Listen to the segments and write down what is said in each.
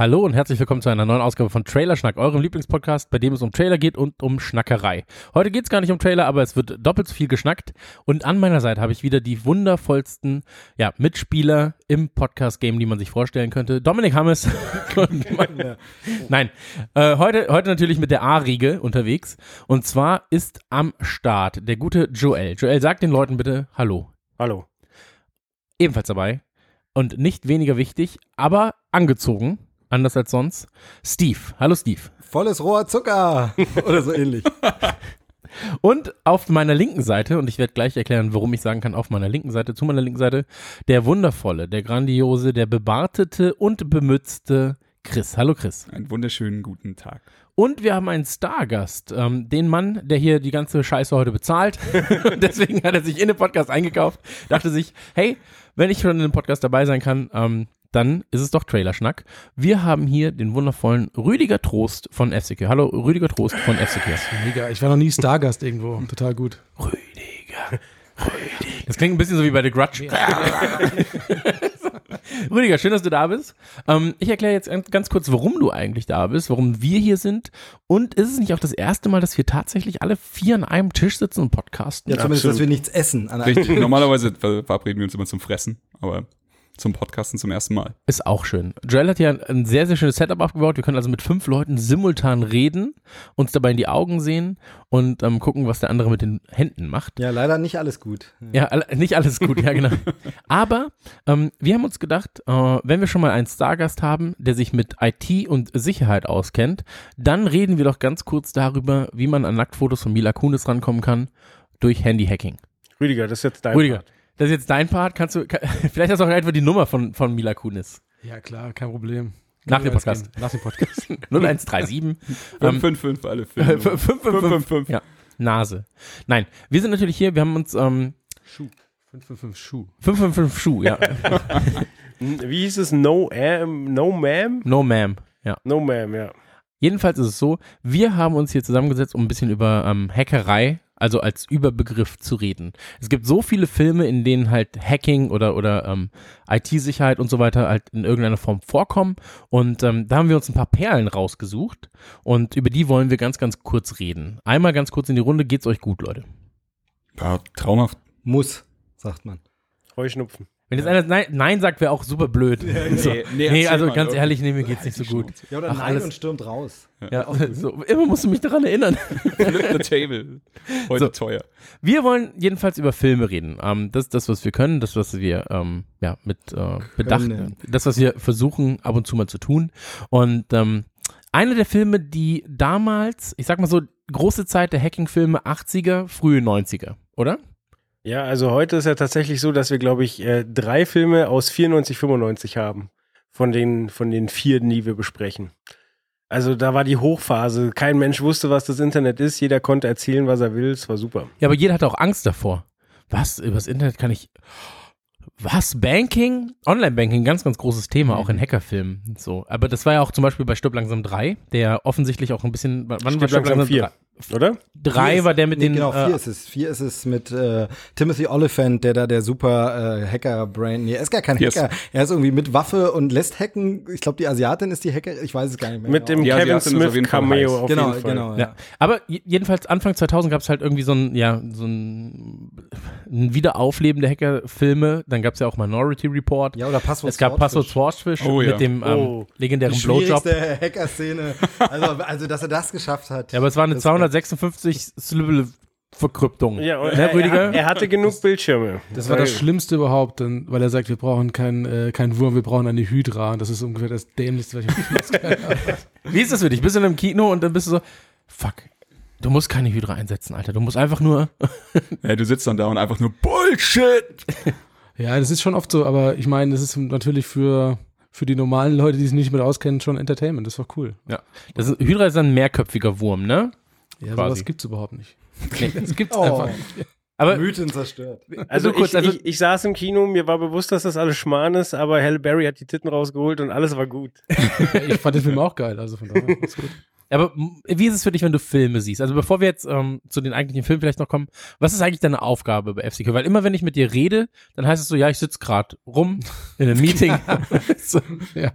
Hallo und herzlich willkommen zu einer neuen Ausgabe von Trailerschnack, eurem Lieblingspodcast, bei dem es um Trailer geht und um Schnackerei. Heute geht es gar nicht um Trailer, aber es wird doppelt so viel geschnackt. Und an meiner Seite habe ich wieder die wundervollsten ja, Mitspieler im Podcast-Game, die man sich vorstellen könnte. Dominik Hammes. Nein, äh, heute, heute natürlich mit der A-Riege unterwegs. Und zwar ist am Start der gute Joel. Joel, sag den Leuten bitte Hallo. Hallo. Ebenfalls dabei und nicht weniger wichtig, aber angezogen anders als sonst. Steve. Hallo Steve. Volles roher Zucker oder so ähnlich. Und auf meiner linken Seite, und ich werde gleich erklären, warum ich sagen kann, auf meiner linken Seite, zu meiner linken Seite, der wundervolle, der grandiose, der bebartete und bemützte Chris. Hallo Chris. Einen wunderschönen guten Tag. Und wir haben einen Stargast, ähm, den Mann, der hier die ganze Scheiße heute bezahlt. Deswegen hat er sich in den Podcast eingekauft, dachte sich, hey, wenn ich schon in dem Podcast dabei sein kann, ähm, dann ist es doch Trailerschnack. Wir haben hier den wundervollen Rüdiger Trost von FCK. Hallo, Rüdiger Trost von FCK. Mega, ich war noch nie Stargast irgendwo. Total gut. Rüdiger. Rüdiger. Das klingt ein bisschen so wie bei The Grudge. Rüdiger, schön, dass du da bist. Ähm, ich erkläre jetzt ganz kurz, warum du eigentlich da bist, warum wir hier sind. Und ist es nicht auch das erste Mal, dass wir tatsächlich alle vier an einem Tisch sitzen und podcasten? Ja, zumindest, Absolut. dass wir nichts essen. Richtig. Normalerweise verabreden wir uns immer zum Fressen, aber zum Podcasten zum ersten Mal. Ist auch schön. Joel hat ja ein sehr, sehr schönes Setup aufgebaut. Wir können also mit fünf Leuten simultan reden, uns dabei in die Augen sehen und ähm, gucken, was der andere mit den Händen macht. Ja, leider nicht alles gut. Ja, nicht alles gut, ja genau. Aber ähm, wir haben uns gedacht, äh, wenn wir schon mal einen Stargast haben, der sich mit IT und Sicherheit auskennt, dann reden wir doch ganz kurz darüber, wie man an Nacktfotos von Mila Kunis rankommen kann durch Handy-Hacking. Rüdiger, das ist jetzt dein Rüdiger. Part. Das ist jetzt dein Part. Kannst du, kann, vielleicht hast du auch einfach die Nummer von, von Mila Kunis. Ja, klar, kein Problem. Nach dem Podcast. Nach dem Podcast. 0137 555 alle 555. Ja, Nase. Nein, wir sind natürlich hier, wir haben uns ähm, Schuh. 555 Schuh. 555 Schuh, ja. Wie hieß es? No, äh, no ma'am? No ma'am, ja. No ma'am, ja. Jedenfalls ist es so, wir haben uns hier zusammengesetzt, um ein bisschen über ähm, Hackerei also als Überbegriff zu reden. Es gibt so viele Filme, in denen halt Hacking oder, oder ähm, IT-Sicherheit und so weiter halt in irgendeiner Form vorkommen. Und ähm, da haben wir uns ein paar Perlen rausgesucht und über die wollen wir ganz, ganz kurz reden. Einmal ganz kurz in die Runde. Geht's euch gut, Leute? Ja, traumhaft. Muss, sagt man. Heuschnupfen. Wenn jetzt einer Nein, Nein sagt, wäre auch super blöd. Ja, nee, so. nee, nee also mal, ganz ehrlich, nee, mir geht's nicht so gut. Ja, oder Ach, Nein alles. und stürmt raus. Ja, so, immer musst du mich daran erinnern. Flip the table. Heute so. teuer. Wir wollen jedenfalls über Filme reden. Ähm, das ist das, was wir können, das, was wir ähm, ja, mit äh, Bedacht, das, was wir versuchen ab und zu mal zu tun. Und ähm, einer der Filme, die damals, ich sag mal so, große Zeit der Hacking-Filme 80er, frühe 90er, oder? Ja, also heute ist ja tatsächlich so, dass wir, glaube ich, äh, drei Filme aus 94, 95 haben. Von den, von den vier, die wir besprechen. Also da war die Hochphase. Kein Mensch wusste, was das Internet ist. Jeder konnte erzählen, was er will. Es war super. Ja, aber jeder hatte auch Angst davor. Was? Übers Internet kann ich. Was? Banking? Online-Banking, ganz, ganz großes Thema, auch in mhm. Hackerfilmen. So. Aber das war ja auch zum Beispiel bei Stirb langsam 3, der offensichtlich auch ein bisschen. Wann Stirb war Stirb langsam 4? Oder? Drei ist, war der mit nee, den. Genau, vier äh, ist es. Vier ist es mit äh, Timothy Oliphant, der da der super äh, Hacker-Brain. Nee, er ist gar kein yes. Hacker. Er ist irgendwie mit Waffe und lässt hacken. Ich glaube, die Asiatin ist die Hacker. Ich weiß es gar nicht mehr. Mit genau. dem die Kevin Smith Cameo auf genau, jeden Fall. Genau, ja. ja. Aber jedenfalls Anfang 2000 gab es halt irgendwie so ein, ja, so ein, ein Wiederaufleben der Hackerfilme. Dann gab es ja auch Minority Report. Ja, oder Passwort Es gab Passwort Swordfish oh, ja. mit dem ähm, oh. legendären Blowjob. Die Hacker-Szene. Also, also, dass er das geschafft hat. Ja, aber es war eine 256 Verkryptung. Ja, und ne, Rüdiger? Er, er, hatte genug Bildschirme. Das war das Schlimmste überhaupt, denn, weil er sagt, wir brauchen keinen äh, kein Wurm, wir brauchen eine Hydra. Das ist ungefähr das Dämlichste, was ich mir Wie ist das für dich? Bist du in einem Kino und dann bist du so, fuck, du musst keine Hydra einsetzen, Alter. Du musst einfach nur. ja, du sitzt dann da und einfach nur Bullshit. ja, das ist schon oft so, aber ich meine, das ist natürlich für für die normalen Leute, die sich nicht mit auskennen, schon Entertainment. Das war cool. Das ist, Hydra ist ein mehrköpfiger Wurm, ne? Ja, Quasi. sowas gibt's überhaupt nicht. Nee, das gibt's Oh. einfach nicht. Aber Mythen zerstört. Also, Nur kurz, ich, also- ich, ich saß im Kino, mir war bewusst, dass das alles Schmarrn ist, aber Halle Berry hat die Titten rausgeholt und alles war gut. ich fand den Film auch geil, also von daher ist gut. Aber wie ist es für dich, wenn du Filme siehst? Also bevor wir jetzt ähm, zu den eigentlichen Filmen vielleicht noch kommen, was ist eigentlich deine Aufgabe bei FCK? Weil immer wenn ich mit dir rede, dann heißt es so, ja, ich sitze gerade rum in einem Meeting. so. ja.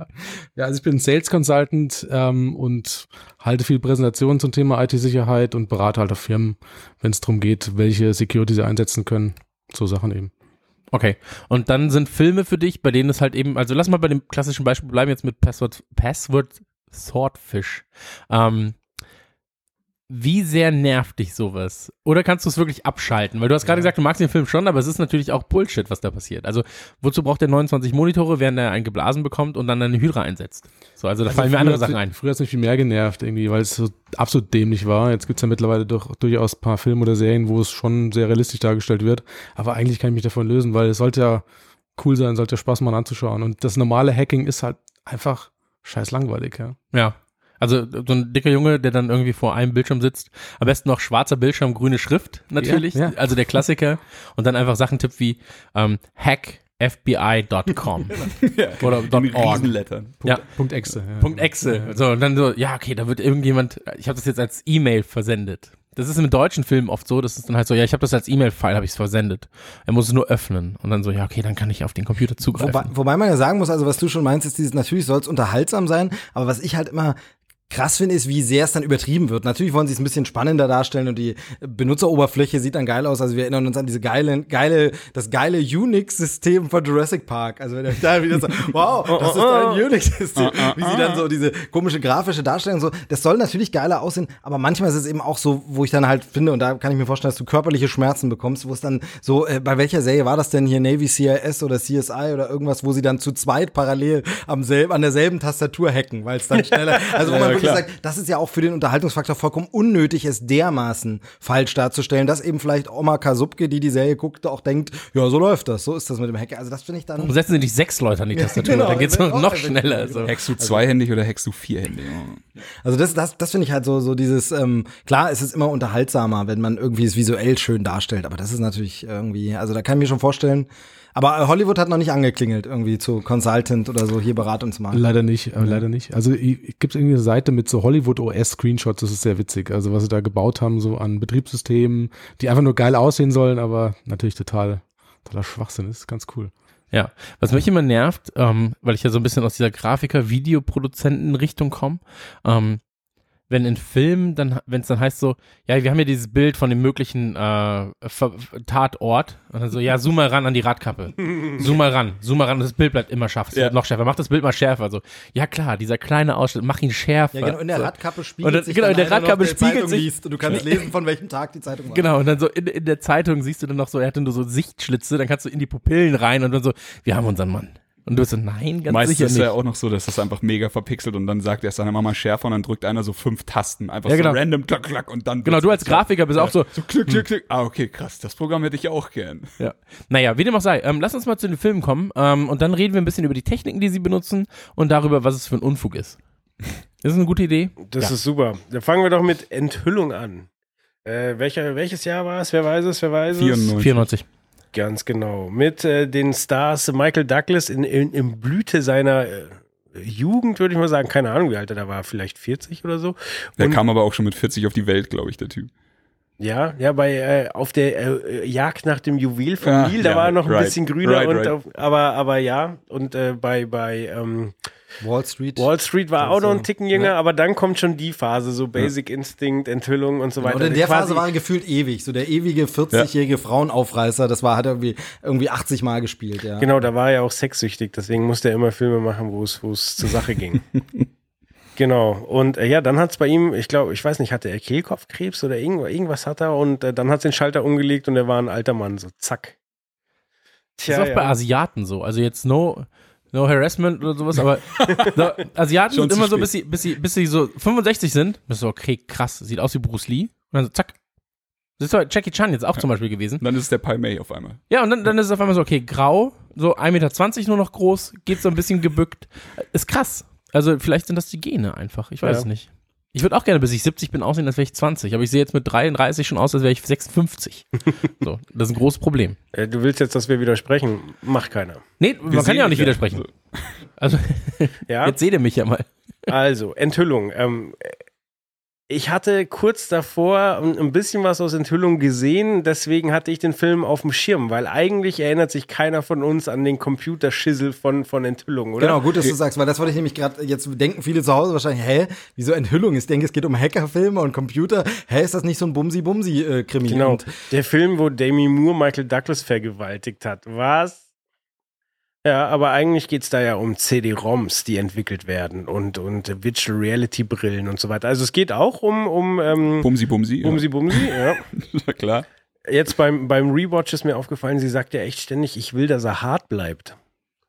ja, also ich bin Sales Consultant ähm, und halte viel Präsentationen zum Thema IT-Sicherheit und berate halt auf Firmen, wenn es darum geht, welche Security sie einsetzen können. So Sachen eben. Okay. Und dann sind Filme für dich, bei denen es halt eben, also lass mal bei dem klassischen Beispiel bleiben jetzt mit Password, Password Swordfish. Ähm, wie sehr nervt dich sowas? Oder kannst du es wirklich abschalten? Weil du hast gerade gesagt, du magst den Film schon, aber es ist natürlich auch Bullshit, was da passiert. Also, wozu braucht der 29 Monitore, während er einen geblasen bekommt und dann eine Hydra einsetzt? So, also da fallen mir andere Sachen ein. Früher hat es mich viel mehr genervt, irgendwie, weil es so absolut dämlich war. Jetzt gibt's ja mittlerweile doch durchaus ein paar Filme oder Serien, wo es schon sehr realistisch dargestellt wird. Aber eigentlich kann ich mich davon lösen, weil es sollte ja cool sein, sollte ja Spaß machen anzuschauen. Und das normale Hacking ist halt einfach scheiß langweilig, ja. Ja. Also so ein dicker Junge, der dann irgendwie vor einem Bildschirm ssitzt, am besten noch schwarzer Bildschirm, grüne Schrift natürlich, Ja, ja. also der Klassiker und dann einfach Sachen tippt wie ähm, hackfbi.com oder In .org. Riesenlettern. Ja, Punkt Exe. Ja. Punkt Exe. So, und dann so, ja, okay, da wird irgendjemand, ich habe das jetzt als E-Mail versendet. Das ist im deutschen Film oft so, das ist dann halt so, ja, ich habe das als E-Mail-File, habe ich es versendet. Er muss es nur öffnen und dann so, ja, okay, dann kann ich auf den Computer zugreifen. Wobei, wobei man ja sagen muss, also was du schon meinst, ist dieses, natürlich soll es unterhaltsam sein, aber was ich halt immer krass finde, ist, wie sehr es dann übertrieben wird. Natürlich wollen sie es ein bisschen spannender darstellen und die Benutzeroberfläche sieht dann geil aus. Also wir erinnern uns an diese geile, geile, das geile Unix-System von Jurassic Park. Also wenn er da wieder so, wow, das ist ein Unix-System. Wie sie dann so diese komische grafische Darstellung so, das soll natürlich geiler aussehen, aber manchmal ist es eben auch so, wo ich dann halt finde, und da kann ich mir vorstellen, dass du körperliche Schmerzen bekommst, wo es dann so, äh, bei welcher Serie war das denn hier, Navy CIS oder CSI oder irgendwas, wo sie dann zu zweit parallel am selben, an derselben Tastatur hacken, weil es dann schneller, also wo man klar. sagt, das ist ja auch für den Unterhaltungsfaktor vollkommen unnötig, es dermaßen falsch darzustellen, dass eben vielleicht Oma Kasubke, die die Serie guckte, auch denkt, ja, so läuft das, so ist das mit dem Hacker. Also das finde ich dann Warum setzen sie nicht sechs Leute an die Tastatur? genau, dann geht's noch, noch schneller. So. Hackst du zweihändig oder hackst du vierhändig? Ja. Also das, das, das finde ich halt so, so dieses, ähm, klar, es ist immer unterhaltsamer, wenn man irgendwie es visuell schön darstellt, aber das ist natürlich irgendwie, also da kann ich mir schon vorstellen, aber Hollywood hat noch nicht angeklingelt, irgendwie zu Consultant oder so, hier berat uns mal. Leider nicht, äh, leider nicht. Also gibt es irgendwie eine Seite mit so Hollywood OS Screenshots, das ist sehr witzig. Also was sie da gebaut haben, so an Betriebssystemen, die einfach nur geil aussehen sollen, aber natürlich total, totaler Schwachsinn ist, ganz cool. Ja, was mich immer nervt, ähm, weil ich ja so ein bisschen aus dieser Grafiker-Videoproduzenten-Richtung komme, ähm, wenn in Filmen dann, wenn es dann heißt so, ja, wir haben hier dieses Bild von dem möglichen äh, Tatort und dann so, ja, zoom mal ran an die Radkappe, zoom mal ran, zoom mal ran und das Bild bleibt immer scharf, es Ja. wird noch schärfer, mach das Bild mal schärfer, so, ja klar, dieser kleine Ausschnitt, mach ihn schärfer. Ja, genau, in der so. Radkappe Und spiegelt dann- sich genau, in der Radkappe der spiegelt Zeitung sich- liest und du kannst lesen, von welchem Tag die Zeitung war. Genau, und dann so in, in der Zeitung siehst du dann noch so, er hat dann nur so Sichtschlitze, dann kannst du in die Pupillen rein und dann so, wir haben unseren Mann. Und du bist so, nein, ganz Meistens sicher ist nicht. ja auch noch so, dass das einfach mega verpixelt und dann sagt er es seiner Mama schärfer und dann drückt einer so fünf Tasten. Einfach Ja, so genau. random, klack, klack und dann. Genau, du als Grafiker bist auch so, So klick, klick, klick. Ah, okay, krass. Das Programm hätte ich auch gern. Ja. Naja, wie dem auch sei, ähm, lass uns mal zu den Filmen kommen ähm, und dann reden wir ein bisschen über die Techniken, die sie benutzen und darüber, was es für ein Unfug ist. Ist das eine gute Idee? Das ist super. Dann fangen wir doch mit Enthüllung an. Äh, welcher, welches Jahr war es? Wer weiß es? Wer weiß es? 94. 94. Ganz genau. Mit äh, den Stars Michael Douglas in, in, in Blüte seiner äh, Jugend, würde ich mal sagen. Keine Ahnung, wie alt er da war. Vielleicht 40 oder so. Der Und- kam aber auch schon mit 40 auf die Welt, glaube ich, der Typ. Ja, ja, bei äh, auf der äh, Jagd nach dem Juwel von Ah, Nil, da ja, war er noch ein right, bisschen grüner right, und right. Auf, aber aber ja und äh, bei bei ähm, Wall Street. Wall Street war auch noch ein Ticken jünger, aber dann kommt schon die Phase, so Basic Instinct, Enthüllung und so weiter. Und in der Phase war er gefühlt ewig. So der ewige 40-jährige Frauenaufreißer, das war, hat er irgendwie, irgendwie 80 Mal gespielt, ja. Genau, da war er ja auch sexsüchtig, deswegen musste er immer Filme machen, wo es wo es zur Sache ging. Genau. Und äh, ja, dann hat es bei ihm, ich glaube, ich weiß nicht, hatte er Kehlkopfkrebs oder irgend, irgendwas hat er und äh, dann hat den Schalter umgelegt und er war ein alter Mann, so zack. Das ist auch bei Asiaten so. Also jetzt no, no harassment oder sowas, aber no, Asiaten sind immer so, bis sie, bis, sie, bis sie so 65 sind, bist du so, okay, krass, sieht aus wie Bruce Lee. Und dann so, zack. Das ist doch Jackie Chan jetzt auch zum Beispiel gewesen. Dann ist es der Pai Mei auf einmal. Ja, und dann, dann ist es auf einmal so, okay, grau, so 1,20 Meter nur noch groß, geht so ein bisschen gebückt. Ist krass. Also vielleicht sind das die Gene einfach. Ich weiß Ja. es nicht. Ich würde auch gerne, bis ich 70 bin, aussehen, als wäre ich 20. Aber ich sehe jetzt mit 33 schon aus, als wäre ich 56. so, das ist ein großes Problem. Äh, du willst jetzt, dass wir widersprechen. Macht keiner. Nee, man kann ja auch nicht widersprechen. Also, Ja. jetzt seht ihr mich ja mal. Also, Enthüllung. Ähm, ich hatte kurz davor ein bisschen was aus Enthüllung gesehen, deswegen hatte ich den Film auf dem Schirm, weil eigentlich erinnert sich keiner von uns an den Computerschissel von, von Enthüllung, oder? Genau, gut, dass du sagst, weil das wollte ich nämlich gerade, jetzt denken viele zu Hause wahrscheinlich, hä, wieso Enthüllung? Ich denke, es geht um Hackerfilme und Computer. Hä, ist das nicht so ein Bumsi-Bumsi-Krimi? Genau. Und Der Film, wo Demi Moore Michael Douglas vergewaltigt hat. Was? Ja, aber eigentlich geht's da ja um CD-ROMs, die entwickelt werden und, und Virtual Reality Brillen und so weiter. Also es geht auch um, um ähm, Bumsi, Bumsi. Bumsi Bumsi, ja. Ja, klar. Jetzt beim, beim Rewatch ist mir aufgefallen, sie sagt ja echt ständig, ich will, dass er hart bleibt.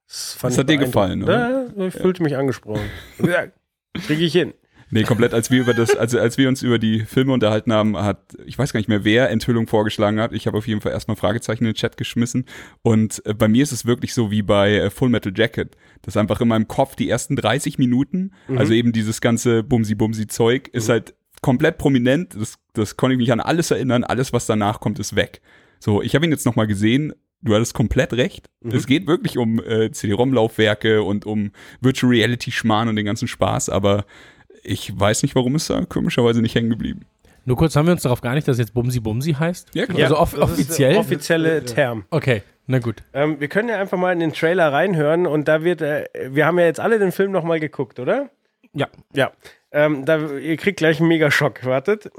Das, fand Das hat dir gefallen, Ja, ich fühlte mich angesprochen. Ja, krieg ich hin. Nee, komplett, als wir über das, also als wir uns über die Filme unterhalten haben, hat, ich weiß gar nicht mehr, wer Enthüllung vorgeschlagen hat. Ich habe auf jeden Fall erstmal Fragezeichen in den Chat geschmissen. Und äh, bei mir ist es wirklich so wie bei äh, Full Metal Jacket. Das einfach in meinem Kopf die ersten 30 Minuten, also eben dieses ganze Bumsi-Bumsi-Zeug, ist halt komplett prominent. Das, das konnte ich mich an alles erinnern. Alles, was danach kommt, ist weg. So, ich habe ihn jetzt nochmal gesehen. Du hattest komplett recht. Es geht wirklich um äh, CD-ROM-Laufwerke und um Virtual Reality-Schmarrn und den ganzen Spaß, aber ich weiß nicht, warum ist da komischerweise nicht hängen geblieben. Nur kurz, haben wir uns darauf geeinigt, dass jetzt Bumsi Bumsi heißt? Ja, klar. Also off das ist offiziell? der offizielle Term. Okay, na gut. Ähm, wir können ja einfach mal in den Trailer reinhören und da wird, äh, wir haben ja jetzt alle den Film nochmal geguckt, oder? Ja. Ja. Ähm, da, ihr kriegt gleich einen Megaschock. Wartet.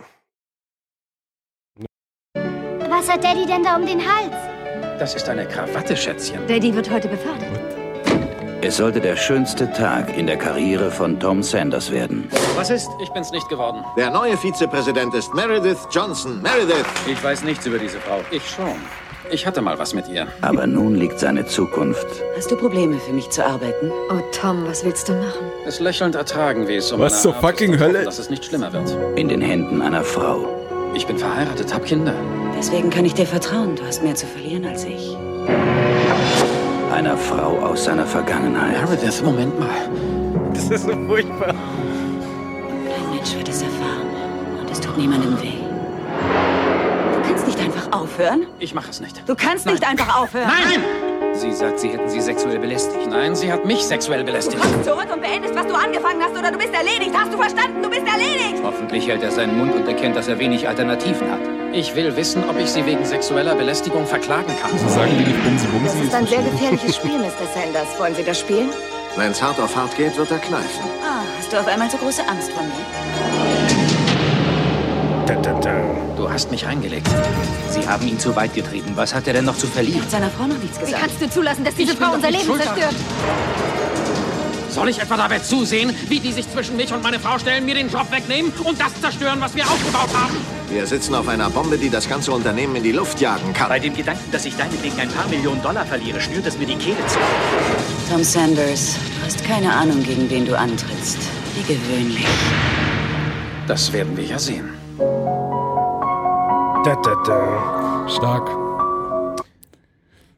Was hat Daddy denn da um den Hals? Das ist eine Krawatte, Schätzchen. Daddy wird heute befördert. Es sollte der schönste Tag in der Karriere von Tom Sanders werden. Was ist? Ich bin's nicht geworden. Der neue Vizepräsident ist Meredith Johnson. Meredith! Ich weiß nichts über diese Frau. Ich schon. Ich hatte mal was mit ihr. Aber nun liegt seine Zukunft Hast du Probleme für mich zu arbeiten? Oh, Tom, was willst du machen? Es lächelnd ertragen, wie es um Was zur Art fucking ist, Hölle? dass es nicht schlimmer wird. in den Händen einer Frau. Ich bin verheiratet, hab Kinder. Deswegen kann ich dir vertrauen. Du hast mehr zu verlieren als ich. Einer Frau aus seiner Vergangenheit. Meredith, Moment mal. Das ist so furchtbar. Kein Mensch wird es erfahren. Und es tut niemandem weh. Du kannst nicht einfach aufhören. Ich mache es nicht. Du kannst nicht einfach aufhören. Nein! Sie sagt, Sie hätten sie sexuell belästigt. Nein, sie hat mich sexuell belästigt. Komm zurück und beendest, was du angefangen hast, oder du bist erledigt. Hast du verstanden? Du bist erledigt. Hoffentlich hält er seinen Mund und erkennt, dass er wenig Alternativen hat. Ich will wissen, ob ich sie wegen sexueller Belästigung verklagen kann. So sagen die nicht Bumsi Bumsi. Das ist ein sehr gefährliches Spiel, Mr. Sanders. Wollen Sie das spielen? Wenn's hart auf hart geht, wird er kneifen. Ah, hast du auf einmal so große Angst vor mir? Da, da, da. Du hast mich reingelegt. Sie haben ihn zu weit getrieben. Was hat er denn noch zu Er verlieren? hat seiner Frau noch nichts Wie gesagt. kannst du zulassen, dass diese Ich Frau unser Leben zerstört? Soll ich etwa dabei zusehen, wie die sich zwischen mich und meine Frau stellen, mir den Job wegnehmen und das zerstören, was wir aufgebaut haben? Wir sitzen auf einer Bombe, die das ganze Unternehmen in die Luft jagen kann. Bei dem Gedanken, dass ich deinetwegen ein paar Millionen Dollar verliere, schnürt es mir die Kehle zu. Tom Sanders, du hast keine Ahnung, gegen wen du antrittst. Wie gewöhnlich. Das werden wir ja sehen. Da, da, da. Stark.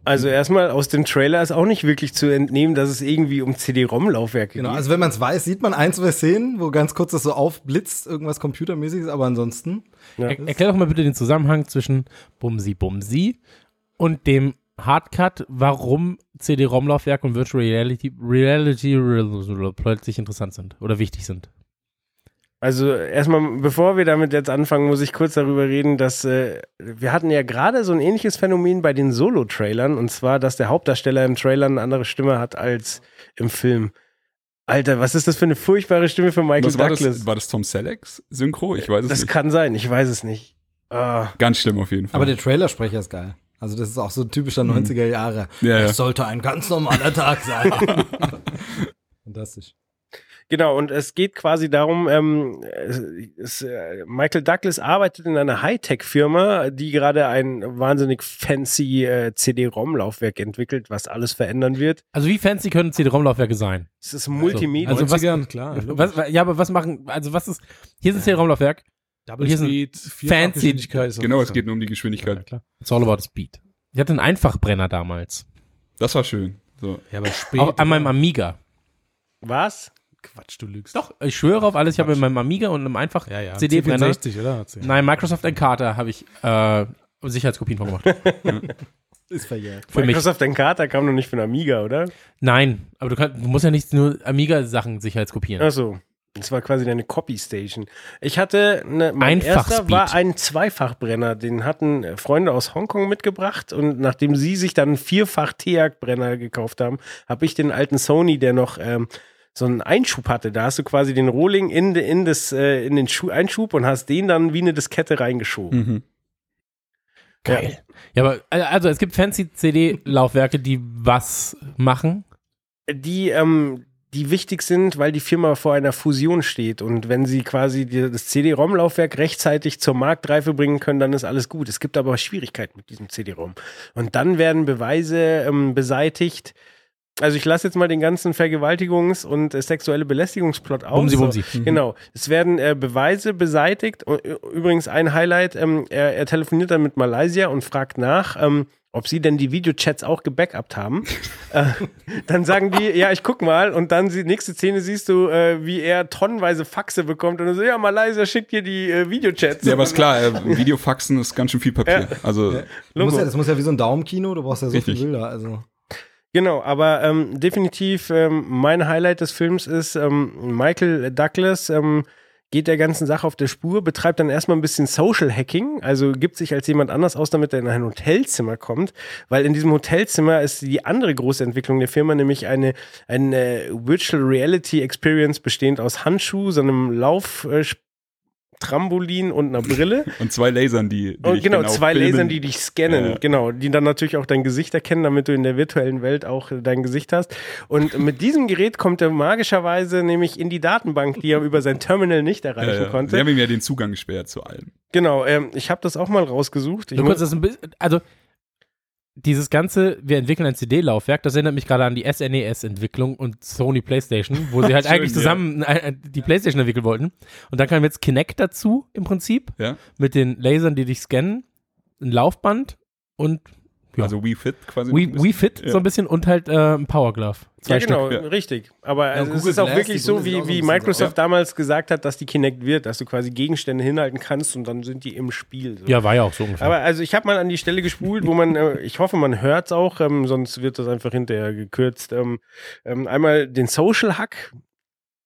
Also erstmal aus dem Trailer ist auch nicht wirklich zu entnehmen, dass es irgendwie um CD-ROM-Laufwerke Genau, geht. also wenn man es weiß, sieht man ein, zwei Szenen, wo ganz kurz das so aufblitzt, irgendwas computermäßiges, aber ansonsten. Ja. Er, erklär doch mal bitte den Zusammenhang zwischen Bumsi Bumsi und dem Hardcut, warum CD-ROM-Laufwerke und Virtual Reality, Reality plötzlich interessant sind oder wichtig sind. Also erstmal, bevor wir damit jetzt anfangen, muss ich kurz darüber reden, dass äh, wir hatten ja gerade so ein ähnliches Phänomen bei den Solo-Trailern und zwar, dass der Hauptdarsteller im Trailer eine andere Stimme hat als im Film. Alter, was ist das für eine furchtbare Stimme für Michael Was war Douglas? das, war das Tom Sellecks Synchro? Ich weiß es das nicht. kann sein, ich weiß es nicht. Ah. Ganz schlimm auf jeden Fall. Aber der Trailersprecher ist geil. Also das ist auch so typischer 90er Jahre. Ja, ja. Es sollte ein ganz normaler Tag sein. Fantastisch. Genau, und es geht quasi darum, ähm, es, es, äh, Michael Douglas arbeitet in einer Hightech-Firma, die gerade ein wahnsinnig fancy äh, CD-ROM-Laufwerk entwickelt, was alles verändern wird. Also wie fancy können CD-ROM-Laufwerke sein? Es ist Multimedia. Also was, 90ern, klar. was, ja, aber was machen, also was ist, hier ist ein CD-ROM-Laufwerk, Double hier Speed, fancy. Geschwindigkeit ist Genau, es geht nur um die Geschwindigkeit. klar. It's all about speed. Ich hatte einen Einfachbrenner damals. Das war schön. So. Ja, aber spät. Auch an meinem Amiga. Was? Quatsch, du lügst. Doch, ich schwöre auf alles, ich habe mit meinem Amiga und einem einfach Ja, ja. CD-Brenner. C64, oder? Nein, Microsoft Encarta habe ich äh, Sicherheitskopien von gemacht. Ist verjährt. Für mich. Microsoft Encarta kam noch nicht für den Amiga, oder? Nein, aber du, kannst, du musst ja nicht nur Amiga-Sachen sicherheitskopieren. Achso. Das war quasi deine Copy Station. Ich hatte, eine, mein Einfach erster Speed. war ein Zweifachbrenner. Den hatten Freunde aus Hongkong mitgebracht und nachdem sie sich dann einen vierfach TEAC-Brenner gekauft haben, habe ich den alten Sony, der noch ähm, so einen Einschub hatte. Da hast du quasi den Rohling in, in, das, äh, in den Schu Einschub und hast den dann wie eine Diskette reingeschoben. Mhm. Geil. Ja, aber äh, also es gibt fancy CD-Laufwerke, die was machen. die, ähm, die wichtig sind, weil die Firma vor einer Fusion steht. Und wenn sie quasi die, das CD-ROM-Laufwerk rechtzeitig zur Marktreife bringen können, dann ist alles gut. Es gibt aber Schwierigkeiten mit diesem CD-ROM. Und dann werden Beweise ähm, beseitigt. Also ich lasse jetzt mal den ganzen Vergewaltigungs- und äh, sexuelle Belästigungsplot aus. Bumsi, bumsi. So, Genau. Es werden äh, Beweise beseitigt. Und, übrigens ein Highlight, ähm, er, er telefoniert dann mit Malaysia und fragt nach, ähm, ob sie denn die Videochats auch gebackupt haben. äh, dann sagen die, ja, ich guck mal. Und dann die nächste Szene siehst du, äh, wie er tonnenweise Faxe bekommt. Und er so, ja, Malaysia schickt dir die äh, Videochats. Ja, aber ist klar, äh, Videofaxen ist ganz schön viel Papier. Also, Du musst ja, das muss ja wie so ein Daumenkino, du brauchst ja so Richtig. viele Bilder. Also. Genau, aber ähm, definitiv ähm, mein Highlight des Films ist, ähm, Michael Douglas ähm, geht der ganzen Sache auf der Spur, betreibt dann erstmal ein bisschen Social Hacking, also gibt sich als jemand anders aus, damit er in ein Hotelzimmer kommt, weil in diesem Hotelzimmer ist die andere große Entwicklung der Firma, nämlich eine, eine Virtual Reality Experience bestehend aus Handschuh, so einem Lauf, äh, Trampolin und einer Brille. und zwei Lasern, die, die Und genau, auch zwei filmen. Lasern, die dich scannen, Ja. genau, die dann natürlich auch dein Gesicht erkennen, damit du in der virtuellen Welt auch äh, dein Gesicht hast. Und mit diesem Gerät kommt er magischerweise nämlich in die Datenbank, die er über sein Terminal nicht erreichen Ja, ja. konnte. Sie haben ihm ja den Zugang gesperrt zu allem. Genau, ähm, ich habe das auch mal rausgesucht. Ich Du kannst das ein bisschen, also dieses ganze, wir entwickeln ein CD-Laufwerk, das erinnert mich gerade an die SNES-Entwicklung und Sony PlayStation, wo sie halt Schön, eigentlich ja. zusammen äh, die PlayStation entwickeln wollten. Und dann kam jetzt Kinect dazu im Prinzip Ja? mit den Lasern, die dich scannen, ein Laufband und ja. Also Wii Fit quasi. Wii. Wii Fit Ja. so ein bisschen und halt äh, ein Power Glove. Zwei ja, genau, Stück. Ja. richtig. Aber also es ist auch Glass, wirklich so, wie, auch so wie Microsoft so. damals gesagt hat, dass die Kinect wird, dass du quasi Gegenstände hinhalten kannst und dann sind die im Spiel. So. Ja, war ja auch so ungefähr. Aber also ich habe mal an die Stelle gespult, wo man, äh, ich hoffe, man hört es auch, ähm, sonst wird das einfach hinterher gekürzt. Ähm, ähm, einmal den Social Hack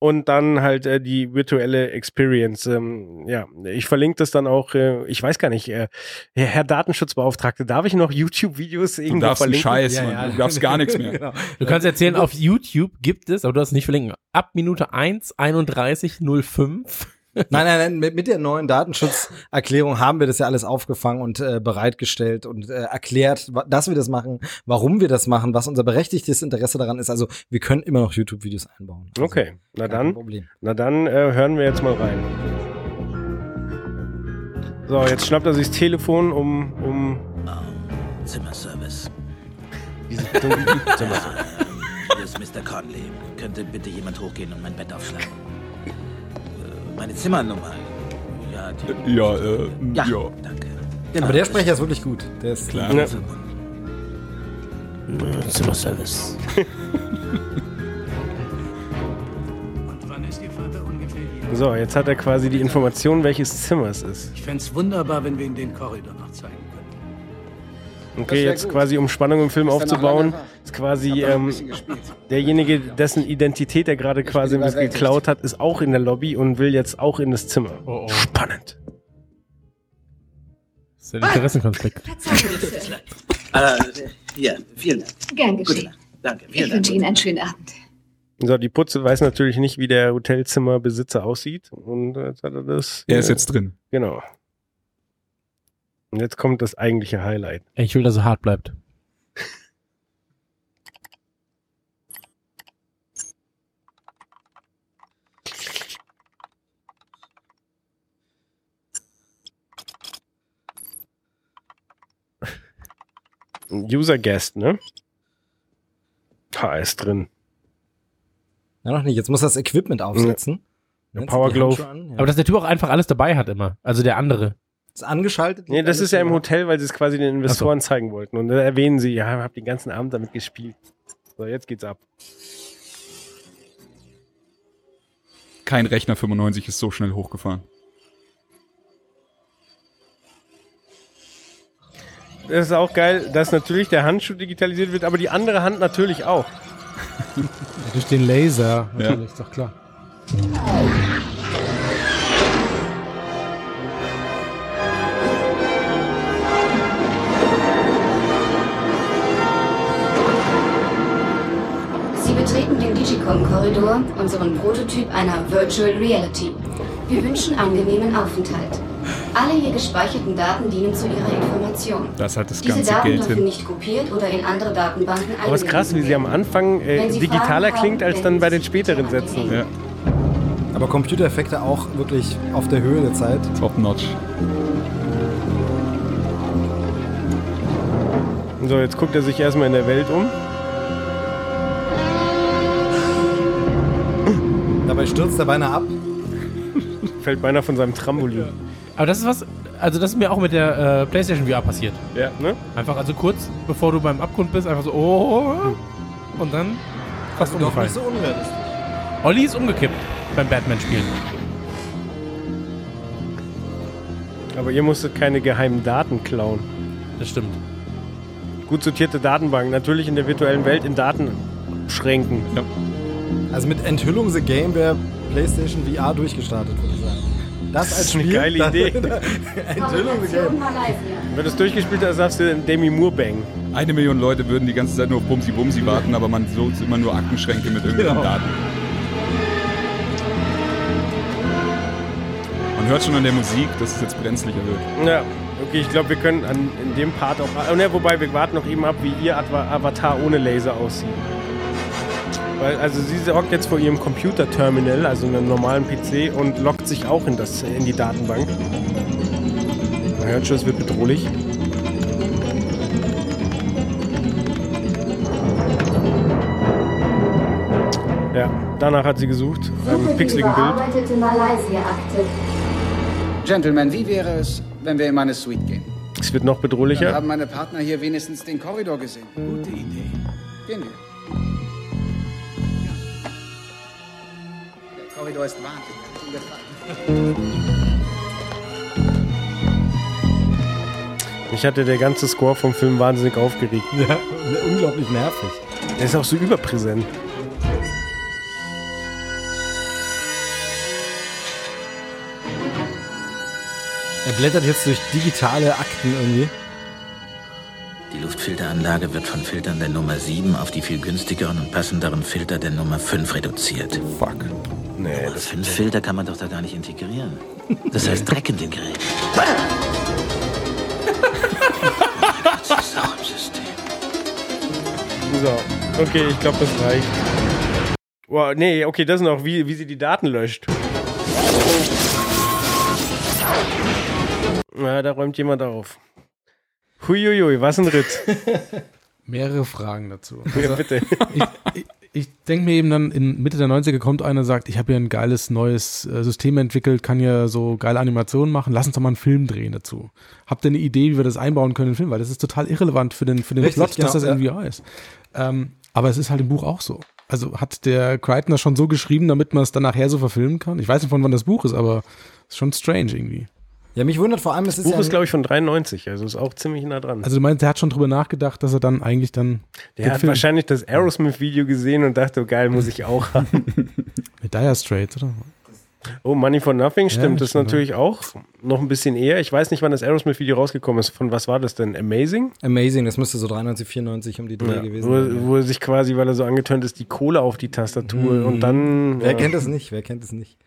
und dann halt äh, die virtuelle Experience. Ähm, ja, ich verlinke das dann auch, äh, ich weiß gar nicht, äh, Herr Datenschutzbeauftragte, darf ich noch YouTube-Videos Du irgendwo darfst einen verlinken? Scheiß, Ja, Mann. ja. Du darfst gar nichts mehr. Genau. du kannst erzählen, auf YouTube gibt es, aber du darfst nicht verlinken, ab Minute 1, 31.05 Nein, nein, nein, mit, mit der neuen Datenschutzerklärung haben wir das ja alles aufgefangen und äh, bereitgestellt und äh, erklärt, dass wir das machen, warum wir das machen, was unser berechtigtes Interesse daran ist. Also wir können immer noch YouTube-Videos einbauen. Also, Okay, na dann, Problem. na dann äh, hören wir jetzt mal rein. So, jetzt schnappt er sich das Telefon um, um Zimmerservice. diese dumme Zimmer. Hier ist Mr. Conley. Könnte bitte jemand hochgehen und mein Bett aufschlagen? Meine Zimmernummer. Ja, die. Ja, äh, Ja, ja. danke. Aber der Sprecher ist wirklich gut. Der ist Klar. Ja. Zimmerservice. Und wann ist Ihr Vater ungefähr hier? So, jetzt hat er quasi die Information, welches Zimmer es ist. Ich fände es wunderbar, wenn wir ihm den Korridor noch zeigen. Okay, jetzt quasi um Spannung im Film aufzubauen, ist quasi ähm, derjenige, dessen Identität er gerade quasi geklaut hat, ist auch in der Lobby und will jetzt auch in das Zimmer. Oh, oh. Spannend. Das ist ein Interessenkonflikt. Äh, hier, vielen Dank. Gern Gute geschehen. Nacht. Danke, Ich vielen Dank. wünsche Ihnen einen schönen Abend. So, die Putze weiß natürlich nicht, wie der Hotelzimmerbesitzer aussieht. Und jetzt hat er das. Er ist jetzt drin. Genau. Und jetzt kommt das eigentliche Highlight. Ey, Ich will, dass er hart bleibt. User Guest, ne? Ha, ist drin. Ja, noch nicht. Jetzt muss er das Equipment aufsetzen. Sie Power Glove. Ja. Aber dass der Typ auch einfach alles dabei hat immer. Also der andere. Ist angeschaltet. Nee, das ist ja im. Hotel, weil sie es quasi den Investoren zeigen wollten. Und da erwähnen sie, ja, ich habe den ganzen Abend damit gespielt. So, jetzt geht's ab. Kein Rechner 95 ist so schnell hochgefahren. Das ist auch geil, dass natürlich der Handschuh digitalisiert wird, aber die andere Hand natürlich auch. Durch den Laser, natürlich, ist doch klar. Betreten den Digicom-Korridor, unseren Prototyp einer Virtual Reality. Wir wünschen angenehmen Aufenthalt. Alle hier gespeicherten Daten dienen zu Ihrer Information. Da ist halt das Diese ganze Daten Geld dürfen hin. nicht kopiert oder in andere Datenbanken Aber es ist krass, wie sie am Anfang äh, digitaler Fragen klingt, haben, als dann bei den späteren Sätzen. Ja, Aber Computereffekte auch wirklich auf der Höhe der Zeit. top notch. So, jetzt guckt er sich erstmal in der Welt um. Dabei stürzt er beinahe ab. Fällt beinahe von seinem Trampolin. Aber das ist was, also das ist mir auch mit der äh, PlayStation VR passiert. Ja, ne? Einfach also kurz, bevor du beim Abgrund bist, einfach so, oh, und dann fast Doch umgefallen. nicht so unrealistisch. Olli ist umgekippt beim Batman-Spielen. Aber ihr musstet keine geheimen Daten klauen. Das stimmt. Gut sortierte Datenbanken, natürlich in der virtuellen Welt in Datenschränken. Ja. Also mit Enthüllung the Game wäre PlayStation VR durchgestartet, würde ich sagen. Das als Das ist eine Spiel. geile Idee. Enthüllung the Game. Wenn du es durchgespielt hast, darfst du Demi Moore bang. Eine Million Leute würden die ganze Zeit nur auf Bumsi Bumsi warten, aber man so immer nur Aktenschränke mit irgendwelchen Genau. Daten. Man hört schon an der Musik, dass es jetzt brenzlicher wird. Ja, okay, ich glaube, wir können an, in dem Part auch. Oh, ne, wobei, wir warten noch eben ab, wie ihr Avatar ohne Laser aussieht. Weil, also sie hockt jetzt vor ihrem Computerterminal, also einem normalen PC, und loggt sich auch in, das, in die Datenbank. Man hört schon, es wird bedrohlich. Ja, danach hat sie gesucht, beim die pixeligen Bild. Gentlemen, wie wäre es, wenn wir in meine Suite gehen? Es wird noch Dann bedrohlicher. haben meine Partner hier wenigstens den Korridor gesehen. Gute Idee. Gehen wir. Korridor ist wahnsinnig. Gefallen. Mich hatte der ganze Score vom Film wahnsinnig aufgeregt. Ja, unglaublich nervig. Der ist auch so überpräsent. Er blättert jetzt durch digitale Akten irgendwie. Die Luftfilteranlage wird von Filtern der Nummer 7 auf die viel günstigeren und passenderen Filter der Nummer 5 reduziert. Fuck. Nee, Aber fünf Filter kann man doch da gar nicht integrieren. Das heißt Dreck in den Geräten. Das ist auch im System. So, okay, ich glaube, das reicht. Wow, nee, okay, das noch, wie, wie sie die Daten löscht. Ja, da räumt jemand auf. Huiuiui, was ein Ritt. Mehrere Fragen dazu. Ja, bitte. ich ich, ich denke mir eben dann, in Mitte der 90er kommt einer und sagt, ich habe hier ein geiles neues äh, System entwickelt, kann ja so geile Animationen machen, lass uns doch mal einen Film drehen dazu. Habt ihr eine Idee, wie wir das einbauen können in den Film? Weil das ist total irrelevant für den, für den Richtig, Plot, dass das genau, in VR ist. Ähm, aber es ist halt im Buch auch so. Also hat der Crichton das schon so geschrieben, damit man es dann nachher so verfilmen kann? Ich weiß nicht, von wann das Buch ist, aber es ist schon strange irgendwie. Ja, mich wundert vor allem, es ist Buch ja ist, glaube ich, von 93, also ist auch ziemlich nah dran. Also du meinst, der hat schon drüber nachgedacht, dass er dann eigentlich dann Der hat Film- wahrscheinlich das Aerosmith-Video gesehen und dachte, oh, geil, muss ich auch haben. mit Dire Straits, oder? Oh, Money for Nothing, stimmt. das ist natürlich auch noch ein bisschen eher. Ich weiß nicht, wann das Aerosmith-Video rausgekommen ist. Von was war das denn? Amazing? Amazing, das müsste so 93, 94 um die Dreh Ja, gewesen wo, sein. wo er sich quasi, weil er so angetönt ist, die Kohle auf die Tastatur Mhm. und dann. Wer ja. kennt das nicht? Wer kennt es nicht?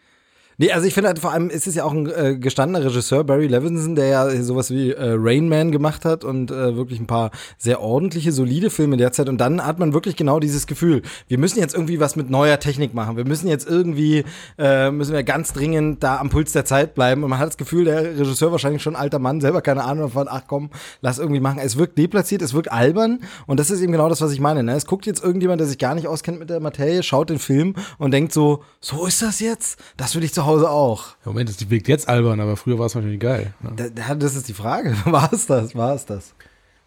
Nee, also ich finde halt vor allem ist es ja auch ein äh, gestandener Regisseur, Barry Levinson, der ja sowas wie äh, Rain Man gemacht hat und äh, wirklich ein paar sehr ordentliche, solide Filme derzeit. Und dann hat man wirklich genau dieses Gefühl, wir müssen jetzt irgendwie was mit neuer Technik machen. Wir müssen jetzt irgendwie, äh, müssen wir ganz dringend da am Puls der Zeit bleiben. Und man hat das Gefühl, der Regisseur wahrscheinlich schon alter Mann, selber keine Ahnung davon, ach komm, lass irgendwie machen. Es wirkt deplatziert, es wirkt albern. Und das ist eben genau das, was ich meine. Ne? Es guckt jetzt irgendjemand, der sich gar nicht auskennt mit der Materie, schaut den Film und denkt so, so ist das jetzt? Das will ich zu Hause auch. Ja, Moment, das wirkt jetzt albern, aber früher war es wahrscheinlich geil. Ne? Da, das ist die Frage. War es das? War es das?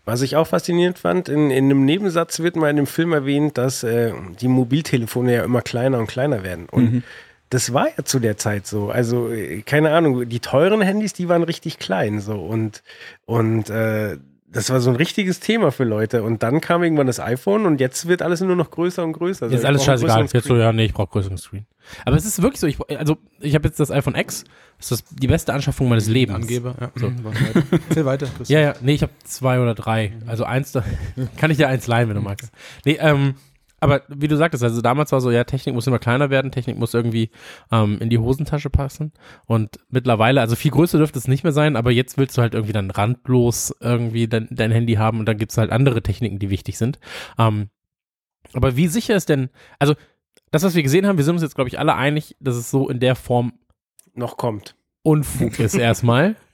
Was ich auch faszinierend fand, in, in einem Nebensatz wird mal in dem Film erwähnt, dass äh, die Mobiltelefone ja immer kleiner und kleiner werden. Und mhm. das war ja zu der Zeit so. Also, äh, keine Ahnung, die teuren Handys, die waren richtig klein so. Und, und äh, das war so ein richtiges Thema für Leute. Und dann kam irgendwann das iPhone und jetzt wird alles nur noch größer und größer. Also jetzt ist alles scheißegal. Jetzt so, ja, nee, ich brauche größeren Screen. Aber es ist wirklich so, ich, also ich habe jetzt das iPhone X, das ist die beste Anschaffung meines Lebens. Angeber, ja. So. Mhm, weiter. Erzähl weiter. Christian. Ja, ja, nee, ich habe zwei oder drei. Also eins, da kann ich dir eins leihen, wenn du magst. Nee, ähm, aber wie du sagtest, also damals war so, ja, Technik muss immer kleiner werden, Technik muss irgendwie ähm, in die Hosentasche passen. Und mittlerweile, also viel größer dürfte es nicht mehr sein, aber jetzt willst du halt irgendwie dann randlos irgendwie dein, dein Handy haben und dann gibt's halt andere Techniken, die wichtig sind. Ähm, aber wie sicher ist denn, also das, was wir gesehen haben, wir sind uns jetzt, glaube ich, alle einig, dass es so in der Form noch kommt. Unfug ist erstmal.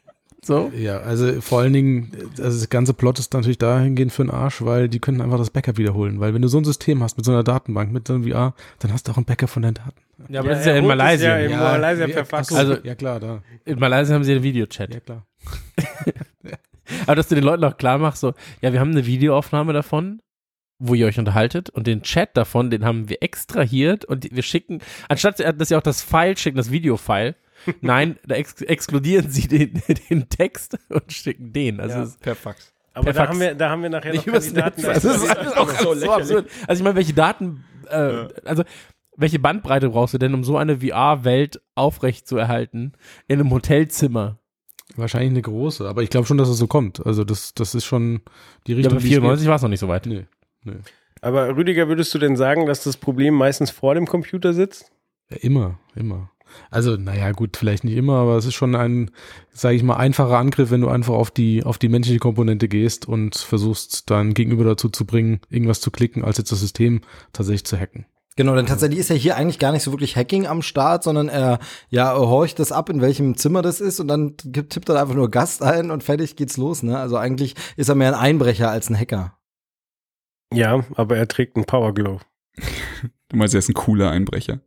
So? Ja, also vor allen Dingen, also das ganze Plot ist natürlich dahingehend für den Arsch, weil die können einfach das Backup wiederholen. Weil wenn du so ein System hast mit so einer Datenbank, mit so einem VR, dann hast du auch ein Backup von deinen Daten. Ja, aber ja, das ist ja in Malaysia. Ja, in Malaysia per Fax. Also, ja klar, da. In Malaysia haben sie einen Videochat. Ja, klar. aber dass du den Leuten auch klar machst, so, ja, wir haben eine Videoaufnahme davon, wo ihr euch unterhaltet und den Chat davon, den haben wir extrahiert und wir schicken, anstatt dass sie auch das File schicken, das Videofile, Nein, da ex exkludieren sie den, den Text und schicken den. Also ja, per Fax. Aber da haben, wir, da haben wir nachher Nicht noch Kandidaten. Das ist alles auch so, so absurd. Also ich meine, welche Daten, äh, ja. also welche Bandbreite brauchst du denn, um so eine VR-Welt aufrecht zu erhalten in einem Hotelzimmer? Wahrscheinlich eine große, aber ich glaube schon, dass es so kommt. Also das, das ist schon die Richtung. Ja, aber 94 war es noch nicht so weit. Nee, nee. Aber Rüdiger, würdest du denn sagen, dass das Problem meistens vor dem Computer sitzt? Ja, immer, immer. Also, naja, gut, vielleicht nicht immer, aber es ist schon ein, sage ich mal, einfacher Angriff, wenn du einfach auf die, auf die menschliche Komponente gehst und versuchst, dein Gegenüber dazu zu bringen, irgendwas zu klicken, als jetzt das System tatsächlich zu hacken. Genau, denn tatsächlich ist ja hier eigentlich gar nicht so wirklich Hacking am Start, sondern er ja horcht das ab, in welchem Zimmer das ist und dann tippt er einfach nur Gast ein und fertig geht's los. Ne? Also eigentlich ist er mehr ein Einbrecher als ein Hacker. Ja, aber er trägt einen Power Glow. du meinst, er ist ein cooler Einbrecher.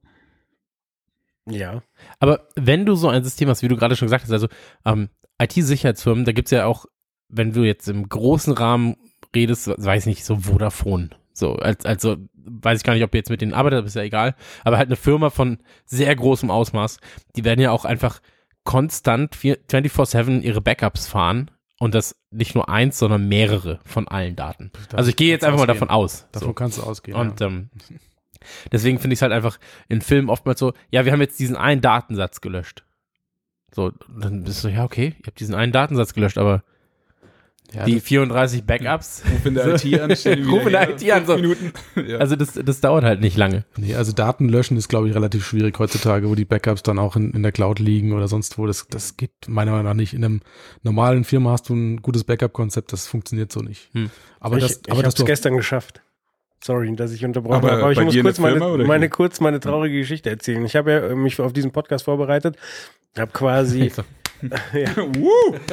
Ja. Aber wenn du so ein System hast, wie du gerade schon gesagt hast, also ähm, IT-Sicherheitsfirmen, da gibt es ja auch, wenn du jetzt im großen Rahmen redest, weiß nicht, so Vodafone. So, als, also weiß ich gar nicht, ob ihr jetzt mit denen arbeitet, ist ja egal. Aber halt eine Firma von sehr großem Ausmaß, die werden ja auch einfach konstant 24-7 ihre Backups fahren und das nicht nur eins, sondern mehrere von allen Daten. also ich gehe jetzt einfach ausgehen. mal davon aus. Davon so. kannst du ausgehen. Und ja. ähm, Deswegen finde ich es halt einfach in Filmen oftmals so, ja, wir haben jetzt diesen einen Datensatz gelöscht. So, dann bist du, ja, okay, ihr habt diesen einen Datensatz gelöscht, aber ja, die 34 Backups. Ruf in der IT an, Ruf in der IT an. So. Ja. Also das, das dauert halt nicht lange. Nee, also Daten löschen ist, glaube ich, relativ schwierig heutzutage, wo die Backups dann auch in, in der Cloud liegen oder sonst wo. Das, das geht meiner Meinung nach nicht. In einem normalen Firma hast du ein gutes Backup-Konzept, das funktioniert so nicht. Hm. Aber ich, das, aber ich habe es gestern geschafft. Sorry, dass ich unterbrochen habe, aber ich muss kurz meine, meine, kurz meine traurige Geschichte erzählen. Ich habe ja mich auf diesen Podcast vorbereitet, habe quasi ja.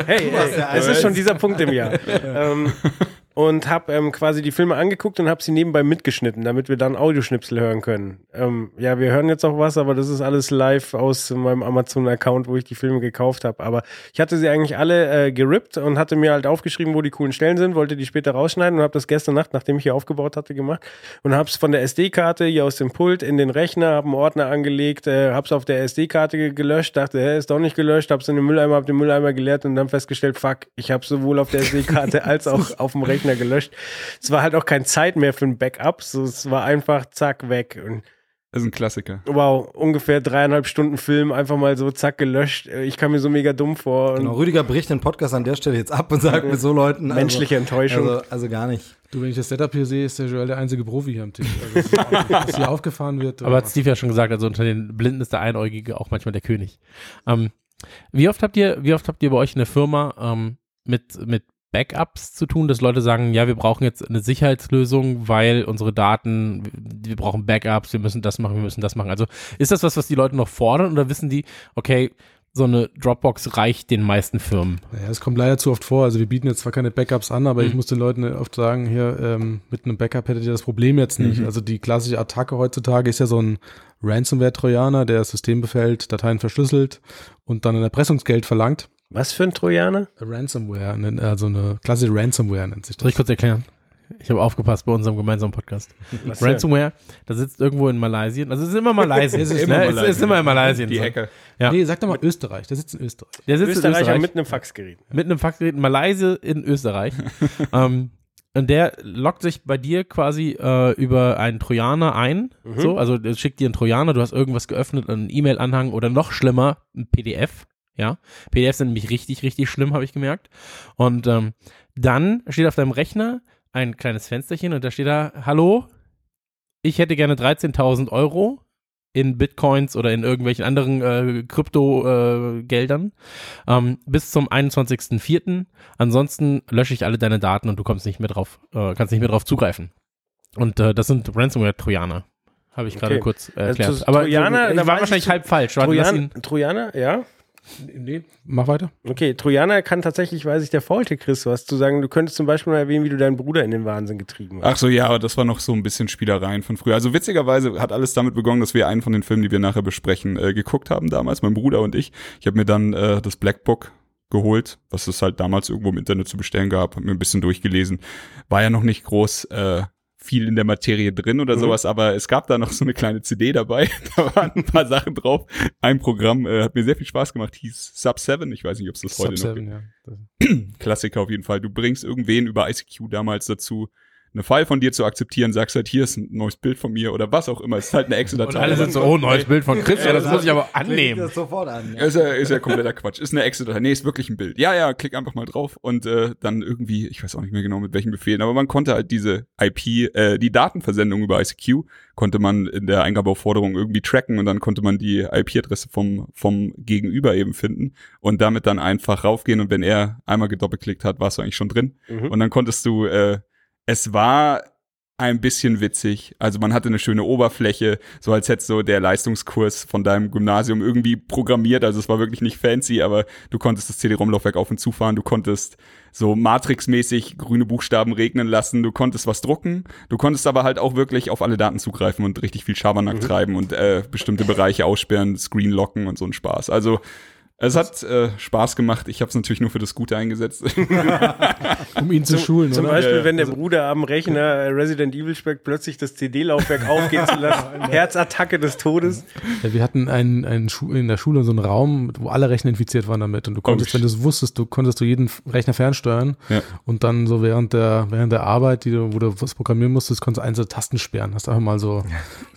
hey, hey es ist schon dieser Punkt im Jahr. ähm, und habe ähm, quasi die Filme angeguckt und habe sie nebenbei mitgeschnitten, damit wir dann Audioschnipsel hören können. Ähm, ja, wir hören jetzt auch was, aber das ist alles live aus meinem Amazon-Account, wo ich die Filme gekauft habe. Aber ich hatte sie eigentlich alle äh, gerippt und hatte mir halt aufgeschrieben, wo die coolen Stellen sind, wollte die später rausschneiden und habe das gestern Nacht, nachdem ich hier aufgebaut hatte, gemacht und habe es von der SD-Karte hier aus dem Pult in den Rechner, habe einen Ordner angelegt, äh, habe es auf der SD-Karte gelöscht, dachte, hä, ist doch nicht gelöscht, habe es in den Mülleimer, habe den Mülleimer geleert und dann festgestellt, fuck, ich habe sowohl auf der SD-Karte als auch auf dem Rechner Rechner gelöscht. Es war halt auch keine Zeit mehr für ein Backup, so, es war einfach zack weg. Und Das ist ein Klassiker. Wow, ungefähr dreieinhalb Stunden Film, einfach mal so zack gelöscht. Ich kam mir so mega dumm vor. Und Genau, Rüdiger bricht den Podcast an der Stelle jetzt ab und sagt mit so Leuten. Also, Menschliche Enttäuschung. Also, also gar nicht. Du, wenn ich das Setup hier sehe, ist der Joel der einzige Profi hier am Tisch. Also, dass hier aufgefahren wird. Aber hat Steve ja schon gesagt, also unter den Blinden ist der Einäugige auch manchmal der König. Ähm, wie oft habt ihr, wie oft habt ihr bei euch in der Firma ähm, mit, mit Backups zu tun, dass Leute sagen, ja, wir brauchen jetzt eine Sicherheitslösung, weil unsere Daten, wir brauchen Backups, wir müssen das machen, wir müssen das machen. Also ist das was, was die Leute noch fordern oder wissen die, okay, so eine Dropbox reicht den meisten Firmen? Ja, es kommt leider zu oft vor. Also wir bieten jetzt zwar keine Backups an, aber Mhm. ich muss den Leuten oft sagen, hier ähm, mit einem Backup hättet ihr das Problem jetzt nicht. Mhm. Also die klassische Attacke heutzutage ist ja so ein Ransomware-Trojaner, der das System befällt, Dateien verschlüsselt und dann ein Erpressungsgeld verlangt. Was für ein Trojaner? Ransomware, ne- also eine klassische Ransomware nennt sich das. Soll ich kurz erklären? Ich habe aufgepasst bei unserem gemeinsamen Podcast. Was? Ransomware, da sitzt irgendwo in Malaysia, also es ist immer Malaysia, Es es ist immer ne? es Malaysia. ist immer in Malaysia. Die so. Hacker. Ja. Nee, sag doch mal Österreich, der sitzt in Österreich. Der sitzt in Österreicher Österreich mit einem Faxgerät. mit einem Faxgerät in Malaysia in Österreich. ähm, und der loggt sich bei dir quasi äh, über einen Trojaner ein. Mhm. So, also der schickt dir einen Trojaner, du hast irgendwas geöffnet, einen E-Mail-Anhang oder noch schlimmer, ein PDF. Ja, PDFs sind nämlich richtig, richtig schlimm, habe ich gemerkt. Und ähm, dann steht auf deinem Rechner ein kleines Fensterchen und da steht da, hallo, ich hätte gerne 13.000 Euro in Bitcoins oder in irgendwelchen anderen äh, Krypto-Geldern ähm, bis zum 21.04. Ansonsten lösche ich alle deine Daten und du kommst nicht mehr drauf, äh, kannst nicht mehr drauf zugreifen. Und äh, das sind Ransomware-Trojaner. Habe ich gerade Okay. kurz Äh, erklärt. zu- Aber Trojaner, da war wahrscheinlich halb falsch. Trojan, Trojaner, ja. Nee, mach weiter. Okay, Trojaner kann tatsächlich, weiß ich, der Falte, Chris, was zu sagen. Du könntest zum Beispiel mal erwähnen, wie du deinen Bruder in den Wahnsinn getrieben hast. Ach so, ja, aber das war noch so ein bisschen Spielereien von früher. Also witzigerweise hat alles damit begonnen, dass wir einen von den Filmen, die wir nachher besprechen, äh, geguckt haben damals, mein Bruder und ich. Ich habe mir dann äh, das Black Book geholt, was es halt damals irgendwo im Internet zu bestellen gab, hab mir ein bisschen durchgelesen. War ja noch nicht groß äh, viel in der Materie drin oder Mhm. sowas, aber es gab da noch so eine kleine CD dabei. da waren ein paar Sachen drauf. Ein Programm äh, hat mir sehr viel Spaß gemacht, hieß Sub 7. Ich weiß nicht, ob es das heute Sub noch 7, gibt. ja. Klassiker auf jeden Fall. Du bringst irgendwen über ICQ damals dazu, eine File von dir zu akzeptieren, sagst halt, hier ist ein neues Bild von mir oder was auch immer. Es ist halt eine Excel-Datei. Und alle sind so, oh, neues Bild von Chris, ja, das muss ich aber annehmen. das sofort an. Ist ja, ist ja kompletter Quatsch. Ist eine Excel-Datei. Nee, ist wirklich ein Bild. Ja, ja, klick einfach mal drauf und äh, dann irgendwie, ich weiß auch nicht mehr genau mit welchen Befehlen, aber man konnte halt diese IP, äh, die Datenversendung über ICQ, konnte man in der Eingabeaufforderung irgendwie tracken und dann konnte man die IP-Adresse vom, vom Gegenüber eben finden und damit dann einfach raufgehen und wenn er einmal gedoppelklickt hat, warst du eigentlich schon drin. Mhm. Und dann konntest du, äh, es war ein bisschen witzig. Also man hatte eine schöne Oberfläche, so als hätte so der Leistungskurs von deinem Gymnasium irgendwie programmiert. Also es war wirklich nicht fancy, aber du konntest das CD-ROM-Laufwerk auf und zufahren. Du konntest so Matrix-mäßig grüne Buchstaben regnen lassen. Du konntest was drucken. Du konntest aber halt auch wirklich auf alle Daten zugreifen und richtig viel Schabernack treiben und äh, bestimmte Bereiche aussperren, Screen locken und so ein Spaß. Also es hat äh, Spaß gemacht. Ich habe es natürlich nur für das Gute eingesetzt. Um ihn zu schulen, Zum oder? Beispiel, Ja, ja. wenn der Bruder am Rechner äh, Resident Evil speckt, plötzlich das CD-Laufwerk aufgehen zu lassen. Herzattacke des Todes. Ja, wir hatten einen, einen in der Schule so einen Raum, wo alle Rechner infiziert waren damit. Und du konntest, wenn du es wusstest, du konntest du jeden Rechner fernsteuern Ja. und dann so während der, während der Arbeit, die du, wo du was programmieren musstest, konntest du einzelne Tasten sperren. Hast einfach mal so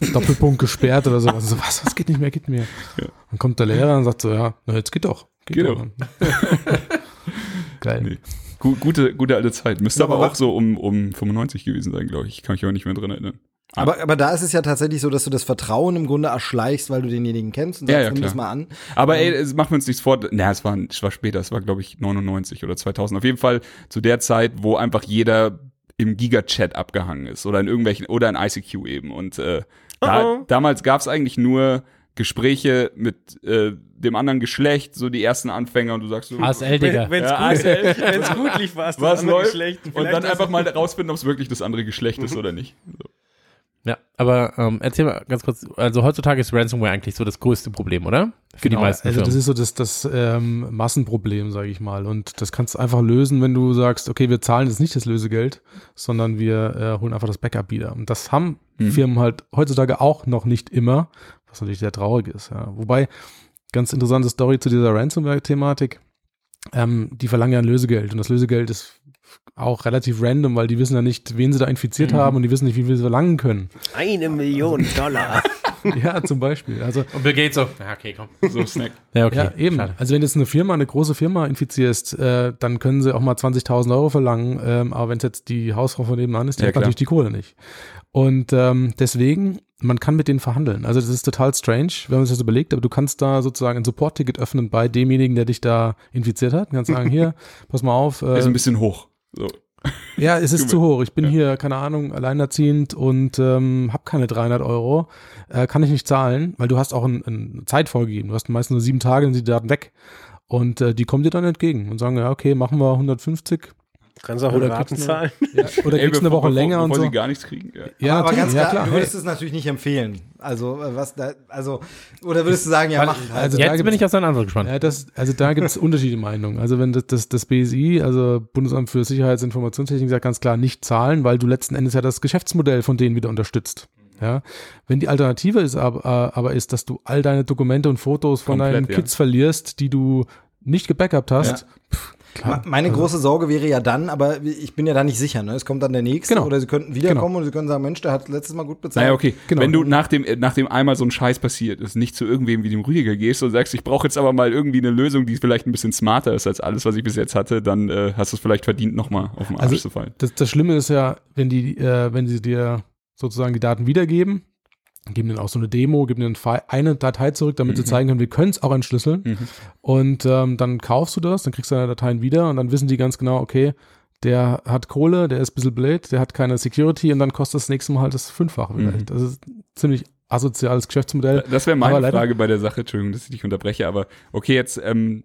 Doppelpunkt gesperrt oder so. Also so, was, was geht nicht mehr, geht nicht mehr. Dann kommt der Lehrer und sagt so, ja, na, jetzt geht doch. Geht doch. Geil. Nee. Gu- Gute, gute alte Zeit. Müsste Aber aber, wa- auch so um, um 95 gewesen sein, glaube ich. Kann mich auch nicht mehr dran erinnern. Aber, aber da ist es ja tatsächlich so, dass du das Vertrauen im Grunde erschleichst, weil du denjenigen kennst und Ja, sagst, ja, nimm das mal an. Aber Ähm, ey, es machen wir uns nichts vor. Na, es war, es war später. Es war, glaube ich, 99 oder 2000. Auf jeden Fall zu der Zeit, wo einfach jeder im Giga-Chat abgehangen ist oder in irgendwelchen, oder in ICQ eben. Und äh, da, Oh oh. damals gab es eigentlich nur Gespräche mit äh, dem anderen Geschlecht, so die ersten Anfänger und du sagst so, ASL, Digga. Wenn es Ja, gut, ASL. wenn's gut lief, war es das was andere läuft Geschlecht. und dann das- einfach mal rausfinden, ob es wirklich das andere Geschlecht ist oder nicht. So. Ja, aber ähm, erzähl mal ganz kurz, also heutzutage ist Ransomware eigentlich so das größte Problem, oder? Für Genau, die meisten Also das Firmen. ist so das, das ähm, Massenproblem, sage ich mal. Und das kannst du einfach lösen, wenn du sagst, okay, wir zahlen jetzt nicht das Lösegeld, sondern wir äh, holen einfach das Backup wieder. Und das haben Mhm. Firmen halt heutzutage auch noch nicht immer, was natürlich sehr traurig ist. Ja. Wobei, ganz interessante Story zu dieser Ransomware-Thematik, ähm, die verlangen ja ein Lösegeld. Und das Lösegeld ist auch relativ random, weil die wissen ja nicht, wen sie da infiziert Mhm. haben und die wissen nicht, wie viel sie verlangen können. Eine Million Dollar. ja, zum Beispiel. Also, Und Bill Gates so, ja, okay, komm. So Snack. Ja, okay. Ja, eben. Schade. Also wenn du jetzt eine Firma, eine große Firma infizierst, äh, dann können sie auch mal 20.000 Euro verlangen. Ähm, aber wenn es jetzt die Hausfrau von nebenan ist, die Ja, hat klar. natürlich die Kohle nicht. Und ähm, deswegen, man kann mit denen verhandeln. Also das ist total strange, wenn man sich das überlegt, aber du kannst da sozusagen ein Support-Ticket öffnen bei demjenigen, der dich da infiziert hat. Du kannst sagen, hier, pass mal auf. Äh, Ist ein bisschen hoch. So. ja, es ist zu hoch. Ich bin hier, keine Ahnung, alleinerziehend und ähm, habe keine 300 Euro. Äh, kann ich nicht zahlen, weil du hast auch ein, ein Zeit vorgegeben. Du hast meistens nur sieben Tage, dann sind die Daten weg. Und äh, die kommen dir dann entgegen und sagen, ja, okay, machen wir 150. Kannst auch Oder in Raten kriegst du- zahlen. Ja, oder kriegst eine Woche bevor- länger und bevor so. sie gar nichts kriegen. Ja. Ja, aber ganz natürlich, ja, klar, klar. du würdest es natürlich nicht empfehlen. Also, was da, also, oder würdest du sagen, ja, mach halt. also da Jetzt bin ich auf seine Antwort gespannt. Ja, das, also da gibt es unterschiedliche Meinungen. Also wenn das, das, das BSI, also Bundesamt für Sicherheitsinformationstechnik, sagt ganz klar nicht zahlen, weil du letzten Endes ja das Geschäftsmodell von denen wieder unterstützt. Ja, wenn die Alternative ist aber, äh, aber ist, dass du all deine Dokumente und Fotos von Komplett, deinen ja. Kids verlierst, die du nicht gebackupt hast, pff, klar. Me- Meine große Sorge wäre ja dann, aber ich bin ja da nicht sicher, ne? Es kommt dann der nächste Genau. oder sie könnten wiederkommen und sie können sagen, Mensch, der hat letztes Mal gut bezahlt. Naja, okay. Genau. Wenn du nach dem, äh, nachdem einmal so ein Scheiß passiert ist, nicht zu irgendwem wie dem Rüdiger gehst und sagst, ich brauche jetzt aber mal irgendwie eine Lösung, die vielleicht ein bisschen smarter ist als alles, was ich bis jetzt hatte, dann äh, hast du es vielleicht verdient, nochmal auf den Arsch Also zu fallen. das, das Schlimme ist ja, wenn die, äh, wenn sie dir sozusagen die Daten wiedergeben, geben dann auch so eine Demo, geben Fi- eine Datei zurück, damit sie zeigen können, wir können es auch entschlüsseln. Mhm. Und ähm, dann kaufst du das, dann kriegst du deine Dateien wieder und dann wissen die ganz genau, okay, der hat Kohle, der ist ein bisschen blöd, der hat keine Security und dann kostet das nächste Mal halt das Fünffache vielleicht. Das ist ein ziemlich asoziales Geschäftsmodell. Das wäre Aber meine leider- Frage bei der Sache, Entschuldigung, dass ich dich unterbreche, aber okay, jetzt, ähm,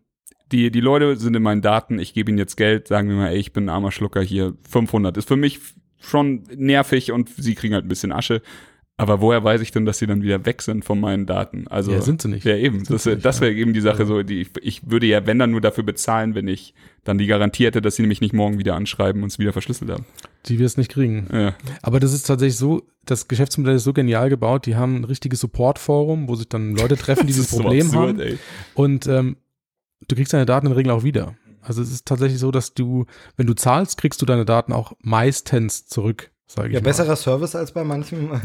die, die Leute sind in meinen Daten, ich gebe ihnen jetzt Geld, sagen wir mal, ey, ich bin ein armer Schlucker hier, 500. Ist für mich schon nervig und sie kriegen halt ein bisschen Asche. Aber woher weiß ich denn, dass sie dann wieder weg sind von meinen Daten? Also, Ja, sind sie nicht. Ja, eben. Sind das nicht, das ja. wäre eben die Sache so, die, ich, würde ja, wenn dann nur dafür bezahlen, wenn ich dann die Garantie hätte, dass sie nämlich nicht morgen wieder anschreiben und es wieder verschlüsselt haben. Die wir es nicht kriegen. Ja. Aber das ist tatsächlich so, das Geschäftsmodell ist so genial gebaut, die haben ein richtiges Support-Forum, wo sich dann Leute treffen, die dieses so Problem absurd, haben. ey. Und ähm, du kriegst deine Daten in der Regel auch wieder. Also es ist tatsächlich so, dass du, wenn du zahlst, kriegst du deine Daten auch meistens zurück, sage ich Ja, mal. besserer Service als bei manchem.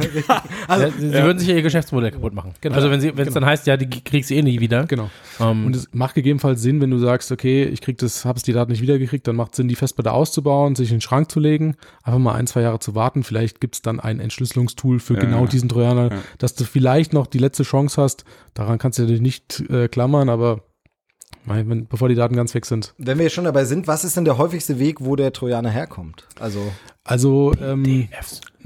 Also, also, sie, sie würden sich ja ihr Geschäftsmodell kaputt machen. Genau. Also wenn sie, wenn es Genau. dann heißt, ja, die kriegst du eh nie wieder. Genau. Ähm, Und es macht gegebenenfalls Sinn, wenn du sagst, okay, ich krieg das, hab's die Daten nicht wiedergekriegt, dann macht Sinn, die Festplatte auszubauen, sich in den Schrank zu legen, einfach mal ein, zwei Jahre zu warten. Vielleicht gibt's dann ein Entschlüsselungstool für Ja, genau ja. diesen Trojaner, Ja. dass du vielleicht noch die letzte Chance hast. Daran kannst du dich nicht äh, klammern, aber wenn, bevor die Daten ganz weg sind. wenn wir jetzt schon dabei sind, was ist denn der häufigste Weg, wo der Trojaner herkommt? Also, Also, ähm,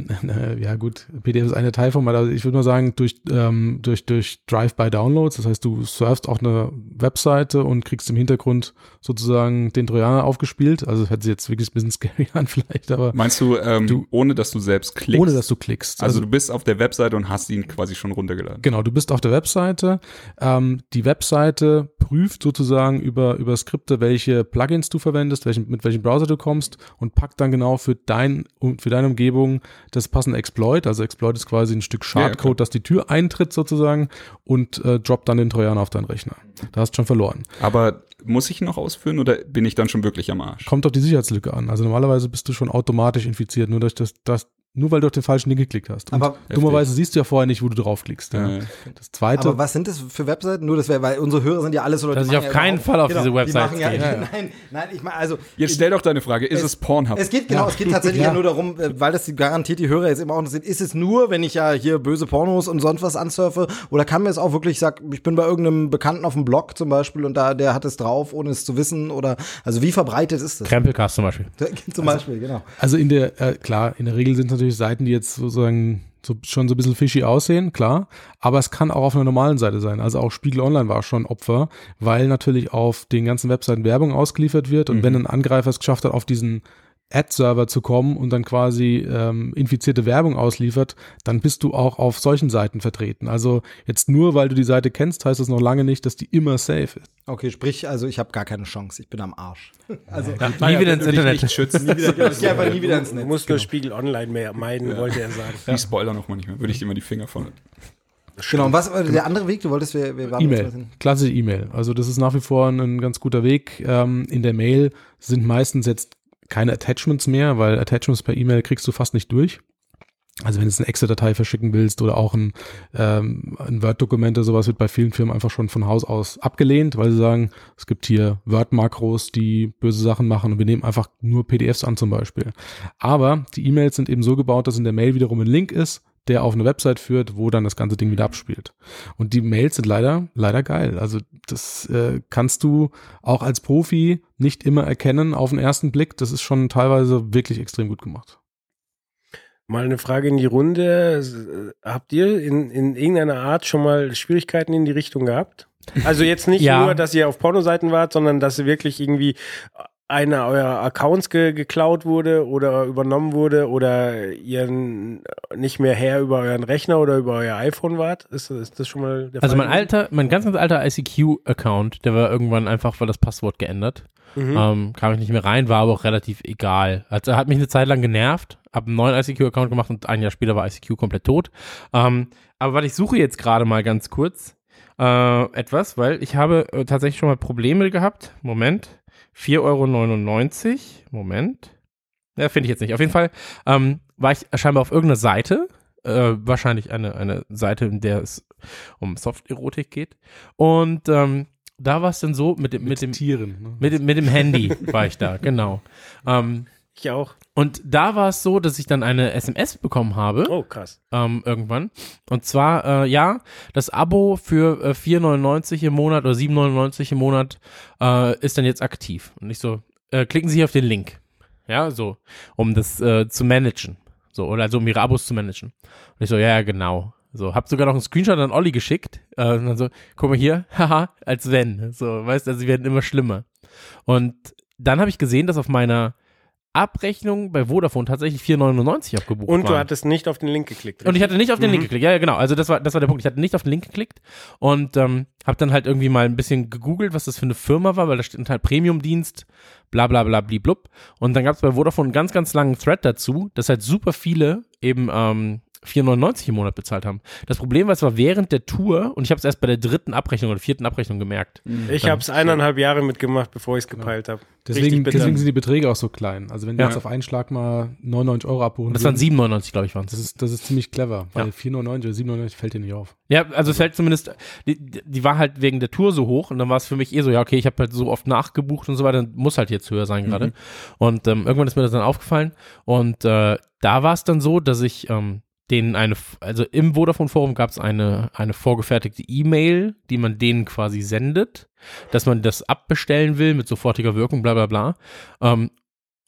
ja gut, PDF ist ein Dateiformat, also ich würde mal sagen, durch, ähm, durch, durch Drive-by-Downloads, das heißt, du surfst auch eine Webseite und kriegst im Hintergrund sozusagen den Trojaner aufgespielt, also hört sich jetzt wirklich ein bisschen scary an vielleicht, aber Meinst du, ähm, Du- ohne dass du selbst klickst? ohne dass du klickst. Also, du bist auf der Webseite und hast ihn quasi schon runtergeladen. Genau, du bist auf der Webseite. Ähm, die Webseite prüft sozusagen über, über Skripte, welche Plugins du verwendest, welchen, mit welchem Browser du kommst und packt dann genau für, dein, für deine Umgebung das passende Exploit. Also Exploit ist quasi ein Stück Ja, ja, Schadcode, das die Tür eintritt sozusagen und äh, droppt dann den Trojaner auf deinen Rechner. Da hast du schon verloren. Aber muss ich ihn noch ausführen oder bin ich dann schon wirklich am Arsch? Kommt auf die Sicherheitslücke an. Also normalerweise bist du schon automatisch infiziert, nur durch das, das nur weil du auf den falschen Link geklickt hast. Und Aber- dummerweise siehst du ja vorher nicht, wo du draufklickst. Ja. Das zweite. aber was sind das für Webseiten? Nur das wäre, weil unsere Hörer sind ja alles oder Dass die ich auf ja keinen Fall auf genau, diese die Websites machen ja. Nein, nein, ich meine, also Jetzt stell doch deine Frage, ist es, Es- Pornhub? Es geht genau, es geht tatsächlich ja. nur darum, äh, weil das die garantiert die Hörer jetzt immer auch interessiert, ist es nur, wenn ich ja hier böse Pornos und sonst was ansurfe, oder kann mir es auch wirklich, ich sag, ich bin bei irgendeinem Bekannten auf dem Blog zum Beispiel und da der hat es drauf, ohne es zu wissen, oder also wie verbreitet ist das? Krempelcast zum Beispiel. zum Beispiel, genau. Also in der, äh, klar, in der Regel sind es natürlich Seiten, die jetzt sozusagen so, schon so ein bisschen fishy aussehen, klar. Aber es kann auch auf einer normalen Seite sein. Also auch Spiegel Online war schon Opfer, weil natürlich auf den ganzen Webseiten Werbung ausgeliefert wird. Und wenn ein Angreifer es geschafft hat, auf diesen Ad-Server zu kommen und dann quasi ähm, infizierte Werbung ausliefert, dann bist du auch auf solchen Seiten vertreten. Also jetzt nur, weil du die Seite kennst, heißt das noch lange nicht, dass die immer safe ist. Okay, sprich, also ich habe gar keine Chance, ich bin am Arsch. Also Ja, nie wieder ins Internet. Nicht schützen. nie wieder, ich einfach nie wieder ins Du Netz. musst nur Spiegel Online mehr meiden, wollte er sagen. Die Spoiler noch manchmal, würde ich dir mal die Finger von. Genau, und was war der andere Weg? Du wolltest, wir, wir waren E-Mail, klassische E-Mail. Also das ist nach wie vor ein, ein ganz guter Weg. Ähm, in der Mail sind meistens jetzt keine Attachments mehr, weil Attachments per E-Mail kriegst du fast nicht durch. Also wenn du eine Excel-Datei verschicken willst oder auch ein, ähm, ein Word-Dokument oder sowas wird bei vielen Firmen einfach schon von Haus aus abgelehnt, weil sie sagen, es gibt hier Word-Makros, die böse Sachen machen und wir nehmen einfach nur PDFs an zum Beispiel. Aber die E-Mails sind eben so gebaut, dass in der Mail wiederum ein Link ist, der auf eine Website führt, wo dann das ganze Ding wieder abspielt. Und die Mails sind leider, leider geil. Also das äh, kannst du auch als Profi nicht immer erkennen auf den ersten Blick. Das ist schon teilweise wirklich extrem gut gemacht. Mal eine Frage in die Runde. Habt ihr in, in irgendeiner Art schon mal Schwierigkeiten in die Richtung gehabt? Also jetzt nicht Ja. nur, dass ihr auf Pornoseiten wart, sondern dass ihr wirklich irgendwie einer eurer Accounts ge geklaut wurde oder übernommen wurde oder ihr nicht mehr Herr über euren Rechner oder über euer iPhone wart? Ist, ist das schon mal der Also Fall? mein alter, mein ganz, ganz alter ICQ-Account, der war irgendwann einfach, weil das Passwort geändert. Mhm. Ähm, kam ich nicht mehr rein, war aber auch relativ egal. Also hat mich eine Zeit lang genervt, hab einen neuen ICQ-Account gemacht und ein Jahr später war ICQ komplett tot. Ähm, aber was ich suche jetzt gerade mal ganz kurz äh, etwas, weil ich habe äh, tatsächlich schon mal Probleme gehabt. Moment. 4,99 Euro. Moment. Ja, finde ich jetzt nicht. Auf jeden Fall ähm, war ich scheinbar auf irgendeiner Seite, äh, wahrscheinlich eine, eine Seite, in der es um Soft-Erotik geht. Und ähm, da war es dann so, mit dem, mit, dem Tieren. Ne? mit, mit dem Handy war ich da, genau. Ähm, ich auch. und da war es so, dass ich dann eine SMS bekommen habe. Oh, krass. Ähm, irgendwann. Und zwar, äh, ja, das Abo für äh, 4,99 im Monat oder 7,99 im Monat äh, ist dann jetzt aktiv. Und ich so, äh, klicken Sie hier auf den Link. Ja, so, um das äh, zu managen. So, oder also um Ihre Abos zu managen. Und ich so, ja, ja, genau. So, hab sogar noch einen Screenshot an Olli geschickt. Äh, und dann so, guck mal hier, haha, als wenn. So, weißt du, also sie werden immer schlimmer. Und dann habe ich gesehen, dass auf meiner Abrechnung bei Vodafone tatsächlich 4,99 abgebucht Und du waren. hattest nicht auf den Link geklickt. Und ich hatte nicht auf den Mhm. Link geklickt. Ja, ja, genau. Also das war, das war der Punkt. Ich hatte nicht auf den Link geklickt und ähm, habe dann halt irgendwie mal ein bisschen gegoogelt, was das für eine Firma war, weil da steht halt Premium-Dienst, bla bla bla bliblub. Und dann gab es bei Vodafone einen ganz, ganz langen Thread dazu, dass halt super viele eben ähm, 4,99 im Monat bezahlt haben. Das Problem war, es war während der Tour und ich habe es erst bei der dritten Abrechnung oder vierten Abrechnung gemerkt. Ich Dann- habe es eineinhalb Jahre mitgemacht, bevor ich es gepeilt habe. Deswegen, deswegen sind die Beträge auch so klein. Also wenn du Ja. jetzt auf einen Schlag mal 99 Euro abbuchen Das waren würden, 7,99, glaube ich, waren Das ist, das ist ziemlich clever, weil Ja. 4,99 oder 7,99 fällt dir nicht auf. Ja, also es fällt zumindest, die, die war halt wegen der Tour so hoch und dann war es für mich eh so, ja, okay, ich habe halt so oft nachgebucht und so weiter, muss halt jetzt höher sein gerade. Mhm. Und ähm, irgendwann ist mir das dann aufgefallen und äh, da war es dann so, dass ich ähm, denen eine, also im Vodafone-Forum gab es eine, eine vorgefertigte E-Mail, die man denen quasi sendet, dass man das abbestellen will mit sofortiger Wirkung, bla bla bla. Ähm,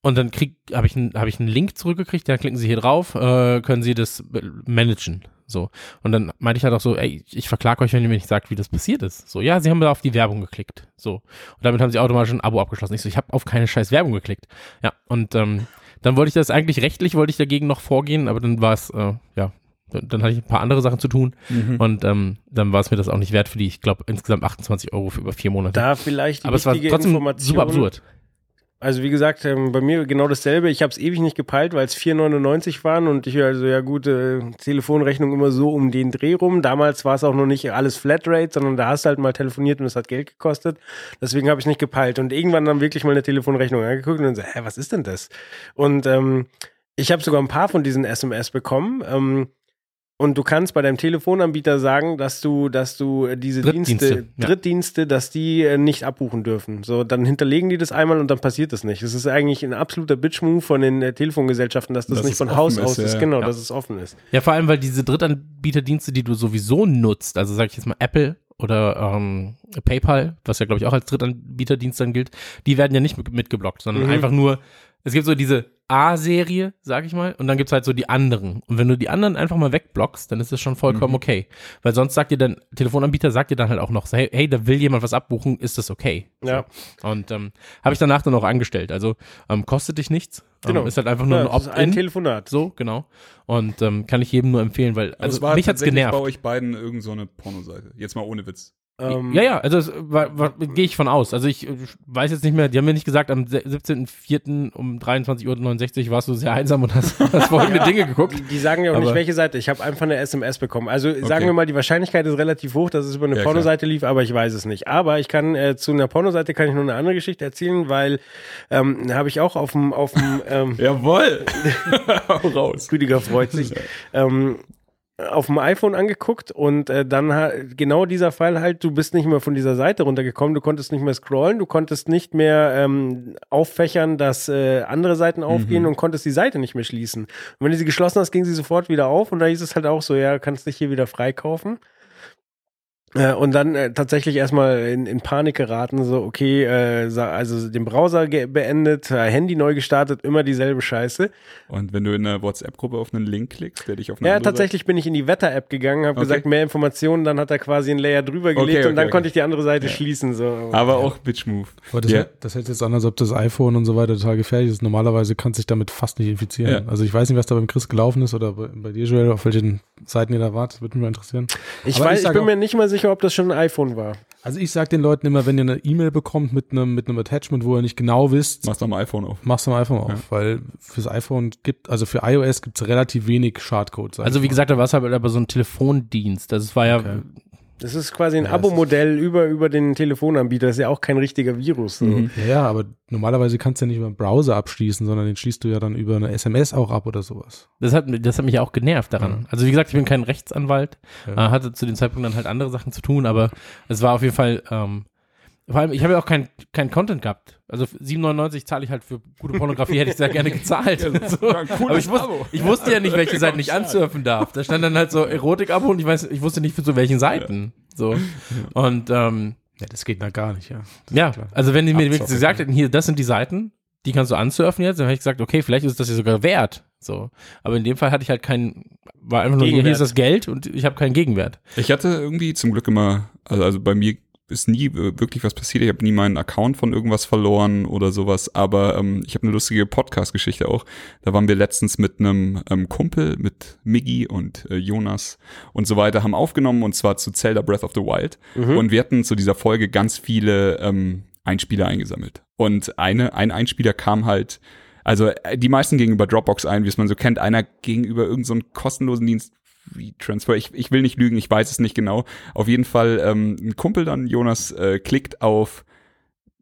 und dann krieg, habe ich, einen- hab ich einen Link zurückgekriegt, dann klicken Sie hier drauf, äh, können Sie das managen. So. Und dann meinte ich halt auch so, ey, ich verklage euch, wenn ihr mir nicht sagt, wie das passiert ist. So, ja, sie haben da auf die Werbung geklickt. So. Und damit haben sie automatisch ein Abo abgeschlossen. Ich so, ich habe auf keine scheiß Werbung geklickt. Ja, und ähm, dann wollte ich das eigentlich rechtlich, wollte ich dagegen noch vorgehen, aber dann war es, äh, ja, dann, hatte ich ein paar andere Sachen zu tun Mhm. und ähm, dann war es mir das auch nicht wert für die, ich glaube, insgesamt 28 Euro für über vier Monate. Da vielleicht die aber es war trotzdem super absurd. Also wie gesagt, ähm, bei mir genau dasselbe. Ich habe es ewig nicht gepeilt, weil es 4,99 waren und ich also ja gut, äh, Telefonrechnung immer so um den Dreh rum. Damals war es auch noch nicht alles Flatrate, sondern da hast du halt mal telefoniert und es hat Geld gekostet. Deswegen habe ich nicht gepeilt und irgendwann dann wirklich mal eine Telefonrechnung angeguckt und dann so, hä, was ist denn das? Und ähm, ich habe sogar ein paar von diesen SMS bekommen. Ähm, und du kannst bei deinem Telefonanbieter sagen, dass du, dass du äh, diese Drittdienste, Dienste, ja. Drittdienste, dass die äh, nicht abbuchen dürfen. So, dann hinterlegen die das einmal und dann passiert das nicht. Es ist eigentlich ein absoluter Bitch-Move von den äh, Telefongesellschaften, dass das Dass nicht von Haus ist, aus ja, ist. Genau, Ja. dass es offen ist. Ja, vor allem, weil diese Drittanbieterdienste, die du sowieso nutzt, also sag ich jetzt mal Apple oder ähm, PayPal, was ja glaube ich auch als Drittanbieterdienst dann gilt, die werden ja nicht mit- mitgeblockt, sondern Mhm. einfach nur, es gibt so diese A-Serie, sag ich mal, und dann gibt's halt so die anderen. Und wenn du die anderen einfach mal wegblockst, dann ist das schon vollkommen Mhm. okay. Weil sonst sagt dir dann, Telefonanbieter sagt dir dann halt auch noch, so, hey, hey, da will jemand was abbuchen, ist das okay? Ja. So. Und ähm, habe ich danach dann auch angestellt. Also ähm, kostet dich nichts. Genau. Ähm, ist halt einfach nur Ja, ein ist ein Opt-in. Telefonat. So, genau. Und ähm, kann ich jedem nur empfehlen, weil also es war mich hat's genervt. bei euch beiden irgend so eine Pornoseite. Jetzt mal ohne Witz. Ähm, ja, ja, also gehe ich von aus. Also ich äh, weiß jetzt nicht mehr, die haben mir nicht gesagt, am se- 17.04. um 23.69 Uhr warst du sehr einsam und hast, hast folgende Ja, Dinge geguckt. Die, die sagen ja auch nicht, Aber- welche Seite. Ich habe einfach eine SMS bekommen. Also sagen Okay. wir mal, die Wahrscheinlichkeit ist relativ hoch, dass es über eine Ja. Pornoseite lief, aber ich weiß es nicht. Aber ich kann äh, zu einer Pornoseite kann ich nur eine andere Geschichte erzählen, weil ähm, habe ich auch auf dem auf dem ähm, Jawohl. raus. Rüdiger freut sich. ähm, auf dem iPhone angeguckt und äh, dann genau dieser Fall halt, du bist nicht mehr von dieser Seite runtergekommen, du konntest nicht mehr scrollen, du konntest nicht mehr ähm, auffächern, dass äh, andere Seiten aufgehen Mhm. und konntest die Seite nicht mehr schließen. Und wenn du sie geschlossen hast, ging sie sofort wieder auf und da hieß es halt auch so, ja, kannst dich hier wieder freikaufen. Äh, und dann äh, tatsächlich erstmal in, in Panik geraten, so, okay, äh, also den Browser beendet, äh, Handy neu gestartet, immer dieselbe Scheiße. Und wenn du in einer WhatsApp-Gruppe auf einen Link klickst, der dich auf eine Ja, tatsächlich bin ich in die Wetter-App gegangen, habe Okay. gesagt, mehr Informationen, dann hat er quasi einen Layer drüber Okay, gelegt okay, und dann okay. konnte ich die andere Seite Ja. schließen. So. Seite. Aber auch Bitch-Move. Aber das, Ja. hält- das hält jetzt an, als ob das iPhone und so weiter total gefährlich ist. Normalerweise kannst du dich damit fast nicht infizieren. Ja. Also ich weiß nicht, was da beim Chris gelaufen ist oder bei, bei dir, Joel, auf welchen Seiten ihr da wart. Das würde mich mal interessieren. Ich, Aber weiß, ich sag bin auch- mir nicht mal sicher, ob das schon ein iPhone war. Also ich sag den Leuten immer, wenn ihr eine E-Mail bekommt mit einem mit einem Attachment, wo ihr nicht genau wisst, Machst du am iPhone auf. machst du am iPhone auf, Ja. weil fürs iPhone gibt, also für iOS gibt es relativ wenig Schadcode. sag Also wie mal. gesagt, da war es halt aber so ein Telefondienst. Also es war ja, Okay. Das ist quasi ein Ja, Abo-Modell über, über den Telefonanbieter. Das ist ja auch kein richtiger Virus. So. Mhm. Ja, aber normalerweise kannst du ja nicht über einen Browser abschließen, sondern den schließt du ja dann über eine SMS auch ab oder sowas. das hat, das hat mich ja auch genervt daran. Ja. Also wie gesagt, ich bin kein Rechtsanwalt, Ja. äh, hatte zu dem Zeitpunkt dann halt andere Sachen zu tun, aber es war auf jeden Fall, ähm, vor allem, ich habe ja auch kein, kein Content gehabt. Also 7,99 zahle ich halt für gute Pornografie, hätte ich sehr gerne gezahlt. so. Aber ich, wusste, ich wusste ja nicht, welche Seiten ich ansurfen darf. Da stand dann halt so Erotik-Abo und ich weiß, ich wusste nicht für zu welchen Seiten. So. Und ähm, Ja, das geht da gar nicht, ja. Das ja, also wenn die mir Abzocken. wirklich gesagt hätten, hier, das sind die Seiten, die kannst du ansurfen jetzt, dann hätte ich gesagt, okay, vielleicht ist das ja sogar wert. So. Aber in dem Fall hatte ich halt keinen, war einfach nur, hier ist das Geld und ich habe keinen Gegenwert. Ich hatte irgendwie zum Glück immer, also, also bei mir ist nie wirklich was passiert. Ich habe nie meinen Account von irgendwas verloren oder sowas. Aber ähm, ich habe eine lustige Podcast-Geschichte auch. Da waren wir letztens mit einem ähm, Kumpel, mit Miggy und äh, Jonas und so weiter, haben aufgenommen und zwar zu Zelda Breath of the Wild. Mhm. Und wir hatten zu dieser Folge ganz viele ähm, Einspieler eingesammelt. Und eine, ein Einspieler kam halt also äh, die meisten gegenüber Dropbox ein, wie es man so kennt. Einer gegenüber irgendeinem so kostenlosen Dienst Transfer. Ich, ich will nicht lügen, ich weiß es nicht genau. Auf jeden Fall ähm, ein Kumpel dann, Jonas, äh, klickt auf,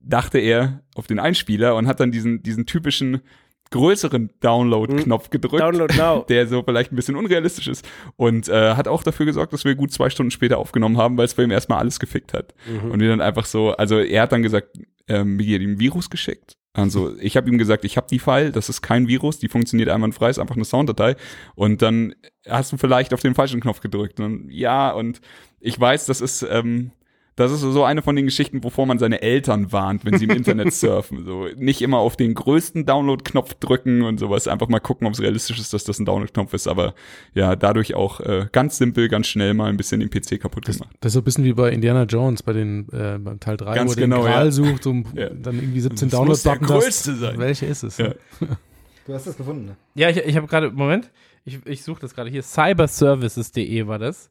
dachte er, auf den Einspieler und hat dann diesen, diesen typischen größeren Download-Knopf gedrückt, Download der so vielleicht ein bisschen unrealistisch ist und äh, hat auch dafür gesorgt, dass wir gut zwei Stunden später aufgenommen haben, weil es bei ihm erstmal alles gefickt hat. Mhm. Und wir dann einfach so, also er hat dann gesagt, ähm, mir ein Virus geschickt. Also ich habe ihm gesagt, ich habe die File, das ist kein Virus, die funktioniert einwandfrei, ist einfach eine Sounddatei. Und dann hast du vielleicht auf den falschen Knopf gedrückt. Und ja, und ich weiß, das ist, ähm, das ist so eine von den Geschichten, wovor man seine Eltern warnt, wenn sie im Internet surfen. So nicht immer auf den größten Download-Knopf drücken und sowas. Einfach mal gucken, ob es realistisch ist, dass das ein Download-Knopf ist. Aber ja, dadurch auch äh, ganz simpel, ganz schnell mal ein bisschen den PC kaputt Das, gemacht. das ist so ein bisschen wie bei Indiana Jones bei den äh, beim Teil 3, Ganz wo genau, den Gral ja. sucht und Ja. dann irgendwie 17 Das muss der Download-Button größte sein. Welche ist es? Ja. Du hast das gefunden, ne? Ja, ich, ich habe gerade, Moment, ich, ich suche das gerade hier, cyberservices.de war das.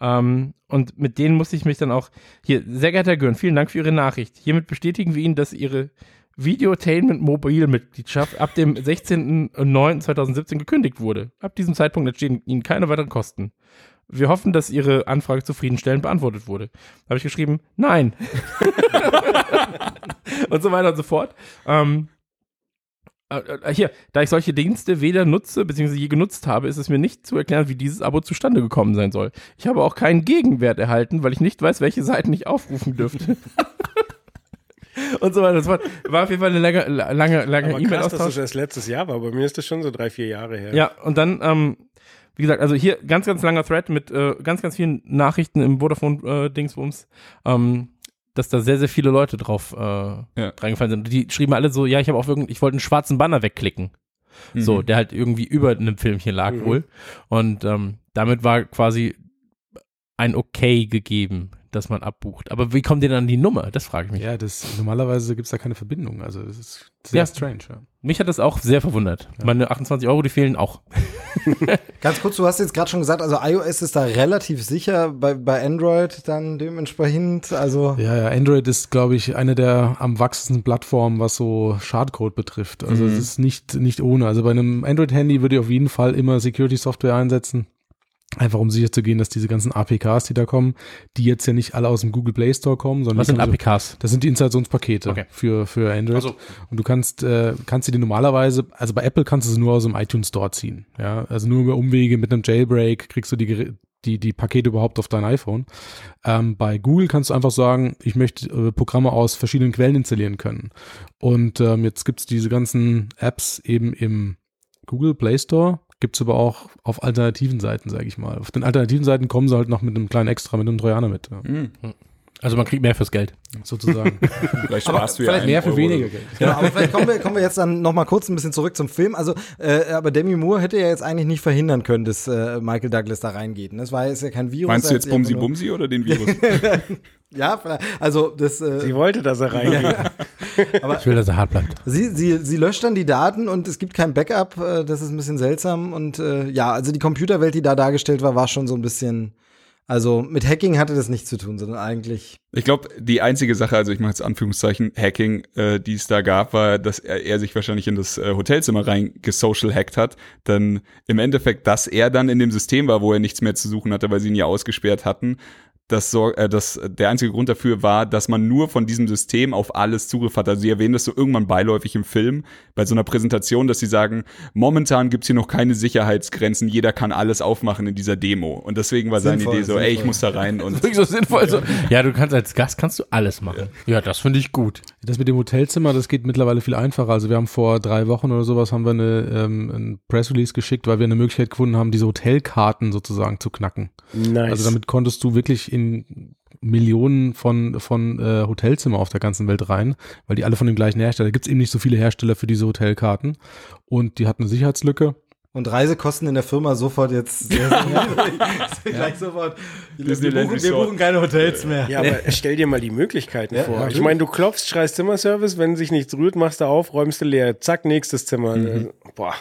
Ähm, und mit denen musste ich mich dann auch, hier, sehr geehrter Herr Görn, vielen Dank für Ihre Nachricht. Hiermit bestätigen wir Ihnen, dass Ihre Videotainment Mobilmitgliedschaft ab dem 16.09.2017 gekündigt wurde. Ab diesem Zeitpunkt entstehen Ihnen keine weiteren Kosten. Wir hoffen, dass Ihre Anfrage zufriedenstellend beantwortet wurde. Da habe ich geschrieben, nein. und so weiter und so fort. Ähm, äh, äh, hier, da ich solche Dienste weder nutze bzw. je genutzt habe, ist es mir nicht zu erklären, wie dieses Abo zustande gekommen sein soll. Ich habe auch keinen Gegenwert erhalten, weil ich nicht weiß, welche Seiten ich aufrufen dürfte. und so weiter und so fort. War auf jeden Fall eine lange, lange, lange krass, dass das E-Mail-Austausch. erst letztes Jahr war. Bei mir ist das schon so drei, vier Jahre her. Ja, und dann, ähm, wie gesagt, also hier ganz, ganz langer Thread mit äh, ganz, ganz vielen Nachrichten im Vodafone-Dingsbums, ähm, dass da sehr, sehr viele Leute drauf äh, reingefallen sind. Die schrieben alle so, ja, ich habe auch irgend, ich wollte einen schwarzen Banner wegklicken. So, Mhm. der halt irgendwie über einem Filmchen lag Mhm. wohl. Und ähm, damit war quasi ein Okay gegeben, dass man abbucht. Aber wie kommt ihr dann an die Nummer? Das frage ich mich. Ja, das normalerweise gibt es da keine Verbindung. Also das ist sehr Ja. strange. Ja. Mich hat das auch sehr verwundert. Meine 28 Euro, die fehlen auch. Ganz kurz, du hast jetzt gerade schon gesagt, also iOS ist da relativ sicher, bei, bei Android dann dementsprechend, also. Ja, ja, Android ist, glaube ich, eine der am wachsendsten Plattformen, was so Schadcode betrifft. Also Mhm. es ist nicht, nicht ohne. Also bei einem Android-Handy würde ich auf jeden Fall immer Security-Software einsetzen. Einfach um sicher zu gehen, dass diese ganzen APKs, die da kommen, die jetzt ja nicht alle aus dem Google Play Store kommen, sondern Was sind kommen APKs? Das sind die Installationspakete Okay. für, für Android. Also- Und du kannst, äh, kannst sie die normalerweise, also bei Apple kannst du sie nur aus dem iTunes Store ziehen. Ja, also nur über Umwege mit einem Jailbreak kriegst du die, die, die Pakete überhaupt auf dein iPhone. Ähm, bei Google kannst du einfach sagen, ich möchte äh, Programme aus verschiedenen Quellen installieren können. Und ähm, jetzt gibt's diese ganzen Apps eben im Google Play Store, gibt's aber auch auf alternativen Seiten, sage ich mal. Auf den alternativen Seiten kommen sie halt noch mit einem kleinen Extra, mit einem Trojaner mit. Ja. Mhm. Also man kriegt mehr fürs Geld. Sozusagen. Vielleicht Aber sparst du ja vielleicht mehr für Euro weniger. Geld. Genau, aber vielleicht kommen wir, kommen wir jetzt dann noch mal kurz ein bisschen zurück zum Film. Also, äh, aber Demi Moore hätte ja jetzt eigentlich nicht verhindern können, dass äh, Michael Douglas da reingeht. Das war jetzt ja kein Virus. Meinst du jetzt Bumsi Bumsi oder den Virus? Ja, vielleicht. also das. Äh, Sie wollte, dass er reingeht. Ich will, dass er hart bleibt. Sie, sie, sie löscht dann die Daten und es gibt kein Backup. Äh, das ist ein bisschen seltsam. Und äh, ja, also die Computerwelt, die da dargestellt war, war schon so ein bisschen. Also mit Hacking hatte das nichts zu tun, sondern eigentlich. Ich glaube, die einzige Sache, also ich mache jetzt Anführungszeichen, Hacking, äh, die es da gab, war, dass er, er sich wahrscheinlich in das äh, Hotelzimmer rein gesocial hackt hat. Dann im Endeffekt, dass er dann in dem System war, wo er nichts mehr zu suchen hatte, weil sie ihn ja ausgesperrt hatten. Das, äh, das, der einzige Grund dafür war, dass man nur von diesem System auf alles Zugriff hat. Also sie erwähnen das so irgendwann beiläufig im Film, bei so einer Präsentation, dass sie sagen, momentan gibt's hier noch keine Sicherheitsgrenzen, jeder kann alles aufmachen in dieser Demo. Und deswegen war seine Sinnvoll, Idee so, ey, ich sinnvoll. muss da rein und Wirklich so sinnvoll. So. Ja, du kannst als Gast kannst du alles machen. Ja, das finde ich gut. Das mit dem Hotelzimmer, das geht mittlerweile viel einfacher. Also wir haben vor drei Wochen oder sowas haben wir eine, ähm, ein Pressrelease geschickt, weil wir eine Möglichkeit gefunden haben, diese Hotelkarten sozusagen zu knacken. Nice. Also damit konntest du wirklich in Millionen von, von äh, Hotelzimmer auf der ganzen Welt rein, weil die alle von dem gleichen Hersteller. Gibt es eben nicht so viele Hersteller für diese Hotelkarten. Und die hatten eine Sicherheitslücke. Und Reisekosten in der Firma sofort jetzt sehr, sehr. Gleich sofort. Wir buchen, wir buchen keine Hotels mehr. Ja, aber stell dir mal die Möglichkeiten Ja, vor. ja, ich meine, du klopfst, schreist Zimmerservice, wenn sich nichts rührt, machst du auf, räumst du leer, zack, nächstes Zimmer. Äh, Boah.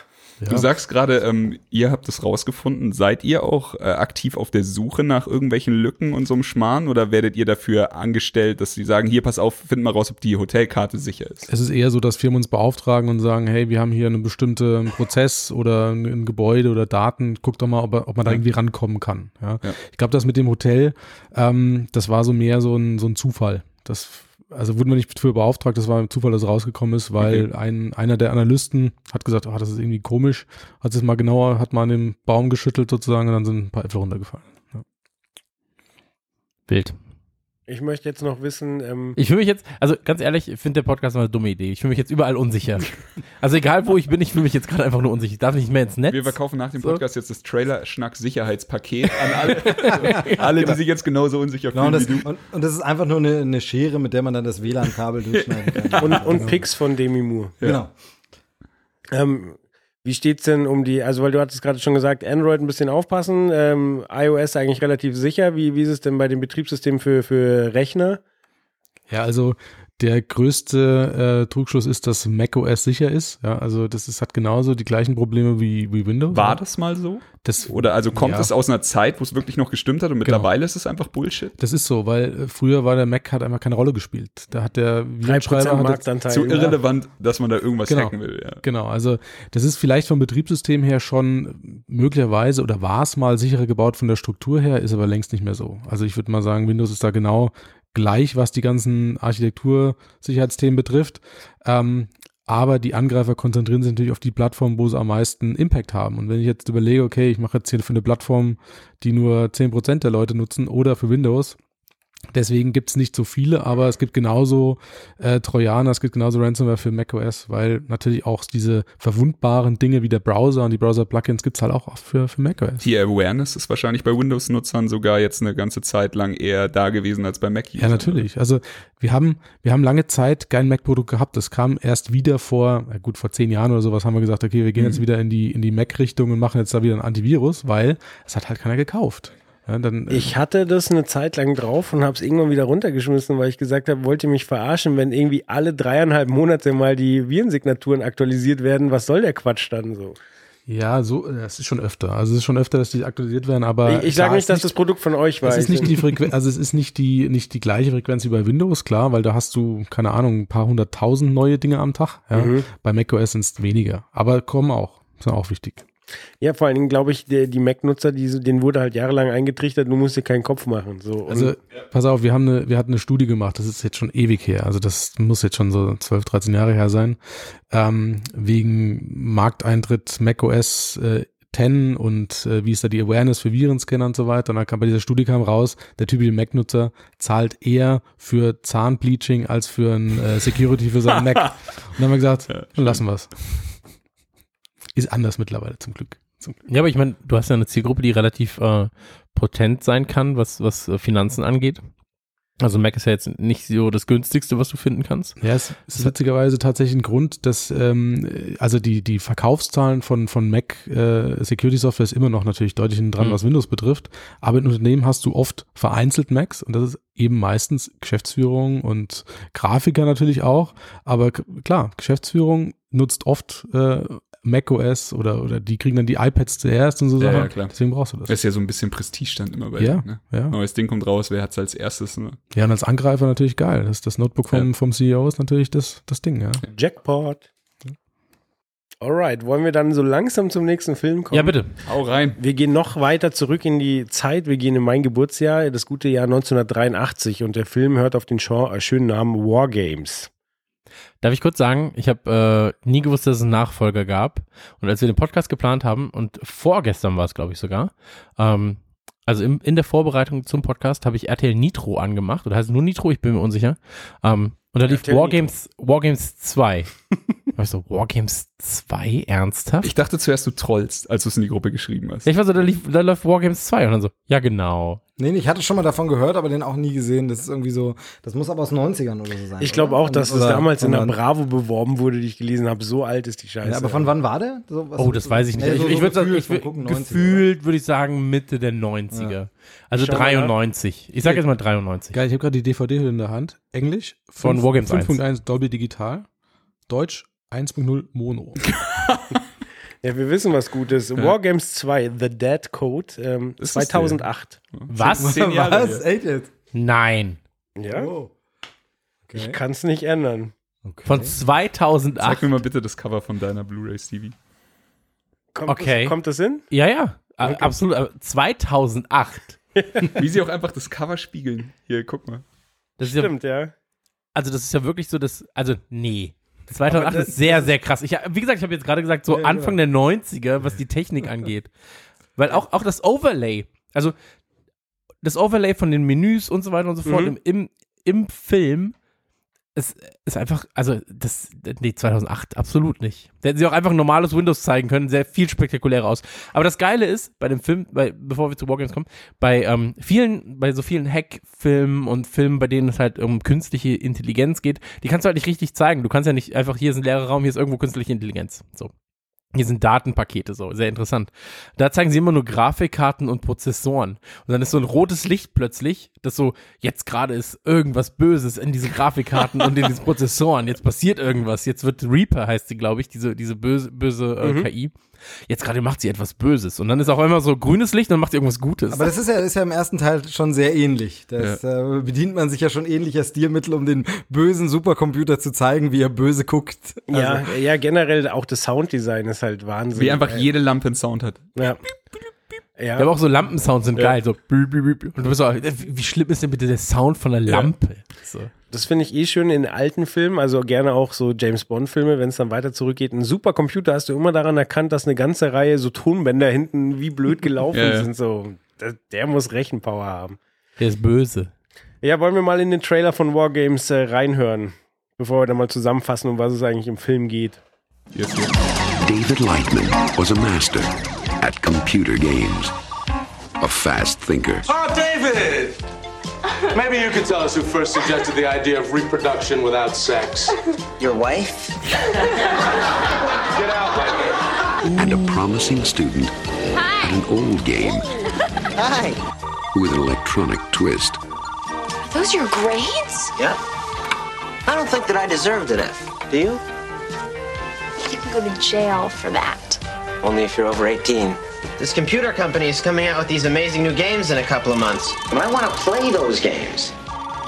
Du sagst gerade, ähm, ihr habt es rausgefunden. Seid ihr auch äh, aktiv auf der Suche nach irgendwelchen Lücken und so einem Schmarrn oder werdet ihr dafür angestellt, dass sie sagen, hier pass auf, find mal raus, ob die Hotelkarte sicher ist? Es ist eher so, dass Firmen uns beauftragen und sagen, hey, wir haben hier einen bestimmten Prozess oder ein, ein Gebäude oder Daten, guck doch mal, ob, ob man da Ja. irgendwie rankommen kann. Ja. Ja. Ich glaube, das mit dem Hotel, ähm, das war so mehr so ein, so ein Zufall. Das, also wurden wir nicht für beauftragt, das war ein Zufall, dass es rausgekommen ist, weil Okay. ein, einer der Analysten hat gesagt, ah, das ist irgendwie komisch, hat es mal genauer, hat mal an dem Baum geschüttelt sozusagen und dann sind ein paar Äpfel runtergefallen. Ja. Wild. Ich möchte jetzt noch wissen, ähm, Ich fühle mich jetzt, also ganz ehrlich, ich finde der Podcast mal eine dumme Idee. Ich fühle mich jetzt überall unsicher. Also egal wo ich bin, ich fühle mich jetzt gerade einfach nur unsicher. Ich darf nicht mehr ins Netz. Wir verkaufen nach dem So. Podcast jetzt das Trailer-Schnack-Sicherheitspaket an alle, alle, die sich jetzt genauso unsicher Genau, und, fühlen das, wie du. und, und das ist einfach nur eine, eine Schere, mit der man dann das WLAN-Kabel durchschneiden kann. und, und Picks von Demi Moore. Genau. Ähm, wie steht's denn um die, also weil du hattest gerade schon gesagt, Android ein bisschen aufpassen, ähm, iOS eigentlich relativ sicher. Wie, wie ist es denn bei dem Betriebssystem für, für Rechner? Ja, also der größte äh, Trugschluss ist, dass macOS sicher ist. Ja, also das ist, hat genauso die gleichen Probleme wie, wie Windows. War das mal so? Das, Oder also kommt Ja. es aus einer Zeit, wo es wirklich noch gestimmt hat und mittlerweile ist es einfach Bullshit? Das ist so, weil äh, früher war der Mac hat einfach keine Rolle gespielt. Da hat der 3% Virenschreiber hat Marktanteil. Zu ja. irrelevant, dass man da irgendwas Genau. hacken will. Ja. Genau, also das ist vielleicht vom Betriebssystem her schon möglicherweise oder war es mal sicherer gebaut von der Struktur her, ist aber längst nicht mehr so. Also ich würde mal sagen, Windows ist da genau gleich, was die ganzen Architektursicherheitsthemen betrifft. Ähm, aber die Angreifer konzentrieren sich natürlich auf die Plattform, wo sie am meisten Impact haben. Und wenn ich jetzt überlege, okay, ich mache jetzt hier für eine Plattform, die nur 10% der Leute nutzen oder für Windows, Deswegen gibt es nicht so viele, aber es gibt genauso äh, Trojaner, es gibt genauso Ransomware für macOS, weil natürlich auch diese verwundbaren Dinge wie der Browser und die Browser-Plugins gibt es halt auch oft für, für macOS. Die Awareness ist wahrscheinlich bei Windows-Nutzern sogar jetzt eine ganze Zeit lang eher da gewesen als bei Mac. Ja, natürlich. Also wir haben, wir haben lange Zeit kein Mac-Produkt gehabt. Das kam erst wieder vor, na gut, vor zehn Jahren oder sowas haben wir gesagt, okay, wir gehen Mhm. jetzt wieder in die, in die Mac-Richtung und machen jetzt da wieder ein Antivirus, weil es hat halt keiner gekauft. Ja, dann, äh, Ich hatte das eine Zeit lang drauf und habe es irgendwann wieder runtergeschmissen, weil ich gesagt habe, wollt ihr mich verarschen, wenn irgendwie alle dreieinhalb Monate mal die Virensignaturen aktualisiert werden, was soll der Quatsch dann so? Ja, so, es ist schon öfter. Also es ist schon öfter, dass die aktualisiert werden, aber. Ich, ich sage nicht, dass das Produkt von euch war. Es ist nicht die Frequenz, also es ist nicht die, nicht die gleiche Frequenz wie bei Windows, klar, weil da hast du, keine Ahnung, ein paar hunderttausend neue Dinge am Tag. Ja. Mhm. Bei macOS sind es weniger. Aber kommen auch. Sind auch wichtig. Ja, vor allen Dingen glaube ich, der, die Mac-Nutzer, die, denen wurde halt jahrelang eingetrichtert, du musst dir keinen Kopf machen. So. Also, pass auf, wir haben eine, wir hatten eine Studie gemacht, das ist jetzt schon ewig her, also das muss jetzt schon so 12, 13 Jahre her sein, ähm, wegen Markteintritt macOS äh, 10 und äh, wie ist da die Awareness für Virenscanner und so weiter. Und dann kam bei dieser Studie kam raus, der typische Mac-Nutzer zahlt eher für Zahnbleaching als für ein äh, Security für seinen Mac. Und dann haben wir gesagt, dann lassen wir's. Ist anders mittlerweile zum Glück. Zum Glück. Ja, aber ich meine, du hast ja eine Zielgruppe, die relativ äh, potent sein kann, was, was äh, Finanzen angeht. Also Mac ist ja jetzt nicht so das günstigste, was du finden kannst. Ja, es ist witzigerweise tatsächlich ein Grund, dass ähm, also die die Verkaufszahlen von von Mac äh, Security Software ist immer noch natürlich deutlich hinten dran, Mhm. was Windows betrifft. Aber in Unternehmen hast du oft vereinzelt Macs und das ist eben meistens Geschäftsführung und Grafiker natürlich auch. Aber klar, Geschäftsführung nutzt oft äh, macOS oder oder die kriegen dann die iPads zuerst und so Ja, Sachen. ja, klar. Deswegen brauchst du das. Das ist ja so ein bisschen Prestigestand immer bei Ja, denen, ne? ja. Neues Ding kommt raus, wer hat's als erstes? Ne? Ja, und als Angreifer natürlich geil. Das, das Notebook vom, vom CEO ist natürlich das, das Ding, ja. Jackpot. Alright, wollen wir dann so langsam zum nächsten Film kommen? Ja, bitte. Hau rein. Wir gehen noch weiter zurück in die Zeit. Wir gehen in mein Geburtsjahr, das gute Jahr 1983. Und der Film hört auf den äh, schönen Namen Wargames. Darf ich kurz sagen, ich habe äh, nie gewusst, dass es einen Nachfolger gab. Und als wir den Podcast geplant haben, und vorgestern war es, glaube ich, sogar, ähm, also im, in der Vorbereitung zum Podcast habe ich RTL Nitro angemacht. Oder heißt es nur Nitro? Ich bin mir unsicher. Ähm, und da lief RTL Wargames, Wargames 2. war ich so, Wargames 2? Ernsthaft? Ich dachte zuerst, du trollst, als du es in die Gruppe geschrieben hast. ich war so, da, lief, da läuft Wargames 2. Und dann so, ja genau. Nee, ich hatte schon mal davon gehört, aber den auch nie gesehen. Das ist irgendwie so, das muss aber aus den 90ern oder so sein. Ich glaube auch, dass das damals in der? Bravo beworben wurde, die ich gelesen habe. So alt ist die Scheiße. Ja, aber von wann war der? So, was- Oh, das weiß ich nicht. Nee, ich so- ich so würde sagen, gefühlt ich vom würd, Gucken 90er, gefühlt würde ich sagen Mitte der 90er. Also Schau mal nach. 93. Ich sage jetzt mal 93. Geil, ich habe gerade die DVD in der Hand. Englisch Von fünf- Wargames 1. 5.1 Dolby Digital. Deutsch 1.0 Mono. Ja, wir wissen was Gutes. Wargames 2, The Dead Code, ähm, Das ist 2008. Was? Zehn Jahre Was? Echt jetzt? Nein. Ja, Oh. ich kann es nicht ändern. Von 2008. Sag mir mal bitte das Cover von deiner Blu-ray, Stevie. Kommt Okay. Das, kommt das hin? Ja, ja. A- Absolut. aber 2008. Wie sie auch einfach das Cover spiegeln. Hier, guck mal. Das ist ja, Stimmt, ja. also das ist ja wirklich so das, also nee. 2008 Aber das- ist sehr, sehr krass. Ich, wie gesagt, ich habe jetzt gerade gesagt, so Ja, Anfang der 90er, was die Technik angeht. Weil auch, auch das Overlay, also das Overlay von den Menüs und so weiter und so fort Mhm. im, im, im Film ist, ist einfach, also das, nee, 2008 absolut nicht. Da hätten sie auch einfach ein normales Windows zeigen können, sehr viel spektakulärer aus. Aber das Geile ist, bei dem Film, bei, bevor wir zu Wargames kommen, bei ähm, vielen, bei so vielen Hack-Filmen und Filmen, bei denen es halt um künstliche Intelligenz geht, die kannst du halt nicht richtig zeigen. Du kannst ja nicht einfach, hier ist ein leerer Raum, hier ist irgendwo künstliche Intelligenz. So. Hier sind Datenpakete, so, sehr interessant. Da zeigen sie immer nur Grafikkarten und Prozessoren. Und dann ist so ein rotes Licht plötzlich, das so, jetzt gerade ist irgendwas Böses in diesen Grafikkarten und in diesen Prozessoren. Jetzt passiert irgendwas. Jetzt wird Reaper, heißt sie, glaube ich, diese, diese böse, böse äh, Mhm. KI. Jetzt gerade macht sie etwas Böses. Und dann ist auch immer so grünes Licht und dann macht sie irgendwas Gutes. Aber das ist ja, ist ja im ersten Teil schon sehr ähnlich. Das äh, bedient man sich ja schon ähnlicher Stilmittel, um den bösen Supercomputer zu zeigen, wie er böse guckt. Also, Ja, ja, generell auch das Sounddesign ist halt Wahnsinn. Wie einfach Äh, jede Lampe einen Sound hat. Ja. Ja, aber auch so Lampensounds sind geil. So, und du bist so, wie schlimm ist denn bitte der Sound von der Lampe? So. Das finde ich eh schön in alten Filmen, also gerne auch so James Bond-Filme, wenn es dann weiter zurückgeht. Ein Supercomputer hast du immer daran erkannt, dass eine ganze Reihe so Tonbänder hinten wie blöd gelaufen Ja, ja. sind. So, der, der muss Rechenpower haben. Der ist böse. Ja, wollen wir mal in den Trailer von Wargames äh, reinhören, bevor wir dann mal zusammenfassen, um was es eigentlich im Film geht. Yes, yes. David Lightman was a master at computer games, a fast thinker. Oh, David! Maybe you could tell us who first suggested the idea of reproduction without sex. Your wife? Get out, Lightning. and a promising student at an old game Hi. with an electronic twist. Are Those your grades? Yeah. I don't think that I deserved an F. Do you? You can go to jail for that. Only if you're over 18. This computer company is coming out with these amazing new games in a couple of months. And I want to play those games.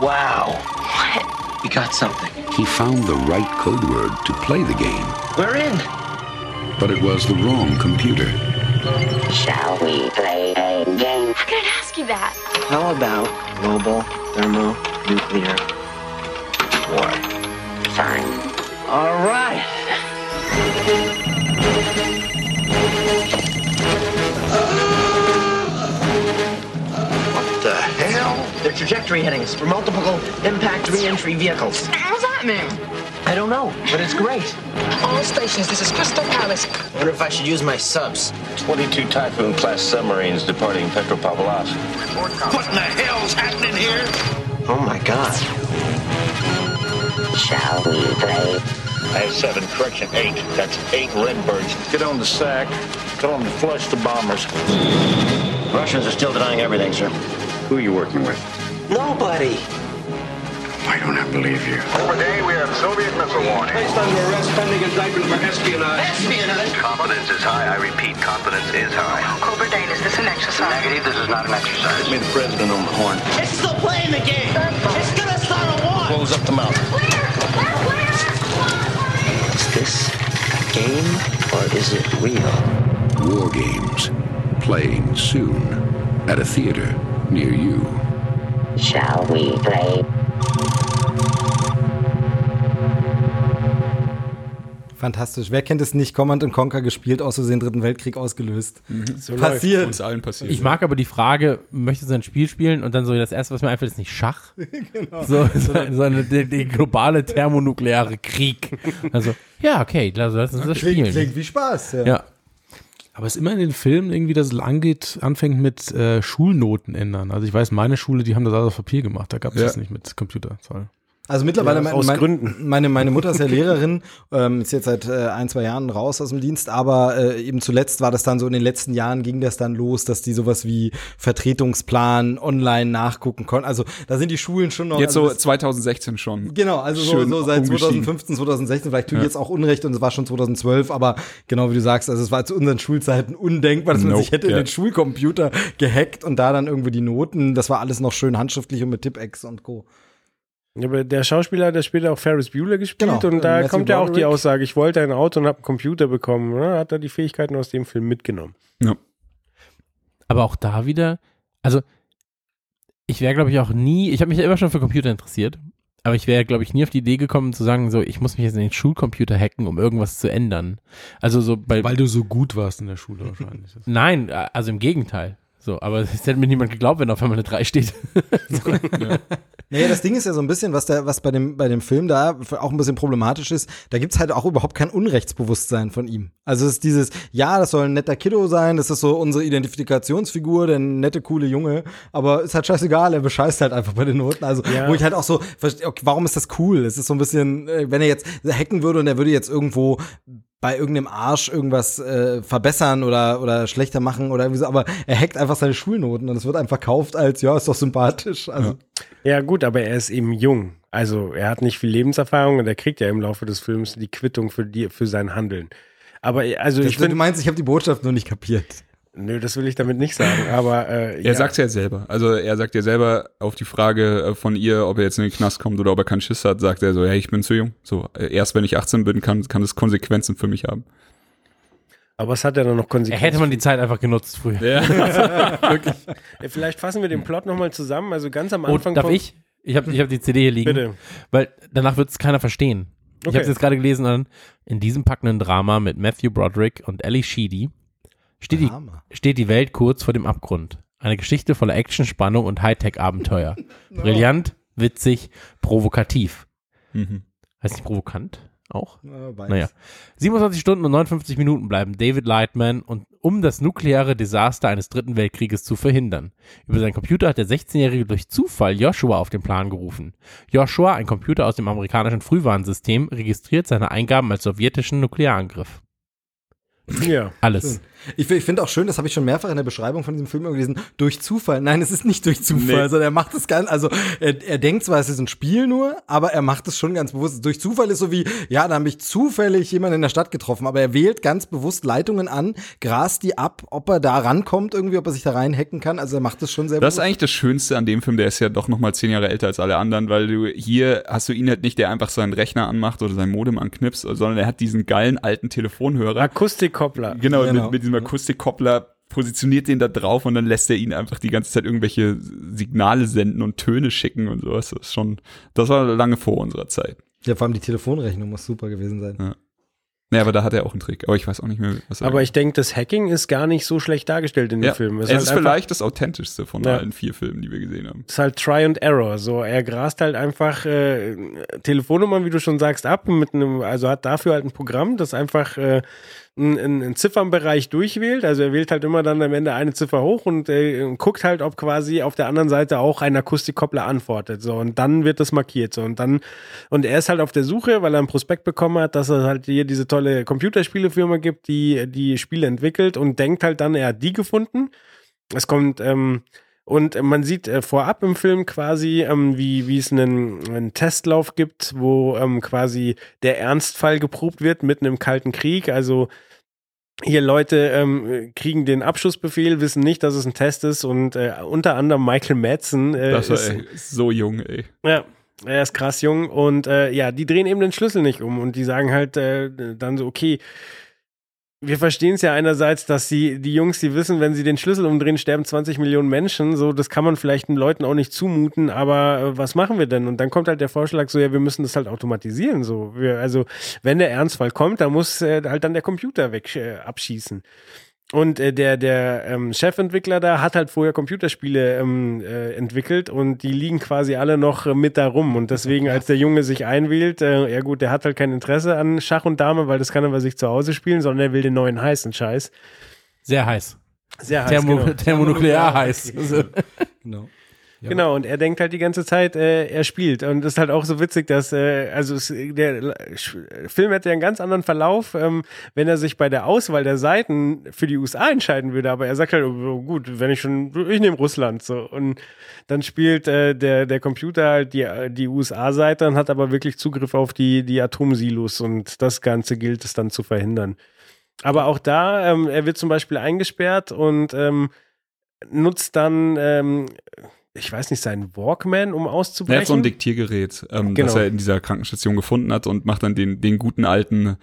Wow. What? We got something. He found the right code word to play the game, We're in. but it was the wrong computer. Shall we play a game? How could I ask you that? How about global thermonuclear war? Fine. All right. What the hell? They're trajectory headings for multiple impact re-entry vehicles. What does that mean? I don't know, but it's great. All stations, this is Crystal Palace. I wonder if I should use my subs. 22 Typhoon class submarines departing Petropavlovsk. What in the hell's happening here? Oh my god. Shall we play? I have seven, correction, eight. That's eight Redbirds. Get on the sack. Tell them to flush the bombers. Russians are still denying everything, sir. Who are you working with? Nobody. Why don't I believe you? Overday, we have Soviet missile warning. Placed under arrest pending indictment for espionage. Espionage? Confidence is high. I repeat, confidence is high. Oh, Cobra Dane, is this an exercise? Negative, this is not an exercise. Get me the president on the horn. It's still playing the game. It's gonna start a war. Close up the mouth. Is this a game or is it real? War games. Playing soon. At a theater near you. Shall we play? Fantastisch. Wer kennt es nicht? Command and Conquer gespielt, aus Versehen Dritten Weltkrieg ausgelöst. So Passiert. Uns allen passiert. Ich mag aber die Frage, möchtest du ein Spiel spielen? Und dann so, das erste, was mir einfällt, ist nicht Schach. Genau. So, so, so eine, der, der globale thermonukleare Krieg. Also, ja, okay, lass, lass uns das Klingt, spielen. klingt wie Spaß. Ja. Ja. Aber es ist immer in den Filmen irgendwie, dass es angeht, anfängt mit äh, Schulnoten ändern. Also ich weiß, meine Schule, die haben das alles auf Papier gemacht. Da gab es Ja. das nicht mit Computer. Toll. Also mittlerweile, Ja, aus mein, Gründen. Meine, meine Mutter ist ja Lehrerin, ähm, ist jetzt seit äh, ein, zwei Jahren raus aus dem Dienst, aber äh, eben zuletzt war das dann so, in den letzten Jahren ging das dann los, dass die sowas wie Vertretungsplan online nachgucken konnten. Also da sind die Schulen schon noch. Jetzt also so das- 2016 schon. Genau, also so, so seit umgestiegen. 2015, 2016, vielleicht tue ich Ja. jetzt auch Unrecht und es war schon 2012, aber genau wie du sagst, also es war zu unseren Schulzeiten undenkbar, dass man Nope, sich hätte in ja. den Schulcomputer gehackt und da dann irgendwie die Noten, das war alles noch schön handschriftlich und mit Tipex und Co. Ja, aber der Schauspieler, der später auch Ferris Bueller gespielt Genau, und da Matthew kommt ja auch die. Aussage, ich wollte ein Auto und habe einen Computer bekommen. Ne? Hat er die Fähigkeiten aus dem Film mitgenommen. Ja. Aber auch da wieder, also ich wäre, glaube ich, auch nie, ich habe mich ja immer schon für Computer interessiert, aber ich wäre, glaube ich, nie auf die Idee gekommen zu sagen, so, ich muss mich jetzt in den Schulcomputer hacken, um irgendwas zu ändern. Also so bei. Weil du so gut warst in der Schule wahrscheinlich. Nein, also im Gegenteil. So, aber es hätte mir niemand geglaubt, wenn auf einmal eine 3 steht. so. Naja, das Ding ist ja so ein bisschen, was da, was bei dem, bei dem Film da auch ein bisschen problematisch ist, da gibt's halt auch überhaupt kein Unrechtsbewusstsein von ihm. Also es ist dieses, ja, das soll ein netter Kiddo sein, das ist so unsere Identifikationsfigur, der nette, coole Junge, aber ist halt scheißegal, er bescheißt halt einfach bei den Noten. Also, Ja. wo ich halt auch so, okay, warum ist das cool? Es ist so ein bisschen, äh, wenn er jetzt hacken würde und er würde jetzt irgendwo bei irgendeinem Arsch irgendwas äh, verbessern oder, oder schlechter machen oder irgendwie so, aber er hackt einfach seine Schulnoten und es wird einfach verkauft als, ja, ist doch sympathisch. Also, Ja, gut, aber er ist eben jung. Also er hat nicht viel Lebenserfahrung und er kriegt ja im Laufe des Films die Quittung für, die, für sein Handeln. Aber also Das, ich du finde, meinst, ich habe die Botschaft nur nicht kapiert. Nö, das will ich damit nicht sagen. Aber äh, Er ja. sagt's ja selber. Also er sagt ja selber auf die Frage äh, von ihr, ob er jetzt in den Knast kommt oder ob er keinen Schiss hat, sagt er so, hey, ich bin zu jung. So, äh, erst wenn ich 18 bin, kann, kann es Konsequenzen für mich haben. Aber es hat ja dann noch Er Konsequenzen. hätte man die Zeit einfach genutzt früher. Wirklich. Ja, Vielleicht fassen wir den Plot nochmal zusammen. Also ganz am Oh, Anfang. darf kommt- ich? Ich habe ich hab die CD hier liegen. Bitte. Weil danach wird es keiner verstehen. Ich Okay. habe es jetzt gerade gelesen. Und in diesem packenden Drama mit Matthew Broderick und Ellie Sheedy steht die, steht die Welt kurz vor dem Abgrund. Eine Geschichte voller Action, Spannung und Hightech-Abenteuer. Brillant, witzig, provokativ. Mhm. Heißt nicht provokant? Auch? Beides. Naja. 27 Stunden und 59 Minuten bleiben David Lightman und um das nukleare Desaster eines dritten Weltkrieges zu verhindern. Über seinen Computer hat der 16-Jährige durch Zufall Joshua auf den Plan gerufen. Joshua, ein Computer aus dem amerikanischen Frühwarnsystem, registriert seine Eingaben als sowjetischen Nuklearangriff. Ja. Alles. Ich, ich finde auch schön, das habe ich schon mehrfach in der Beschreibung von diesem Film gelesen, durch Zufall. Nein, es ist nicht durch Zufall, Nee. sondern er macht es ganz, also er, er denkt zwar, es ist ein Spiel nur, aber er macht es schon ganz bewusst. Durch Zufall ist so wie, ja, da habe ich zufällig jemanden in der Stadt getroffen, aber er wählt ganz bewusst Leitungen an, grast die ab, ob er da rankommt irgendwie, ob er sich da reinhacken kann. Also er macht es schon sehr Das ist bewusst. eigentlich das Schönste an dem Film, der ist ja doch noch mal zehn Jahre älter als alle anderen, weil du hier hast du ihn halt nicht, der einfach seinen Rechner anmacht oder sein Modem anknipst, sondern er hat diesen geilen alten Telefonhörer. Akustikkoppler. Genau, Genau. Mit, mit diesem Akustikkoppler positioniert den da drauf und dann lässt er ihn einfach die ganze Zeit irgendwelche Signale senden und Töne schicken und sowas. Das ist schon, das war lange vor unserer Zeit. Ja, vor allem die Telefonrechnung muss super gewesen sein. Ja. Ja, aber da hat er auch einen Trick. Aber ich weiß auch nicht mehr, was er Aber ich denke, das Hacking ist gar nicht so schlecht dargestellt in dem ja, Film. es halt ist vielleicht das authentischste von Ja. allen vier Filmen, die wir gesehen haben. ist halt Try and Error. So, er grast halt einfach äh, Telefonnummern, wie du schon sagst, ab mit einem, also hat dafür halt ein Programm, das einfach äh, einen, einen Ziffernbereich durchwählt. Also er wählt halt immer dann am Ende eine Ziffer hoch und äh, guckt halt, ob quasi auf der anderen Seite auch ein Akustikkoppler antwortet. So, und dann wird das markiert. So, und dann, und er ist halt auf der Suche, weil er einen Prospekt bekommen hat, dass es halt hier diese tolle Computerspielefirma gibt, die die Spiele entwickelt und denkt halt dann, er hat die gefunden. Es kommt, ähm, und man sieht äh, vorab im Film quasi, ähm, wie, wie es einen, einen Testlauf gibt, wo ähm, quasi der Ernstfall geprobt wird mitten im Kalten Krieg. Also hier Leute ähm, kriegen den Abschussbefehl, wissen nicht, dass es ein Test ist und äh, unter anderem Michael Madsen äh, Das war ist, ey, so jung, ey. ja, er ist krass jung und äh, ja, die drehen eben den Schlüssel nicht um und die sagen halt äh, dann so, okay, wir verstehen es ja einerseits, dass die, die Jungs, die wissen, wenn sie den Schlüssel umdrehen, sterben 20 Millionen Menschen. So, das kann man vielleicht den Leuten auch nicht zumuten, aber äh, was machen wir denn? Und dann kommt halt der Vorschlag so, ja, wir müssen das halt automatisieren. So, wir, also, wenn der Ernstfall kommt, dann muss äh, halt dann der Computer weg äh, abschießen. Und äh, der, der ähm, Chefentwickler da hat halt vorher Computerspiele ähm, äh, entwickelt und die liegen quasi alle noch äh, mit da rum. Und deswegen, als der Junge sich einwählt, äh, ja gut, der hat halt kein Interesse an Schach und Dame, weil das kann er bei sich zu Hause spielen, sondern er will den neuen heißen Scheiß. Sehr heiß. Sehr heiß, Thermo genau. Thermonuklear heiß. Also, Genau. Und er denkt halt die ganze Zeit, äh, er spielt. Und das ist halt auch so witzig, dass, äh, also es, der Film hätte ja einen ganz anderen Verlauf, ähm, wenn er sich bei der Auswahl der Seiten für die USA entscheiden würde. Aber er sagt halt, oh, gut, wenn ich schon, ich nehme Russland so. Und dann spielt äh, der, der Computer halt die, die USA-Seite und hat aber wirklich Zugriff auf die, die Atomsilos. Und das Ganze gilt es dann zu verhindern. Aber auch da, ähm, er wird zum Beispiel eingesperrt und ähm, nutzt dann, ähm, ich weiß nicht, seinen Walkman, um Er auszubrechen. hat so ein Diktiergerät, ähm, Genau. das er in dieser Krankenstation gefunden hat und macht dann den, den guten alten,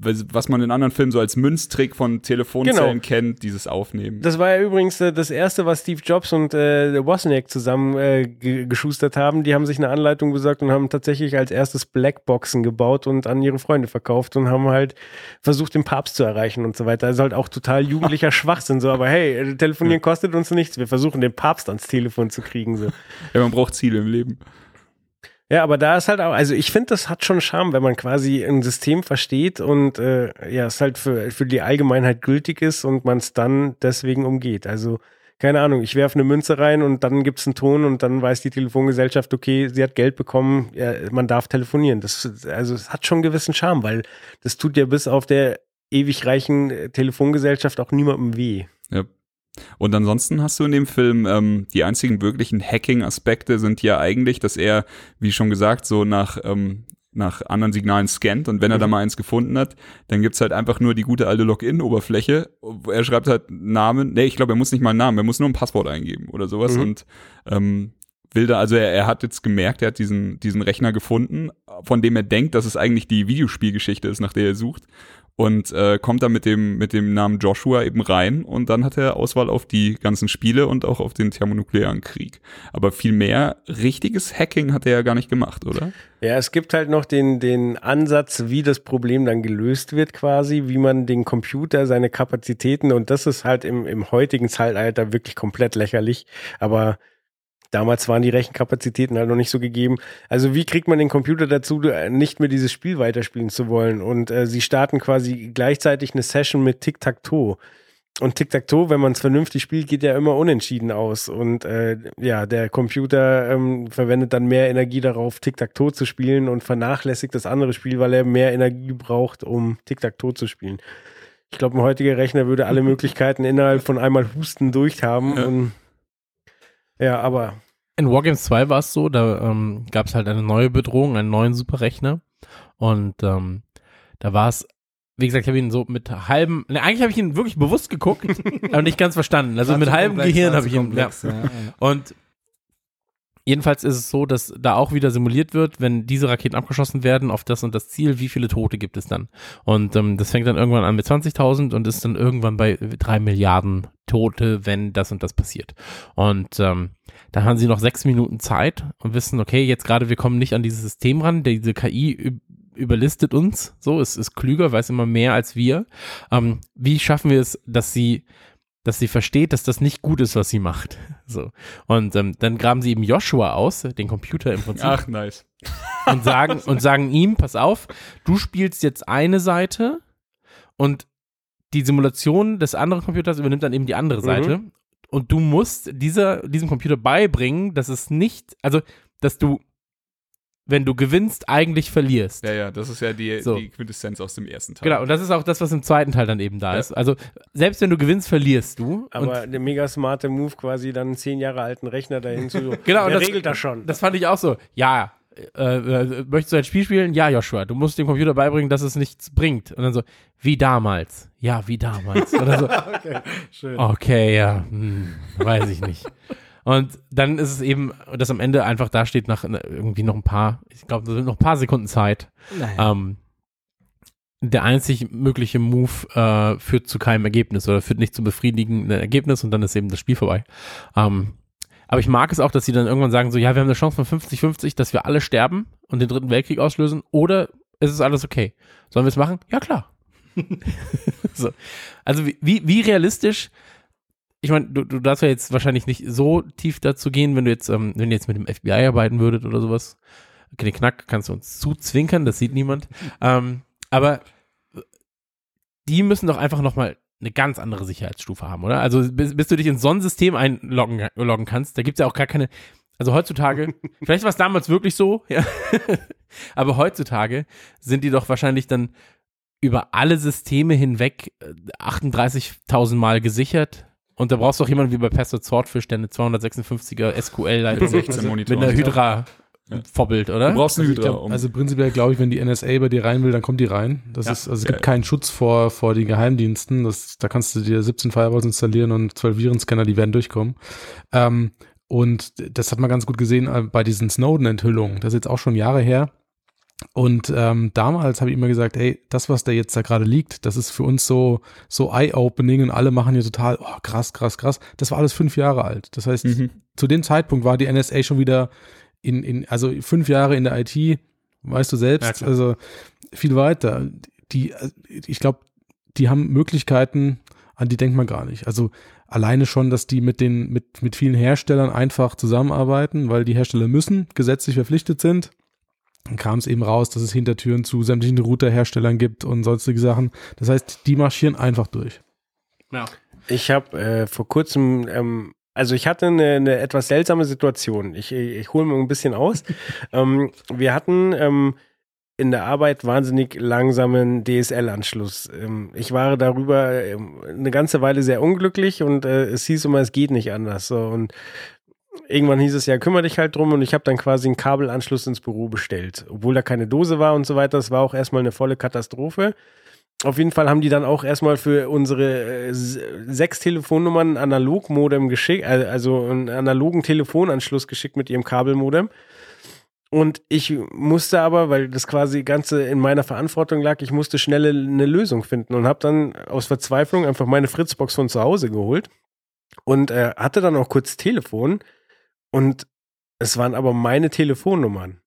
was man in anderen Filmen so als Münztrick von Telefonzellen Genau. kennt, dieses Aufnehmen. Das war ja übrigens äh, das erste, was Steve Jobs und äh, Wozniak zusammen äh, ge geschustert haben. Die haben sich eine Anleitung besorgt und haben tatsächlich als erstes Blackboxen gebaut und an ihre Freunde verkauft und haben halt versucht, den Papst zu erreichen und so weiter. Also halt auch total jugendlicher Schwachsinn so. Aber hey, äh, telefonieren kostet uns nichts. Wir versuchen, den Papst ans Telefon zu kriegen so. ja, man braucht Ziele im Leben. Ja, aber da ist halt auch, also ich finde, das hat schon Charme, wenn man quasi ein System versteht und äh, ja, es halt für, für die Allgemeinheit gültig ist und man es dann deswegen umgeht. Also, keine Ahnung, ich werfe eine Münze rein und dann gibt es einen Ton und dann weiß die Telefongesellschaft, okay, sie hat Geld bekommen, ja, man darf telefonieren. Das, also es hat schon einen gewissen Charme, weil das tut ja bis auf der ewig reichen äh, Telefongesellschaft auch niemandem weh. Ja. Und ansonsten hast du in dem Film ähm, die einzigen wirklichen Hacking-Aspekte sind ja eigentlich, dass er, wie schon gesagt, so nach, ähm, nach anderen Signalen scannt und wenn er da mal eins gefunden hat, dann gibt's halt einfach nur die gute alte Login-Oberfläche. Er schreibt halt Namen, nee, ich glaube, er muss nicht mal einen Namen, er muss nur ein Passwort eingeben oder sowas Mhm. und ähm, will da, also er, er hat jetzt gemerkt, er hat diesen, diesen Rechner gefunden, von dem er denkt, dass es eigentlich die Videospielgeschichte ist, nach der er sucht und äh, kommt dann mit dem mit dem Namen Joshua eben rein und dann hat er Auswahl auf die ganzen Spiele und auch auf den thermonuklearen Krieg. Aber viel mehr richtiges Hacking hat er ja gar nicht gemacht, oder? Ja, es gibt halt noch den, den Ansatz, wie das Problem dann gelöst wird quasi, wie man den Computer, seine Kapazitäten und das ist halt im, im heutigen Zeitalter wirklich komplett lächerlich, aber damals waren die Rechenkapazitäten halt noch nicht so gegeben. Also wie kriegt man den Computer dazu, äh, nicht mehr dieses Spiel weiterspielen zu wollen und äh, sie starten quasi gleichzeitig eine Session mit Tic-Tac-Toe. Und Tic-Tac-Toe, wenn man es vernünftig spielt, geht ja immer unentschieden aus. Und äh, ja, der Computer ähm, verwendet dann mehr Energie darauf, Tic-Tac-Toe zu spielen und vernachlässigt das andere Spiel, weil er mehr Energie braucht, um Tic-Tac-Toe zu spielen. Ich glaube, ein heutiger Rechner würde alle Möglichkeiten innerhalb von einmal Husten durch haben. Ja, und, ja aber. In Wargames 2 war es so, da ähm, gab es halt eine neue Bedrohung, einen neuen Superrechner. Und ähm, da war es wie gesagt, ich habe ihn so mit halbem, ne, eigentlich habe ich ihn wirklich bewusst geguckt, aber nicht ganz verstanden. Also mit halbem Gehirn habe ich ihn. Ja. Ja, ja. Und jedenfalls ist es so, dass da auch wieder simuliert wird, wenn diese Raketen abgeschossen werden auf das und das Ziel, wie viele Tote gibt es dann? Und ähm, das fängt dann irgendwann an mit 20.000 und ist dann irgendwann bei drei Milliarden Tote, wenn das und das passiert. Und ähm, dann haben sie noch sechs Minuten Zeit und wissen, okay, jetzt gerade wir kommen nicht an dieses System ran, diese KI überlistet uns, so, es ist klüger, weiß immer mehr als wir. Ähm, wie schaffen wir es, dass sie, dass sie versteht, dass das nicht gut ist, was sie macht? So. Und ähm, dann graben sie eben Joshua aus, den Computer im Prinzip. Ach, nice. Und sagen, und sagen ihm, pass auf, du spielst jetzt eine Seite und die Simulation des anderen Computers übernimmt dann eben die andere Seite. Mhm. Und du musst dieser, diesem Computer beibringen, dass es nicht, also, dass du wenn du gewinnst, eigentlich verlierst. Ja, ja, das ist ja die, so. die Quintessenz aus dem ersten Teil. Genau, und das ist auch das, was im zweiten Teil dann eben da ja. ist. Also, selbst wenn du gewinnst, verlierst du. Aber der mega smarte Move, quasi dann einen zehn Jahre alten Rechner dahin zu. genau, der das, regelt das schon. Das fand ich auch so. Ja, äh, äh, möchtest du ein Spiel spielen? Ja, Joshua, du musst dem Computer beibringen, dass es nichts bringt. Und dann so, wie damals. Ja, wie damals. Oder so. okay, schön. Okay, ja, hm, weiß ich nicht. Und dann ist es eben, dass am Ende einfach da steht nach irgendwie noch ein paar, ich glaube, da sind noch ein paar Sekunden Zeit. Naja. Ähm, der einzig mögliche Move äh, führt zu keinem Ergebnis oder führt nicht zum befriedigenden Ergebnis und dann ist eben das Spiel vorbei. Ähm, aber ich mag es auch, dass sie dann irgendwann sagen, so, ja, wir haben eine Chance von 50-50, dass wir alle sterben und den dritten Weltkrieg auslösen oder ist es alles okay? Sollen wir es machen? Ja, klar. so. Also wie, wie realistisch ich meine, du, du darfst ja jetzt wahrscheinlich nicht so tief dazu gehen, wenn du jetzt, ähm, wenn ihr jetzt mit dem FBI arbeiten würdet oder sowas. Den Knack kannst du uns zuzwinkern, das sieht niemand. Ähm, aber die müssen doch einfach nochmal eine ganz andere Sicherheitsstufe haben, oder? Also bis, bis du dich in so ein System einloggen loggen kannst, da gibt es ja auch gar keine, also heutzutage, vielleicht war es damals wirklich so, ja, aber heutzutage sind die doch wahrscheinlich dann über alle Systeme hinweg 38.000 äh, Mal gesichert, und da brauchst du auch jemanden wie bei Pastor Swordfish, der eine 256er SQL-Leitung mit einer Hydra ja. Vorbild, oder? Du brauchst eine also Hydra. Glaub, also prinzipiell glaube ich, wenn die NSA bei dir rein will, dann kommt die rein. Das ja. ist, also es gibt keinen Schutz vor, vor den Geheimdiensten. Das, da kannst du dir 17 Firewalls installieren und 12 Virenscanner, die werden durchkommen. Ähm, und das hat man ganz gut gesehen äh, bei diesen Snowden-Enthüllungen. Das ist jetzt auch schon Jahre her. Und ähm, damals habe ich immer gesagt, ey, das, was da jetzt da gerade liegt, das ist für uns so, so eye-opening und alle machen hier total, oh, krass, krass, krass. Das war alles fünf Jahre alt. Das heißt, mhm. zu dem Zeitpunkt war die NSA schon wieder in, in, also fünf Jahre in der IT, weißt du selbst, ja, also viel weiter. Die, ich glaube, die haben Möglichkeiten, an die denkt man gar nicht. Also alleine schon, dass die mit den, mit, mit vielen Herstellern einfach zusammenarbeiten, weil die Hersteller müssen, gesetzlich verpflichtet sind kam es eben raus, dass es Hintertüren zu sämtlichen Routerherstellern gibt und sonstige Sachen. Das heißt, die marschieren einfach durch. Ja. Ich habe äh, vor kurzem, ähm, also ich hatte eine, eine, etwas seltsame Situation. Ich, ich hole mal ein bisschen aus. ähm, wir hatten ähm, in der Arbeit wahnsinnig langsamen DSL-Anschluss. Ähm, ich war darüber ähm, eine ganze Weile sehr unglücklich und äh, es hieß immer, es geht nicht anders. So. Und irgendwann hieß es ja, kümmere dich halt drum und ich habe dann quasi einen Kabelanschluss ins Büro bestellt. Obwohl da keine Dose war und so weiter, das war auch erstmal eine volle Katastrophe. Auf jeden Fall haben die dann auch erstmal für unsere äh, sechs Telefonnummern ein Analogmodem geschickt, also einen analogen Telefonanschluss geschickt mit ihrem Kabelmodem. Und ich musste aber, weil das quasi Ganze in meiner Verantwortung lag, ich musste schnell eine Lösung finden und habe dann aus Verzweiflung einfach meine Fritzbox von zu Hause geholt und äh, hatte dann auch kurz Telefon und es waren aber meine Telefonnummern.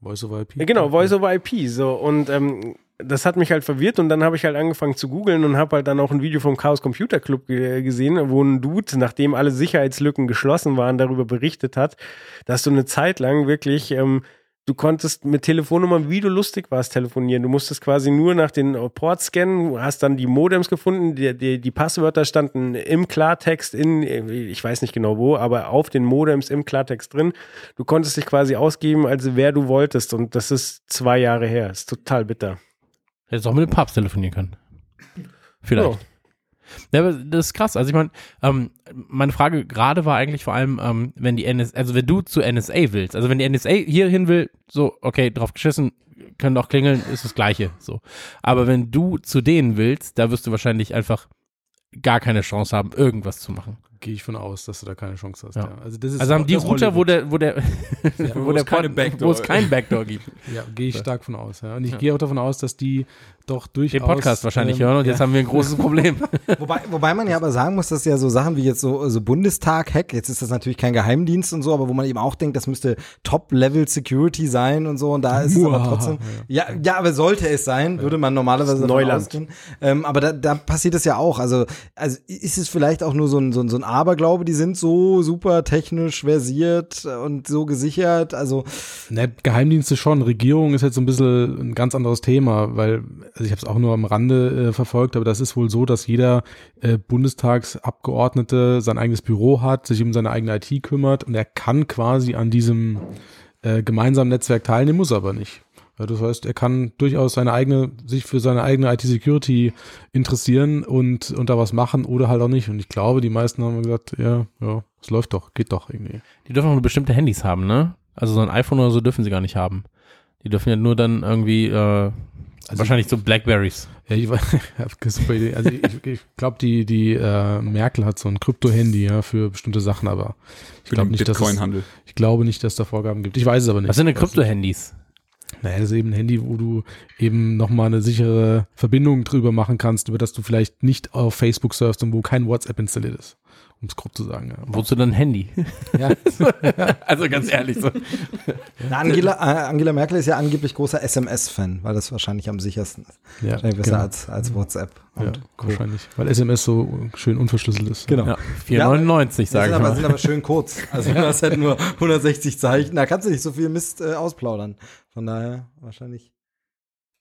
Voice over IP. Ja, genau, Voice over IP. So, und ähm, das hat mich halt verwirrt und dann habe ich halt angefangen zu googeln und habe halt dann auch ein Video vom Chaos Computer Club gesehen, wo ein Dude, nachdem alle Sicherheitslücken geschlossen waren, darüber berichtet hat, dass du eine Zeit lang wirklich ähm, du konntest mit Telefonnummern, wie du lustig warst, telefonieren. Du musstest quasi nur nach den Ports scannen, hast dann die Modems gefunden, die, die, die, Passwörter standen im Klartext in, ich weiß nicht genau wo, aber auf den Modems im Klartext drin. Du konntest dich quasi ausgeben, als wer du wolltest. Und das ist zwei Jahre her. ist total bitter. Hättest auch mit dem Papst telefonieren können. Vielleicht. Ja, das ist krass. Also ich meine, ähm, meine Frage gerade war eigentlich vor allem, ähm, wenn die NSA, also wenn du zu NSA willst, also wenn die NSA hier hin will, so, okay, drauf geschissen, können doch klingeln, ist das Gleiche, so. Aber wenn du zu denen willst, da wirst du wahrscheinlich einfach gar keine Chance haben, irgendwas zu machen. Gehe ich von aus, dass du da keine Chance hast. Ja. Ja. Also, das ist Also haben die Router, wo der, wo der, wo, wo der es Backdoor- wo es kein Backdoor gibt. Ja, gehe ich stark von aus. Ja. Und ich gehe auch davon aus, dass die doch durchaus. Den Podcast wahrscheinlich hören und jetzt haben wir ein großes Problem. Wobei, wobei man ja aber sagen muss, dass ja so Sachen wie jetzt so, so Bundestag-Hack, jetzt ist das natürlich kein Geheimdienst und so, aber wo man eben auch denkt, das müsste Top-Level-Security sein und so und da ist es aber Uah, trotzdem, ja, ja, aber sollte es sein, würde man normalerweise Neuland. ausgehen. Ähm, aber da, da passiert es ja auch. Also, also ist es vielleicht auch nur so ein, so ein, so ein Aberglaube, die sind so super technisch versiert und so gesichert, also Ne, Geheimdienste schon. Regierung ist jetzt so ein bisschen ein ganz anderes Thema, weil, also ich habe es auch nur am Rande äh, verfolgt, aber das ist wohl so, dass jeder äh, Bundestagsabgeordnete sein eigenes Büro hat, sich um seine eigene IT kümmert und er kann quasi an diesem äh, gemeinsamen Netzwerk teilnehmen, muss aber nicht. Das heißt, er kann durchaus seine eigene, sich für seine eigene IT-Security interessieren und, und da was machen oder halt auch nicht. Und ich glaube, die meisten haben gesagt, ja, ja, es läuft doch, geht doch irgendwie. Die dürfen auch nur bestimmte Handys haben, ne? Also so ein iPhone oder so dürfen sie gar nicht haben. Die dürfen ja nur dann irgendwie, äh, wahrscheinlich so Blackberries. Ja, ich, war- ich hab eine super Idee. Also ich, ich glaube, die, die äh, Merkel hat so ein Krypto-Handy ja, für bestimmte Sachen, aber ich glaube nicht, dass es, ich glaube nicht, dass da Vorgaben gibt. Ich weiß es aber nicht. Was sind denn weiß Krypto-Handys? Naja, das ist eben ein Handy, wo du eben nochmal eine sichere Verbindung drüber machen kannst, über das du vielleicht nicht auf Facebook surfst und wo kein WhatsApp installiert ist. Um es grob zu sagen. Ja. Wozu dann ein Handy? Ja. also ganz ehrlich so. Na, Angela, äh, Angela Merkel ist ja angeblich großer SMS-Fan, weil das wahrscheinlich am sichersten ist. Ja, wahrscheinlich besser genau. als, als WhatsApp. Ja, Co. wahrscheinlich. Weil SMS so schön unverschlüsselt ist. Genau. Ja, 4,99 Das sage sind ich aber, mal. sind aber schön kurz. Also du hast halt nur 160 Zeichen. Da kannst du nicht so viel Mist äh, ausplaudern. Von daher wahrscheinlich.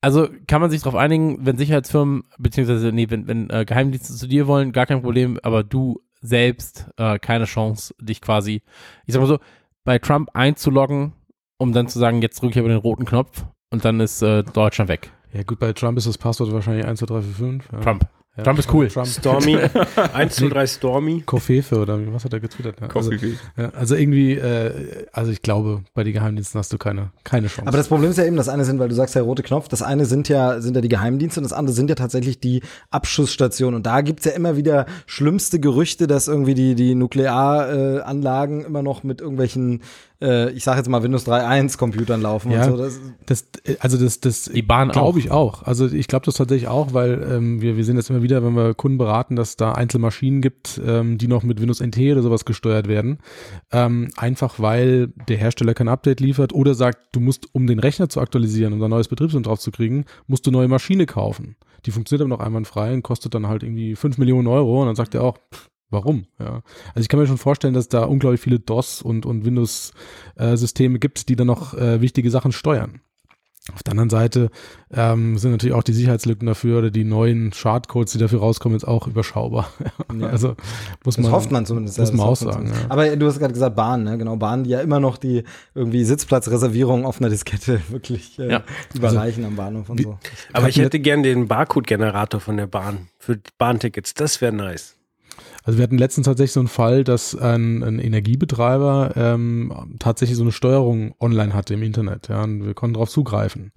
Also kann man sich darauf einigen, wenn Sicherheitsfirmen, beziehungsweise, nee, wenn, wenn äh, Geheimdienste zu dir wollen, gar kein Problem, aber du selbst äh, keine Chance, dich quasi, ich sag mal so, bei Trump einzuloggen, um dann zu sagen, jetzt drücke ich aber den roten Knopf und dann ist äh, Deutschland weg. Ja, gut, bei Trump ist das Passwort wahrscheinlich 1, 2, 3, 4, 5. Ja. Trump. Ja, Trump ist cool. Trump. Stormy. 1 zu 3 Stormy. Koffefe oder wie- was hat er getwittert? Ja, also, ja, also irgendwie, äh, also ich glaube, bei den Geheimdiensten hast du keine, keine Chance. Aber das Problem ist ja eben, das eine sind, weil du sagst ja rote Knopf, das eine sind ja, sind ja die Geheimdienste und das andere sind ja tatsächlich die Abschussstationen. Und da gibt's ja immer wieder schlimmste Gerüchte, dass irgendwie die, die Nuklearanlagen äh, Anlagen immer noch mit irgendwelchen, äh, ich sage jetzt mal Windows 3.1 Computern laufen ja, und so. Das, das, äh, also das, das Die Bahn glaube ich auch. Also ich glaube das tatsächlich auch, weil ähm, wir, wir sehen das immer wieder, wenn wir Kunden beraten, dass da Einzelmaschinen gibt, ähm, die noch mit Windows NT oder sowas gesteuert werden. Ähm, einfach weil der Hersteller kein Update liefert oder sagt, du musst, um den Rechner zu aktualisieren, um da ein neues Betriebssystem drauf zu kriegen, musst du neue Maschine kaufen. Die funktioniert aber noch einwandfrei und kostet dann halt irgendwie 5 Millionen Euro und dann sagt er auch, pff, Warum? Ja. Also ich kann mir schon vorstellen, dass da unglaublich viele DOS und, und Windows-Systeme gibt, die dann noch äh, wichtige Sachen steuern. Auf der anderen Seite ähm, sind natürlich auch die Sicherheitslücken dafür oder die neuen Schadcodes, die dafür rauskommen, jetzt auch überschaubar. Ja. Also muss das man, hofft man zumindest. Muss ja, man auch sagen. Ja. Aber du hast gerade gesagt Bahn, ne? Genau, Bahn, die ja immer noch die irgendwie Sitzplatzreservierung auf einer Diskette wirklich äh, Ja. überreichen am Bahnhof und wie- so. Aber ich hätte gern den Barcode-Generator von der Bahn für Bahntickets. Das wäre nice. Also wir hatten letztens tatsächlich so einen Fall, dass ein, ein Energiebetreiber ähm, tatsächlich so eine Steuerung online hatte im Internet. Ja, und wir konnten darauf zugreifen.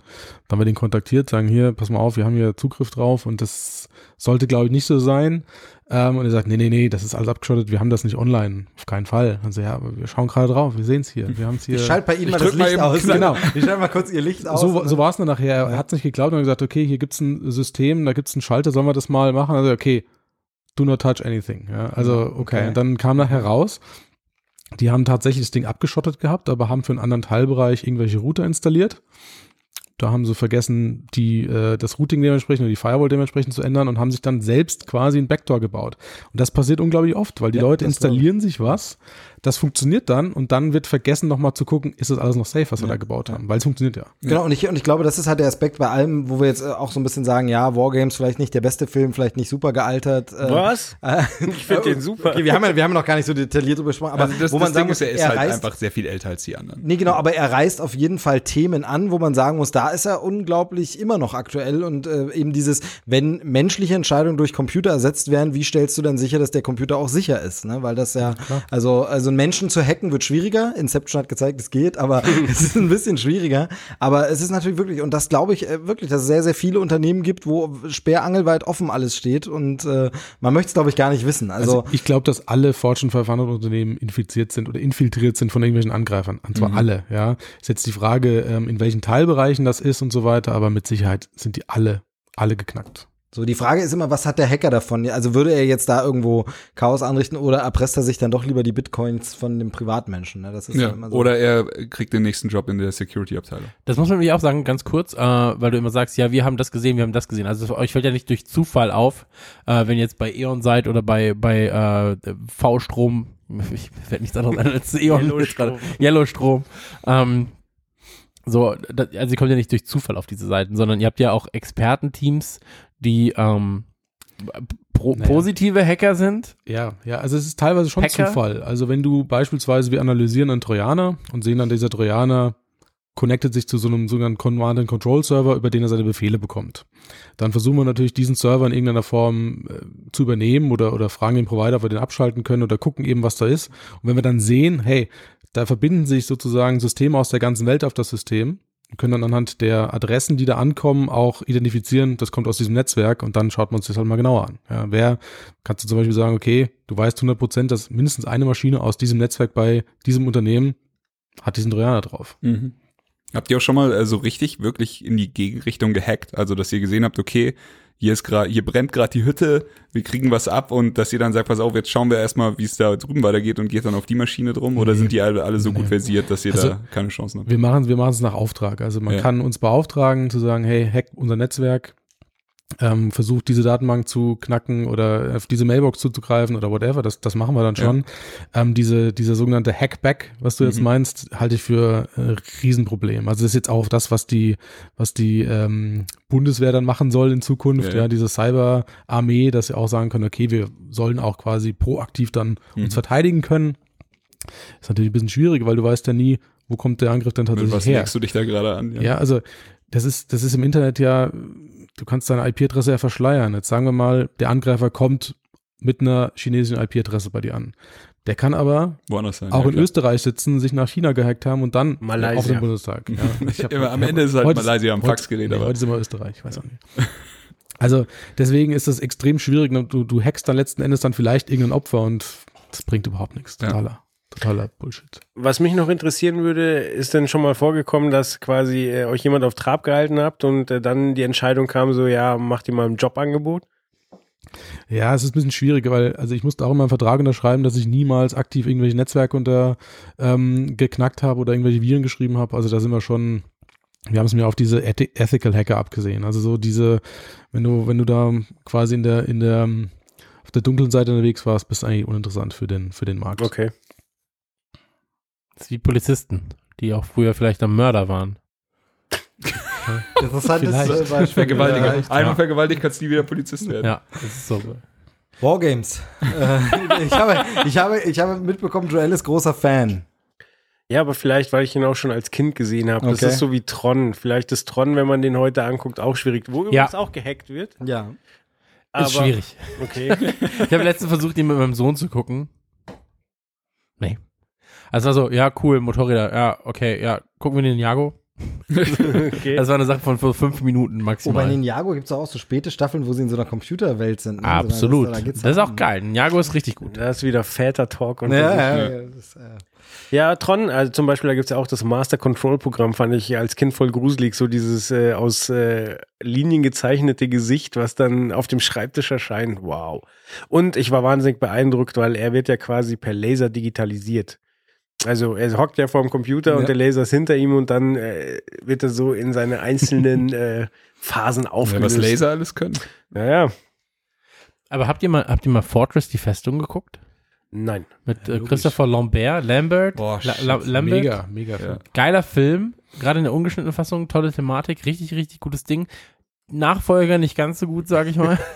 Dann haben wir den kontaktiert, sagen hier, pass mal auf, wir haben hier Zugriff drauf und das sollte, glaube ich, nicht so sein. Ähm, und er sagt, nee, nee, nee, das ist alles abgeschottet, wir haben das nicht online. Auf keinen Fall. Also ja, aber wir schauen gerade drauf, wir sehen es hier. Wir haben es hier. Ich schalte bei Ihnen Ich mal das mal Licht eben- aus. Genau. Ich schalte mal kurz Ihr Licht aus. So, so war es dann nachher. Er hat es nicht geglaubt und hat gesagt, okay, hier gibt's ein System, da gibt's einen Schalter, sollen wir das mal machen? Also, okay, do not touch anything. Ja, also, okay. Okay. Und dann kam nachher raus, die haben tatsächlich das Ding abgeschottet gehabt, aber haben für einen anderen Teilbereich irgendwelche Router installiert. Da haben sie vergessen, die, äh, das Routing dementsprechend oder die Firewall dementsprechend zu ändern und haben sich dann selbst quasi ein Backdoor gebaut. Und das passiert unglaublich oft, weil die Ja, Leute installieren sich was, das funktioniert dann und dann wird vergessen nochmal zu gucken, ist das alles noch safe, was wir da gebaut haben, weil es funktioniert ja. Genau, und ich, und ich glaube, das ist halt der Aspekt bei allem, wo wir jetzt äh, auch so ein bisschen sagen, ja, Wargames vielleicht nicht der beste Film, vielleicht nicht super gealtert. Äh, Was? Äh, Ich finde den super. Okay, wir haben ja, wir haben ja noch gar nicht so detailliert drüber gesprochen, aber also das, wo das man sagen Ding muss, ist, er ist er halt reißt, einfach sehr viel älter als die anderen. Nee, genau, aber er reißt auf jeden Fall Themen an, wo man sagen muss, da ist er unglaublich immer noch aktuell und äh, eben dieses, wenn menschliche Entscheidungen durch Computer ersetzt werden, wie stellst du dann sicher, dass der Computer auch sicher ist? Ne? Weil das ja, also, also einen Menschen zu hacken wird schwieriger. Inception hat gezeigt, es geht, aber es ist ein bisschen schwieriger. Aber es ist natürlich wirklich, und das glaube ich äh, wirklich, dass es sehr, sehr viele Unternehmen gibt, wo sperrangelweit offen alles steht und äh, man möchte es, glaube ich, gar nicht wissen. Also, Also ich glaube, dass alle Fortune 500 Unternehmen infiziert sind oder infiltriert sind von irgendwelchen Angreifern. Und zwar Mhm. alle, ja. Ist jetzt die Frage, ähm, in welchen Teilbereichen das ist und so weiter, aber mit Sicherheit sind die alle, alle geknackt. So, die Frage ist immer, was hat der Hacker davon? Also würde er jetzt da irgendwo Chaos anrichten oder erpresst er sich dann doch lieber die Bitcoins von dem Privatmenschen? Ne? Das ist Ja. immer so. Oder er kriegt den nächsten Job in der Security-Abteilung. Das muss man nämlich auch sagen, ganz kurz, äh, weil du immer sagst, ja, wir haben das gesehen, wir haben das gesehen. Also euch fällt ja nicht durch Zufall auf, äh, wenn ihr jetzt bei E.ON seid oder bei, bei äh, V-Strom, ich werde nichts anderes als E.ON. Yellowstrom. Yellowstrom. Ähm, so, also ihr kommt ja nicht durch Zufall auf diese Seiten, sondern ihr habt ja auch Expertenteams, die ähm, pro, Naja. positive Hacker sind. Ja, ja, also es ist teilweise schon Hacker? Zufall. Also wenn du beispielsweise, wir analysieren einen Trojaner und sehen dann, dieser Trojaner connectet sich zu so einem sogenannten Command-and-Control-Server, über den er seine Befehle bekommt. Dann versuchen wir natürlich, diesen Server in irgendeiner Form äh, zu übernehmen oder, oder fragen den Provider, ob wir den abschalten können oder gucken eben, was da ist. Und wenn wir dann sehen, hey, da verbinden sich sozusagen Systeme aus der ganzen Welt auf das System, und können dann anhand der Adressen, die da ankommen, auch identifizieren, das kommt aus diesem Netzwerk und dann schaut man uns das halt mal genauer an. Ja, wer, kannst du zum Beispiel sagen, okay, du weißt 100 Prozent, dass mindestens eine Maschine aus diesem Netzwerk bei diesem Unternehmen hat diesen Trojaner drauf. Mhm. Habt ihr auch schon mal äh, so richtig wirklich in die Gegenrichtung gehackt? Also, dass ihr gesehen habt, okay, hier ist gerade, hier brennt gerade die Hütte, wir kriegen was ab und dass ihr dann sagt, pass auf, jetzt schauen wir erstmal, wie es da drüben weitergeht und geht dann auf die Maschine drum oder Nee. sind die alle, alle so gut versiert, dass ihr Also, da keine Chancen habt? Wir machen wir machen es nach Auftrag. Also man Ja. kann uns beauftragen zu sagen, hey, hack unser Netzwerk, ähm, versucht diese Datenbank zu knacken oder auf diese Mailbox zuzugreifen oder whatever. Das, das machen wir dann Ja. schon. Ähm, diese, dieser sogenannte Hackback, was du jetzt Mhm. meinst, halte ich für äh, Riesenproblem. Also das ist jetzt auch das, was die, was die ähm, Bundeswehr dann machen soll in Zukunft. Ja, Ja, ja. diese Cyber-Armee, dass sie auch sagen können, okay, wir sollen auch quasi proaktiv dann Mhm. uns verteidigen können. Ist natürlich ein bisschen schwierig, weil du weißt ja nie, wo kommt der Angriff denn Mit tatsächlich was her. legst du dich da gerade an? Ja, also das ist, das ist im Internet ja, du kannst deine IP-Adresse ja verschleiern. Jetzt sagen wir mal, der Angreifer kommt mit einer chinesischen IP-Adresse bei dir an. Der kann aber Woanders sein. auch ja, in klar. Österreich sitzen, sich nach China gehackt haben und dann Malaysia. auf den Bundestag. Ja, ich hab- Immer am Ende ist halt heute Malaysia am heute- Faxgerät, nee, aber- Heute ist immer Österreich, ich weiß auch nicht. Also deswegen ist das extrem schwierig. Du, du hackst dann letzten Endes dann vielleicht irgendein Opfer und das bringt überhaupt nichts. Ja. Totaler, Bullshit. Was mich noch interessieren würde, ist denn schon mal vorgekommen, dass quasi äh, euch jemand auf Trab gehalten habt und äh, dann die Entscheidung kam, so ja, macht ihr mal ein Jobangebot? Ja, es ist ein bisschen schwierig, weil also ich musste auch in meinem Vertrag unterschreiben, dass ich niemals aktiv irgendwelche Netzwerke unter ähm, geknackt habe oder irgendwelche Viren geschrieben habe. Also da sind wir schon, wir haben es mir auf diese Ethi Ethical Hacker abgesehen. Also so diese, wenn du, wenn du da quasi in der, in der, auf der dunklen Seite unterwegs warst, bist du eigentlich uninteressant für den, für den Markt. Okay. Das ist wie Polizisten, die auch früher vielleicht am Mörder waren. Interessantes Vielleicht. äh, Beispiel. Vergewaltiger. Ja, Einmal vergewaltigt, kannst du nie wieder Polizist werden. Ja, das ist so. Wargames. äh, ich, habe, ich, habe, ich habe mitbekommen, Joel ist großer Fan. Ja, aber vielleicht, weil ich ihn auch schon als Kind gesehen habe. Das Okay. ist so wie Tron. Vielleicht ist Tron, wenn man den heute anguckt, auch schwierig. Wo übrigens auch gehackt wird. Ja. Aber, Ist schwierig. Okay. Ich habe letztens versucht, ihn mit meinem Sohn zu gucken. Nee. Also war so, ja, cool, Motorräder, ja, okay, ja, gucken wir den Jago. okay. Das war eine Sache von fünf Minuten Wobei maximal. in Ninjago gibt es auch so späte Staffeln, wo sie in so einer Computerwelt sind. Ne? Absolut. So, da geht's Das ist auch geil. Ein Jago ist richtig gut. Da ist wieder Väter-Talk. und Ja, das ja, ja, das, äh, Ja, Tron, also zum Beispiel, da gibt's ja auch das Master Control Programm, fand ich als Kind voll gruselig, so dieses äh, aus äh, Linien gezeichnete Gesicht, was dann auf dem Schreibtisch erscheint. Wow. Und ich war wahnsinnig beeindruckt, weil er wird ja quasi per Laser digitalisiert. Also er hockt ja vor dem Computer Ja. und der Laser ist hinter ihm und dann äh, wird er so in seine einzelnen äh, Phasen Ja, aufgelöst. was Laser alles können. Ja, ja. Aber habt ihr mal, habt ihr mal Fortress die Festung geguckt? Nein. Mit äh, Christopher Lambert, Lambert, Boah, La. La, Lambert. Mega, mega. Ja. Geiler Film, gerade in der ungeschnittenen Fassung, tolle Thematik, richtig, richtig gutes Ding. Nachfolger nicht ganz so gut, sage ich mal.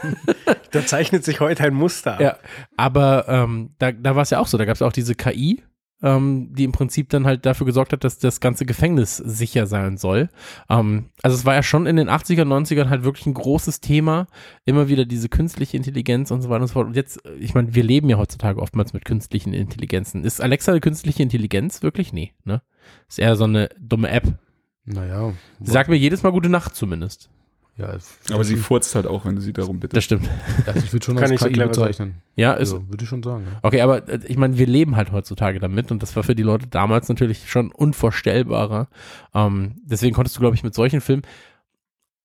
Da zeichnet sich heute ein Muster ab. ja, aber ähm, da, da war es ja auch so, da gab es auch diese KI, ähm, die im Prinzip dann halt dafür gesorgt hat, dass das ganze Gefängnis sicher sein soll. Ähm, also es war ja schon in den 80er, 90ern halt wirklich ein großes Thema. Immer wieder diese künstliche Intelligenz und so weiter und so fort. Und jetzt, ich meine, wir leben ja heutzutage oftmals mit künstlichen Intelligenzen. Ist Alexa eine künstliche Intelligenz? Wirklich? Nee, ne? Ist eher so eine dumme App. Naja. Sie sagt mir jedes Mal gute Nacht zumindest. Ja, Aber sie furzt halt auch, wenn du sie darum bittest. Das stimmt. Also ich würde schon Kann als so KI sein. bezeichnen. Ja, ist, Also, würde ich schon sagen. Ja. Okay, aber äh, ich meine, wir leben halt heutzutage damit und das war für die Leute damals natürlich schon unvorstellbarer. Ähm, deswegen konntest du, glaube ich, mit solchen Filmen.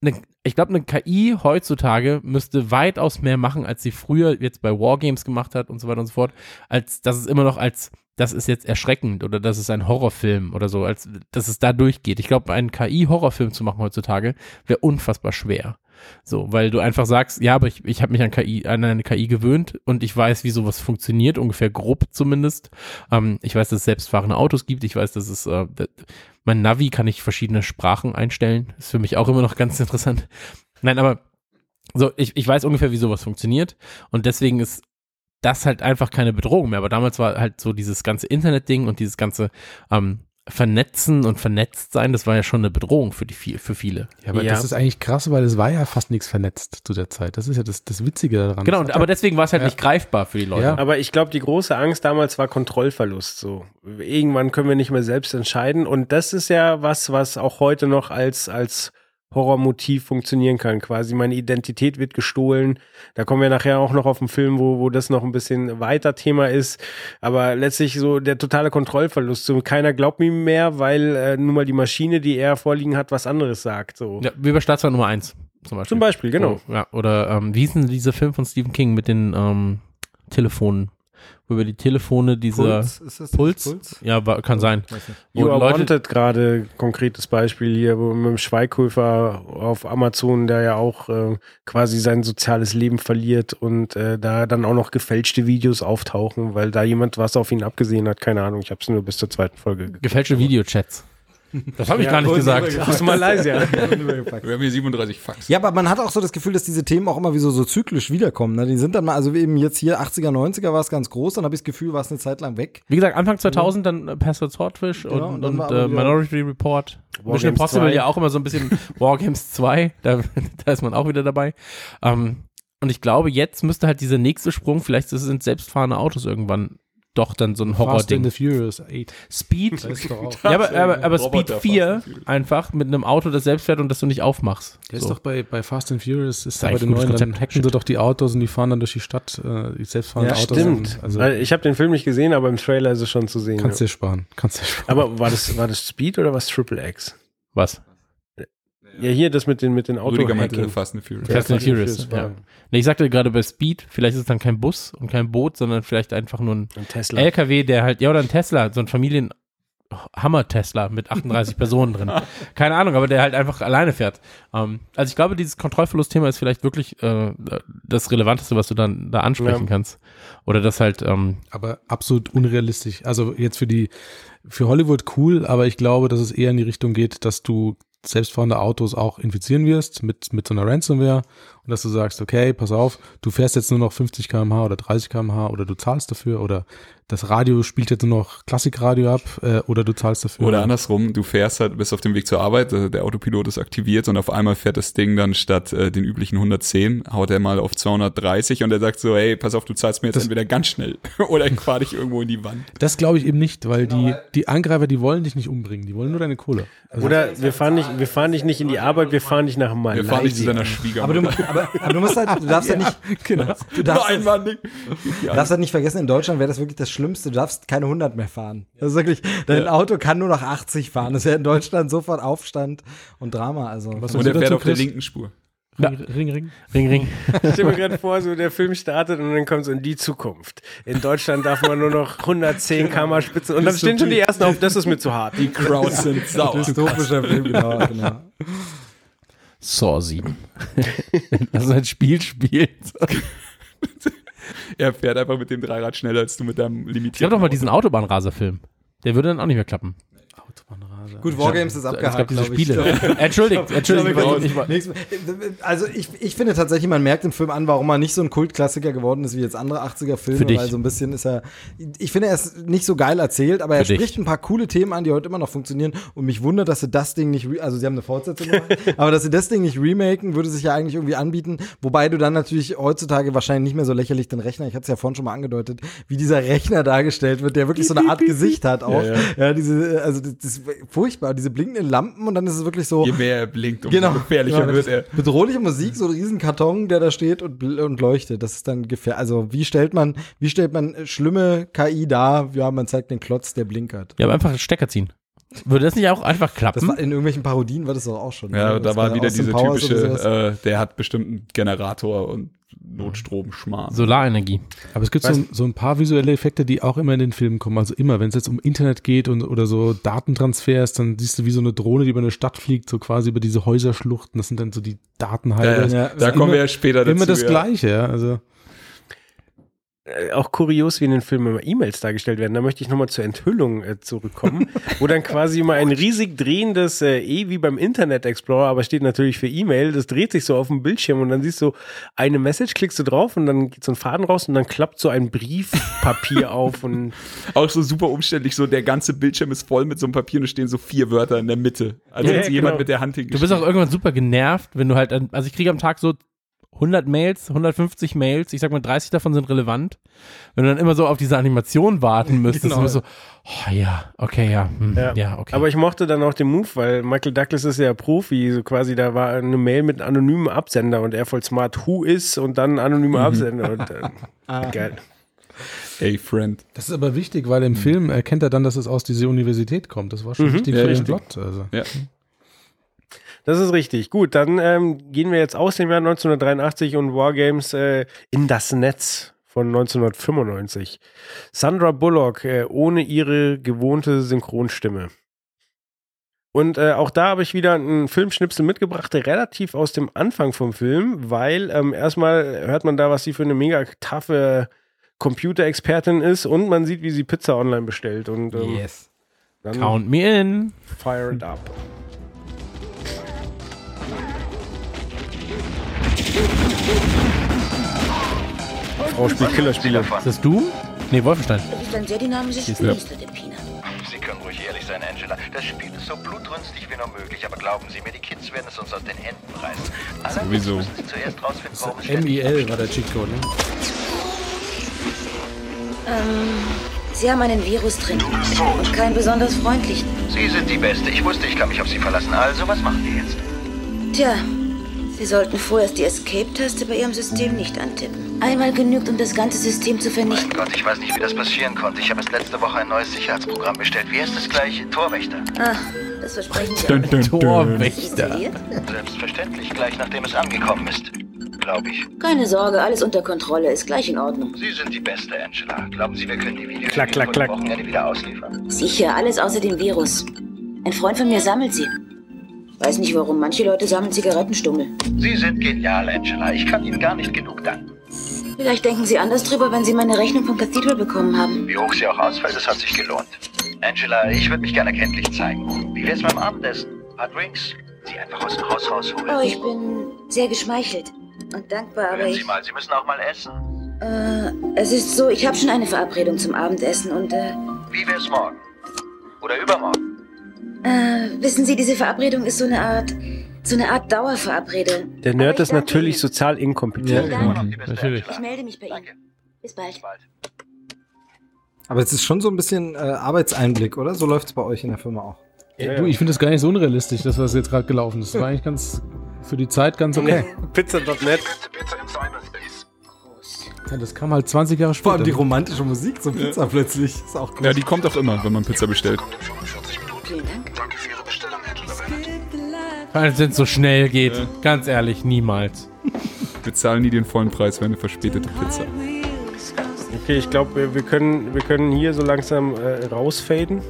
Ne, ich glaube, eine KI heutzutage müsste weitaus mehr machen, als sie früher jetzt bei Wargames gemacht hat und so weiter und so fort, als dass es immer noch als das ist jetzt erschreckend oder das ist ein Horrorfilm oder so, als dass es da durchgeht. Ich glaube, einen KI-Horrorfilm zu machen heutzutage wäre unfassbar schwer. So, weil du einfach sagst, ja, aber ich, ich habe mich an KI, an eine KI gewöhnt und ich weiß, wie sowas funktioniert, ungefähr grob zumindest. Ähm, ich weiß, dass es selbstfahrende Autos gibt, ich weiß, dass es äh, mein Navi kann ich verschiedene Sprachen einstellen. Ist für mich auch immer noch ganz interessant. Nein, aber so, ich, ich weiß ungefähr, wie sowas funktioniert und deswegen ist das halt einfach keine Bedrohung mehr. Aber damals war halt so dieses ganze Internet-Ding und dieses ganze ähm, Vernetzen und vernetzt sein, das war ja schon eine Bedrohung für die für viele. Ja, aber das ist eigentlich krass, weil es war ja fast nichts vernetzt zu der Zeit. Das ist ja das, das Witzige daran. Genau, und, aber deswegen war es halt Ja. nicht greifbar für die Leute. Ja. Aber ich glaube, die große Angst damals war Kontrollverlust. So irgendwann können wir nicht mehr selbst entscheiden. Und das ist ja was, was auch heute noch als als Horrormotiv funktionieren kann. Quasi meine Identität wird gestohlen. Da kommen wir nachher auch noch auf einen Film, wo, wo das noch ein bisschen weiter Thema ist. Aber letztlich so der totale Kontrollverlust. So keiner glaubt mir mehr, weil äh, nun mal die Maschine, die er vorliegen hat, was anderes sagt. So. Ja, wie bei Staatsfeind Nummer 1 zum Beispiel. Zum Beispiel, genau. Oh, ja, oder ähm, wie hieß denn dieser Film von Stephen King mit den ähm, Telefonen? Wo über die Telefone dieser Puls? Ist das Puls? Puls? Ja, war, kann sein. Nicht. Wo You are Leute, Wanted gerade konkretes Beispiel hier, wo mit dem Schweighöfer auf Amazon, der ja auch äh, quasi sein soziales Leben verliert und äh, da dann auch noch gefälschte Videos auftauchen, weil da jemand was auf ihn abgesehen hat. Keine Ahnung, ich habe es nur bis zur zweiten Folge gefälschte Videochats. Das habe ich Ja, gar nicht gesagt. Aus Malaysia. Wir haben hier 37 Fax. Ja, aber man hat auch so das Gefühl, dass diese Themen auch immer wie so, so zyklisch wiederkommen. Ne? Die sind dann mal, also eben jetzt hier 80er, 90er war es ganz groß, dann habe ich das Gefühl, war es eine Zeit lang weg. Wie gesagt, Anfang 2000 dann äh, Password Swordfish Genau, und, und dann und war äh, Minority Report. War Mission Games Impossible 2. ja auch immer so ein bisschen Wargames 2, da, da ist man auch wieder dabei. Ähm, und ich glaube, jetzt müsste halt dieser nächste Sprung, vielleicht sind selbstfahrende Autos irgendwann doch dann so ein Fast Horror-Ding. and the Furious 8. Speed, ja, aber, aber, aber Speed Roboter 4 Fast and Furious. einfach mit einem Auto, das selbst fährt und das du nicht aufmachst. Der So. ist doch bei, bei Fast and Furious, ist da bei den neuen, dann hacken sie doch die Autos und die fahren dann durch die Stadt, äh, die selbstfahrenden Ja, Autos. stimmt. Und, also ich habe den Film nicht gesehen, aber im Trailer ist es schon zu sehen. kannst ja. dir sparen. Kannst dir sparen. Aber war das, war das Speed oder was Triple X? Was? Ja, hier das mit den, mit den Rüdiger meinte Auto-Hacking. Fast and Furious. Ja, Fast and Fast and Furious. Furious Ja. Nee, ich sagte gerade bei Speed, vielleicht ist es dann kein Bus und kein Boot, sondern vielleicht einfach nur ein Ein Tesla. LKW, der halt, ja, oder ein Tesla, so ein Familien Hammer-Tesla mit 38 Personen drin. Keine Ahnung, aber der halt einfach alleine fährt. Ähm, also ich glaube, dieses Kontrollverlust-Thema ist vielleicht wirklich äh, das Relevanteste, was du dann da ansprechen Ja. kannst. Oder das halt, ähm, aber absolut unrealistisch. Also jetzt für die, für Hollywood cool, aber ich glaube, dass es eher in die Richtung geht, dass du selbstfahrende Autos auch infizieren wirst mit, mit so einer Ransomware und dass du sagst, okay, pass auf, du fährst jetzt nur noch 50 km/h oder 30 km/h oder du zahlst dafür oder das Radio spielt jetzt nur noch Klassikradio ab äh, oder du zahlst dafür. Oder andersrum, du fährst halt, bist auf dem Weg zur Arbeit, äh, der Autopilot ist aktiviert und auf einmal fährt das Ding dann statt äh, den üblichen 110, haut er mal auf 230 und er sagt so, hey, pass auf, du zahlst mir jetzt Das- entweder ganz schnell oder ich fahr dich irgendwo in die Wand. Das glaube ich eben nicht, weil die, die Angreifer, die wollen dich nicht umbringen, die wollen nur deine Kohle. Also Oder wir fahren nicht, wir fahren dich nicht in die Arbeit, wir fahren dich nach Malaysia. Wir fahren dich zu seiner Schwiegermutter. Aber du, aber, aber du musst halt, du darfst ja, nicht, genau. du darfst, Nein, Mann, nicht. du darfst halt nicht vergessen, in Deutschland wäre das wirklich das Schlimmste. Du darfst keine 100 mehr fahren. Das ist wirklich, dein Auto kann nur noch 80 fahren. Das wäre in Deutschland sofort Aufstand und Drama. Also Was Und er du fährt auf der linken Spur. Ja. Ring, Ring, Ring. Ring, Ring. Ich stelle mir gerade vor, so der Film startet und dann kommt so in die Zukunft. In Deutschland darf man nur noch 110 km Spitze und dann stehen schon die ersten auf, das ist mir zu hart. Die Crowds sind sauer. dystopischer Film, genau, genau. Saw 7. Lass uns ein Spiel spielen. Er fährt einfach mit dem Dreirad schneller als du mit deinem Ich limitierten habe doch mal diesen Autobahnraser-Film. Der würde dann auch nicht mehr klappen. Autobahnraser. Gut, Wargames ist Es abgehakt, gab diese. Spiele. Entschuldigt, entschuldigt. Also ich, ich finde tatsächlich, man merkt im Film an, warum er nicht so ein Kultklassiker geworden ist wie jetzt andere 80er-Filme, Für dich. weil so ein bisschen ist er, ich finde, er ist nicht so geil erzählt, aber er Für dich. spricht ein paar coole Themen an, die heute immer noch funktionieren und mich wundert, dass sie das Ding nicht, also sie haben eine Fortsetzung gemacht, aber dass sie das Ding nicht remaken, würde sich ja eigentlich irgendwie anbieten, wobei du dann natürlich heutzutage wahrscheinlich nicht mehr so lächerlich den Rechner, ich hatte es ja vorhin schon mal angedeutet, wie dieser Rechner dargestellt wird, der wirklich so eine Art Gesicht hat auch. Ja, Ja, ja. diese, also das, das furchtbar, diese blinkenden Lampen und dann ist es wirklich so. Je mehr er blinkt, umso genau, gefährlicher genau, wird er. Bedrohliche Musik, so ein riesen Karton, der da steht und, und leuchtet. Das ist dann gefährlich. Also wie stellt man, wie stellt man äh, schlimme KI dar? Ja, man zeigt den Klotz, der blinkert. Ja, aber einfach einen Stecker ziehen. Würde das nicht auch einfach klappen? Das war in irgendwelchen Parodien war das doch auch schon. Ja, ne? da war wieder diese typische, äh, der hat bestimmt einen Generator und Notstromschmarrn. Solarenergie. Aber es gibt so, so ein paar visuelle Effekte, die auch immer in den Filmen kommen. Also immer, wenn es jetzt um Internet geht und oder so Datentransfers, dann siehst du wie so eine Drohne, die über eine Stadt fliegt, so quasi über diese Häuserschluchten. Das sind dann so die Datenhalter. Ja, ja, da kommen wir immer- ja später Immer dazu, das ja. Gleiche, ja. Also auch kurios, wie in den Filmen immer E-Mails dargestellt werden. Da möchte ich nochmal zur Enthüllung äh, zurückkommen, wo dann quasi immer ein riesig drehendes äh, E wie beim Internet Explorer, aber steht natürlich für E-Mail, das dreht sich so auf dem Bildschirm und dann siehst du eine Message, klickst du drauf und dann geht so ein Faden raus und dann klappt so ein Briefpapier auf und Auch so super umständlich, so der ganze Bildschirm ist voll mit so einem Papier und es stehen so vier Wörter in der Mitte. Also Ja, jetzt ja, jemand genau. mit der Hand Du bist hingeschrieben. auch irgendwann super genervt, wenn du halt, an- also ich kriege am Tag so 100 Mails, 150 Mails, ich sag mal 30 davon sind relevant. Wenn du dann immer so auf diese Animation warten müsstest, Genau. so, oh ja, okay, ja, hm, ja, Ja. okay. Aber ich mochte dann auch den Move, weil Michael Douglas ist ja Profi, so quasi da war eine Mail mit einem anonymen Absender und er voll smart, who is und dann Mhm. anonymer Absender und äh, geil. Ey, Friend. Das ist aber wichtig, weil im Film erkennt er dann, dass es aus dieser Universität kommt. Das war schon Mhm. wichtig Ja, für den richtig. Plot. Also. Ja. Das ist richtig. Gut, dann ähm, gehen wir jetzt aus dem Jahr 1983 und Wargames äh, in das Netz von 1995. Sandra Bullock äh, ohne ihre gewohnte Synchronstimme. Und äh, auch da habe ich wieder einen Filmschnipsel mitgebracht, der relativ aus dem Anfang vom Film, weil ähm, erstmal hört man da, was sie für eine mega taffe Computerexpertin ist und man sieht, wie sie Pizza online bestellt. Und, ähm, yes. dann Count me in. Fire it up. Frau spielt Killerspiele. Ist das du? Nee, Wolfenstein. Das ist ein sehr dynamisches Ja. Spiel, Mr. Depina. Sie können ruhig ehrlich sein, Angela. Das Spiel ist so blutrünstig wie nur möglich, aber glauben Sie mir, die Kids werden es uns aus den Händen reißen. Allerdings Sowieso. müssen Sie zuerst rausfinden, warum es MIL war der Cheatcode, ne? Ähm, Sie haben einen Virus drin. Und keinen besonders freundlichen. Sie sind die Beste. Ich wusste, ich kann mich auf Sie verlassen. Also, was machen wir jetzt? Tja, Sie sollten vorerst die Escape-Taste bei Ihrem System nicht antippen. Einmal genügt, um das ganze System zu vernichten. Gott, ich weiß nicht, wie das passieren konnte. Ich habe erst letzte Woche ein neues Sicherheitsprogramm bestellt. Wie heißt es gleich? Torwächter. Ah, das versprechen Sie Dun, dun, dun. Torwächter. Selbstverständlich, gleich nachdem es angekommen ist. Glaube ich. Keine Sorge, alles unter Kontrolle, ist gleich in Ordnung. Sie sind die Beste, Angela. Glauben Sie, wir können die Videos Klack, klack, klack. Wochenende wieder ausliefern? Sicher, alles außer dem Virus. Ein Freund von mir sammelt sie. Weiß nicht warum, manche Leute sammeln Zigarettenstummel. Sie sind genial, Angela. Ich kann Ihnen gar nicht genug danken. Vielleicht denken Sie anders drüber, wenn Sie meine Rechnung vom Cathedral bekommen haben. Wie hoch sie auch ausfällt, es hat sich gelohnt. Angela, ich würde mich gerne kenntlich zeigen. Wie wär's beim Abendessen? Ein paar Drinks? Sie einfach aus dem Haus rausholen. Oh, ich bin sehr geschmeichelt und dankbar, aber Hören ich... Sie mal, Sie müssen auch mal essen. Äh, es ist so, ich habe schon eine Verabredung zum Abendessen und, äh, Wie wär's morgen? Oder übermorgen? Äh, wissen Sie, diese Verabredung ist so eine Art, so eine Art Dauerverabredung. Der Nerd ist natürlich sozial inkompetent. Beste natürlich. Ich melde mich bei Ihnen. Bis bald. Aber es ist schon so ein bisschen äh, Arbeitseinblick, oder? So läuft es bei euch in der Firma auch. Ja, Du, ja. ich finde das gar nicht so unrealistisch, das, was jetzt gerade gelaufen ist. Das war eigentlich ganz für die Zeit ganz okay. Pizza.net. Ja, das kam halt 20 Jahre Vor allem die später. romantische Musik zum Pizza plötzlich. Ist auch cool. Ja, die kommt auch immer, wenn man Pizza bestellt. Vielen Dank. Danke für Ihre Bestellung, Angela. Weil es so schnell geht. Ganz ehrlich, niemals. Wir zahlen nie den vollen Preis für eine verspätete Pizza. Okay, ich glaube, wir, wir, können, wir können hier so langsam äh, rausfaden.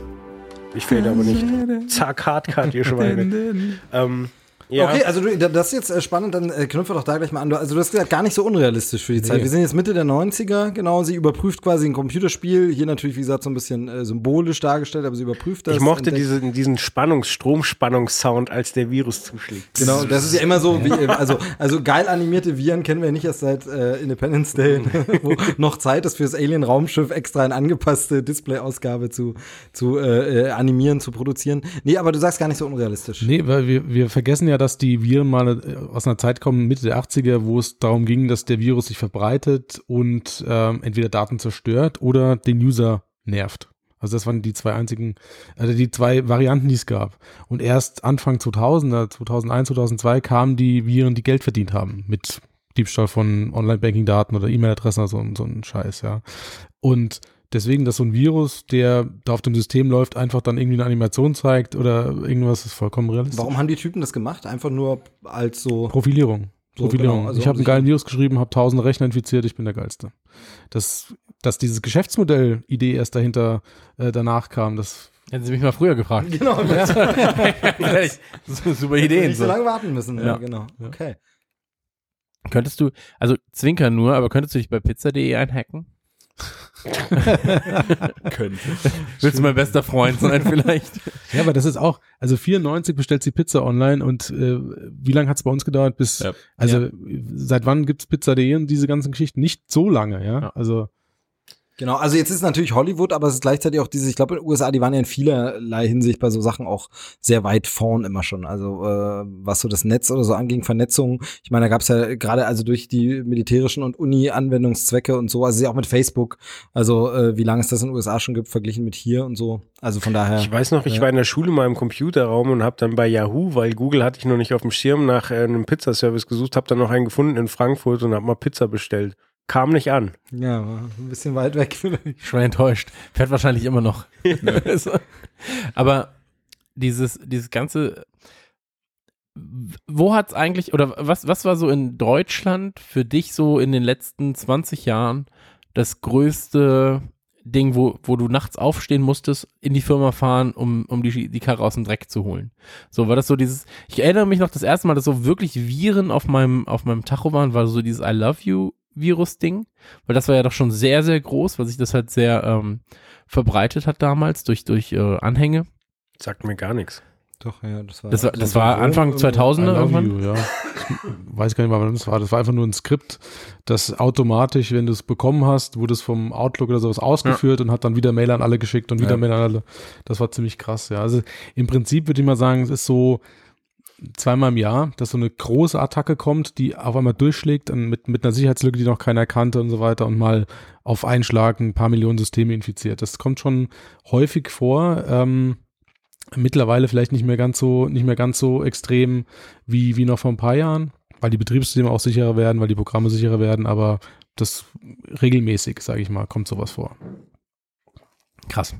Ich fade aber nicht. Zack, Hardcut, ihr Schweine. ähm, Ja. Okay, also du, das ist jetzt äh, spannend, dann äh, knüpfen wir doch da gleich mal an. Also du hast gesagt, gar nicht so unrealistisch für die Zeit. Wir sind jetzt Mitte der 90er, genau, sie überprüft quasi ein Computerspiel, hier natürlich, wie gesagt, so ein bisschen äh, symbolisch dargestellt, aber sie überprüft das. Ich mochte diesen, diesen Spannungs-, Stromspannungssound, als der Virus zuschlägt. Genau, das ist ja immer so, wie, also, also geil animierte Viren kennen wir nicht erst seit äh, Independence Day, wo noch Zeit ist fürs Alien-Raumschiff extra eine angepasste Display-Ausgabe zu, zu äh, animieren, zu produzieren. Nee, aber du sagst gar nicht so unrealistisch. Nee, weil wir, wir vergessen ja, dass die Viren mal äh, aus einer Zeit kommen, Mitte der 80er, wo es darum ging, dass der Virus sich verbreitet und ähm, entweder Daten zerstört oder den User nervt. Also das waren die zwei einzigen, also die zwei Varianten, die es gab. Und erst Anfang 2000er, 2001, 2002 kamen die Viren, die Geld verdient haben mit Diebstahl von Online-Banking-Daten oder E-Mail-Adressen oder so, so ein Scheiß, ja. Und deswegen, dass so ein Virus, der da auf dem System läuft, einfach dann irgendwie eine Animation zeigt oder irgendwas, ist vollkommen realistisch. Warum haben die Typen das gemacht? Einfach nur als so. Profilierung. So, Profilierung. genau, also ich habe einen geilen Virus geschrieben, habe tausende Rechner infiziert, ich bin der Geilste. Das, dass dieses Geschäftsmodell-Idee erst dahinter äh, danach kam, das Hätten Sie mich mal früher gefragt. Genau. Ja. Super Ideen. Nicht so lange warten müssen. Ja, Ja. genau. Okay. Könntest du, also zwinker nur, aber könntest du dich bei pizza.de einhacken? Könnte. Willst du mein bester Freund sein vielleicht? Ja, aber das ist auch, also 94 bestellt sie Pizza online und äh, wie lange hat es bei uns gedauert bis, Ja. also seit wann gibt's Pizza.de und diese ganzen Geschichten? Nicht so lange, ja. Also Genau, also jetzt ist es natürlich Hollywood, aber es ist gleichzeitig auch dieses, ich glaube, in den USA, die waren ja in vielerlei Hinsicht bei so Sachen auch sehr weit vorn immer schon. Also äh, was so das Netz oder so anging, Vernetzung. Ich meine, da gab es ja gerade also durch die militärischen und Uni-Anwendungszwecke und so, also auch mit Facebook, also äh, wie lange es das in den USA schon gibt, verglichen mit hier und so. Also von daher. Ich weiß noch, ich ja. war in der Schule mal im Computerraum und habe dann bei Yahoo, weil Google hatte ich noch nicht auf dem Schirm, nach äh, einem Pizzaservice gesucht, habe dann noch einen gefunden in Frankfurt und habe mal Pizza bestellt. Kam nicht an. Ja, war ein bisschen weit weg vielleicht. Schon enttäuscht. Fährt wahrscheinlich immer noch. Aber dieses, dieses ganze, wo hat's eigentlich, oder was, was war so in Deutschland für dich so in den letzten 20 Jahren das größte Ding, wo, wo du nachts aufstehen musstest, in die Firma fahren, um, um die, die Karre aus dem Dreck zu holen? So, war das so dieses, ich erinnere mich noch das erste Mal, dass so wirklich Viren auf meinem, auf meinem Tacho waren, war so dieses I love you Virus-Ding, weil das war ja doch schon sehr, sehr groß, weil sich das halt sehr ähm, verbreitet hat damals durch, durch äh, Anhänge. Sagt mir gar nichts. Doch, ja, das war. Das war, das war Anfang irgendwo. 2000er I love irgendwann. you, ja. Ich weiß gar nicht mal, wann das war. Das war einfach nur ein Skript, das automatisch, wenn du es bekommen hast, wurde es vom Outlook oder sowas ausgeführt und hat dann wieder Mail an alle geschickt und wieder Ja. Mail an alle. Das war ziemlich krass, ja. Also im Prinzip würde ich mal sagen, es ist so zweimal im Jahr, dass so eine große Attacke kommt, die auf einmal durchschlägt mit, mit einer Sicherheitslücke, die noch keiner kannte und so weiter und mal auf einen Schlag ein paar Millionen Systeme infiziert. Das kommt schon häufig vor. Ähm, mittlerweile vielleicht nicht mehr ganz so, nicht mehr ganz so extrem wie, wie noch vor ein paar Jahren, weil die Betriebssysteme auch sicherer werden, weil die Programme sicherer werden, aber das regelmäßig, sage ich mal, kommt sowas vor. Krass.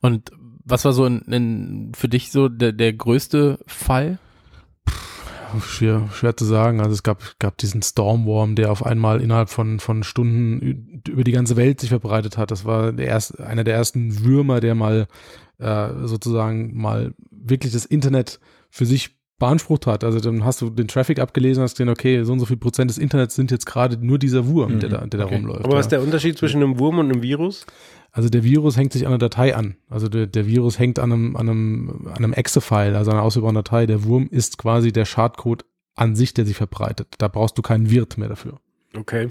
Und was war so in, in, für dich so der, der größte Fall? Schwer, schwer zu sagen. Also es gab, gab diesen Stormworm, der auf einmal innerhalb von, von Stunden über die ganze Welt sich verbreitet hat. Das war der erst, einer der ersten Würmer, der mal äh, sozusagen mal wirklich das Internet für sich beansprucht hat. Also dann hast du den Traffic abgelesen, hast gesehen, okay, so und so viel Prozent des Internets sind jetzt gerade nur dieser Wurm, der da, der da rumläuft. Aber was ja. ist der Unterschied zwischen einem Wurm und einem Virus? Also der Virus hängt sich an einer Datei an. Also der, der Virus hängt an einem, an einem, an einem Exe-File, also einer ausführbaren Datei. Der Wurm ist quasi der Schadcode an sich, der sich verbreitet. Da brauchst du keinen Wirt mehr dafür. Okay.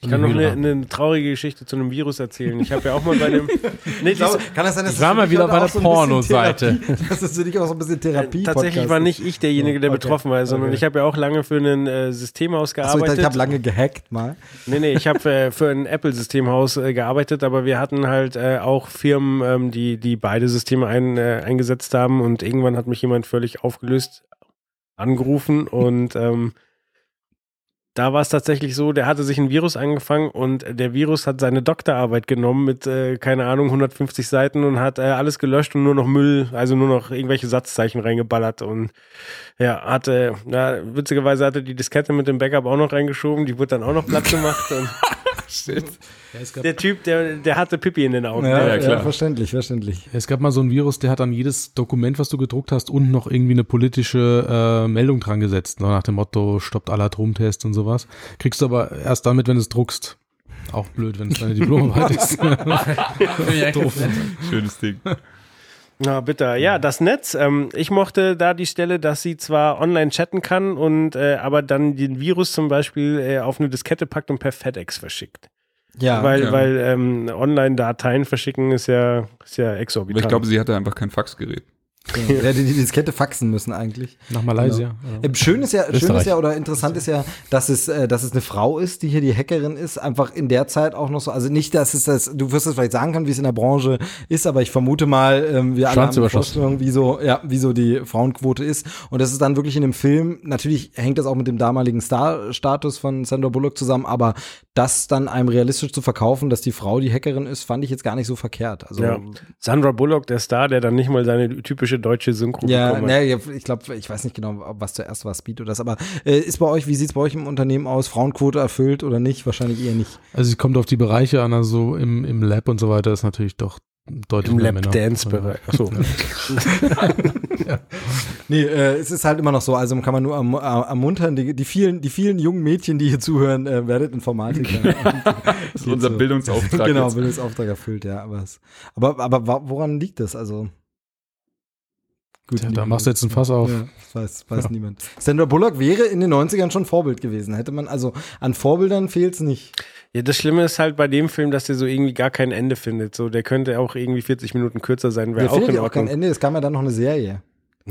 Ich kann noch eine, eine traurige Geschichte zu einem Virus erzählen. Ich habe ja auch mal bei einem. Nee, Ich glaube, kann das sein, dass Ich war mal wieder bei der so Pornoseite. Das ist für dich auch so ein bisschen Therapie. Tatsächlich war nicht ich derjenige, der Okay. betroffen war, sondern Okay. ich habe ja auch lange für ein äh, Systemhaus Achso, ich gearbeitet. ich habe lange gehackt mal. Nee, nee, ich habe äh, für ein Apple-Systemhaus äh, gearbeitet, aber wir hatten halt äh, auch Firmen, ähm, die, die beide Systeme ein, äh, eingesetzt haben und irgendwann hat mich jemand völlig aufgelöst angerufen und ähm, da war es tatsächlich so, der hatte sich ein Virus angefangen und der Virus hat seine Doktorarbeit genommen mit, äh, keine Ahnung, 150 Seiten und hat äh, alles gelöscht und nur noch Müll, also nur noch irgendwelche Satzzeichen reingeballert und ja, hatte, ja, witzigerweise hatte die Diskette mit dem Backup auch noch reingeschoben, die wurde dann auch noch platt gemacht und Shit. Ja, es gab, Der Typ, der, der hatte Pippi in den Augen. Ja, Ja, ja, klar. verständlich, verständlich. es gab mal so ein Virus, der hat an jedes Dokument, was du gedruckt hast, unten noch irgendwie eine politische äh, Meldung dran gesetzt. So nach dem Motto, stoppt alle Atomtests und sowas. Kriegst du aber erst damit, wenn du es druckst. Auch blöd, wenn es deine Diplomarbeit ist. Doof. Schönes Ding. Na, bitter. Ja, das Netz. Ähm, ich mochte da die Stelle, dass sie zwar online chatten kann und äh, aber dann den Virus zum Beispiel äh, auf eine Diskette packt und per FedEx verschickt. Ja, weil ja. weil ähm, Online-Dateien verschicken ist ja, ist ja Aber exorbitant. ich glaube, sie hatte einfach kein Faxgerät. Ja, der hätte die Diskette faxen müssen eigentlich. Nach Malaysia. Ähm, Schön ist ja, schön ist ja oder interessant ist ja, dass es, äh, dass es eine Frau ist, die hier die Hackerin ist, einfach in der Zeit auch noch so. Also nicht, dass es das, du wirst es vielleicht sagen können, wie es in der Branche ist, aber ich vermute mal, ähm, wir alle haben eine. Vorstellung, wie so, ja, wie so die Frauenquote ist. Und das ist dann wirklich in dem Film, natürlich hängt das auch mit dem damaligen Star-Status von Sandra Bullock zusammen, aber das dann einem realistisch zu verkaufen, dass die Frau die Hackerin ist, fand ich jetzt gar nicht so verkehrt. Also ja. Sandra Bullock, der Star, der dann nicht mal seine typische deutsche Synchro Ja, bekommen ja, ich glaube, ich weiß nicht genau, ob was zuerst war, Speed oder das, aber äh, ist bei euch, wie sieht's bei euch im Unternehmen aus? Frauenquote erfüllt oder nicht? Wahrscheinlich eher nicht. Also es kommt auf die Bereiche an, also im, im Lab und so weiter ist natürlich doch deutlich Im mehr Männer. Lap-Dance-Bereich. Achso. Nee, äh, es ist halt immer noch so, also kann man nur erm äh, ermuntern, die, die, vielen, die vielen jungen Mädchen, die hier zuhören, äh, werdet Informatiker. Das ist unser Bildungsauftrag. genau, jetzt. Bildungsauftrag erfüllt, ja. Aber, es, aber, woran liegt das? Also Gut, Tja, da machst du jetzt ein Fass auf. Ja, weiß, weiß Ja. niemand. Sandra Bullock wäre in den 90ern schon Vorbild gewesen. Hätte man, also an Vorbildern fehlt's nicht. Ja, das Schlimme ist halt bei dem Film, dass der so irgendwie gar kein Ende findet. So, der könnte auch irgendwie 40 Minuten kürzer sein, wäre auch fehlt in ja auch kein. Ende. Es kam ja dann noch eine Serie.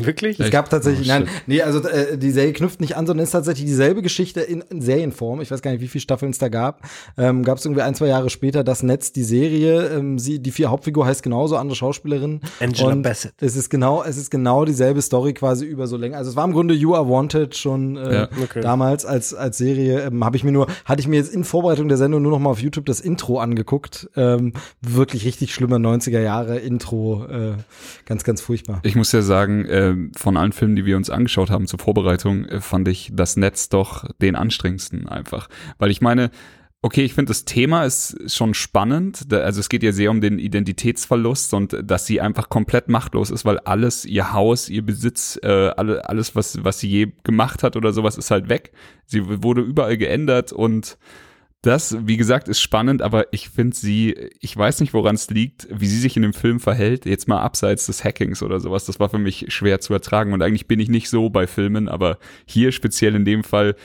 Wirklich? Es gab tatsächlich, Oh, nein, nee, also äh, die Serie knüpft nicht an, sondern ist tatsächlich dieselbe Geschichte in, in Serienform. Ich weiß gar nicht, wie viele Staffeln es da gab. Ähm, gab es irgendwie ein, zwei Jahre später das Netz, die Serie. Ähm, sie, die vier Hauptfigur heißt genauso, andere Schauspielerin. Angela Und Bassett. Es ist genau, es ist genau dieselbe Story quasi über so länger. Also es war im Grunde You Are Wanted schon äh, Ja. Okay. damals als als Serie. Ähm, Habe ich mir nur, hatte ich mir jetzt in Vorbereitung der Sendung nur noch mal auf YouTube das Intro angeguckt. Ähm, wirklich richtig schlimmer 90er Jahre Intro. Äh, ganz, ganz furchtbar. Ich muss ja sagen, äh, von allen Filmen, die wir uns angeschaut haben zur Vorbereitung, äh, fand ich das Netz doch den anstrengendsten einfach. Weil ich meine, okay, ich finde das Thema ist schon spannend. Also es geht ja sehr um den Identitätsverlust und dass sie einfach komplett machtlos ist, weil alles, ihr Haus, ihr Besitz, äh, alle, alles, was, was sie je gemacht hat oder sowas, ist halt weg. Sie wurde überall geändert und das, wie gesagt, ist spannend, aber ich finde sie, ich weiß nicht, woran es liegt, wie sie sich in dem Film verhält, jetzt mal abseits des Hackings oder sowas. Das war für mich schwer zu ertragen und eigentlich bin ich nicht so bei Filmen, aber hier speziell in dem Fall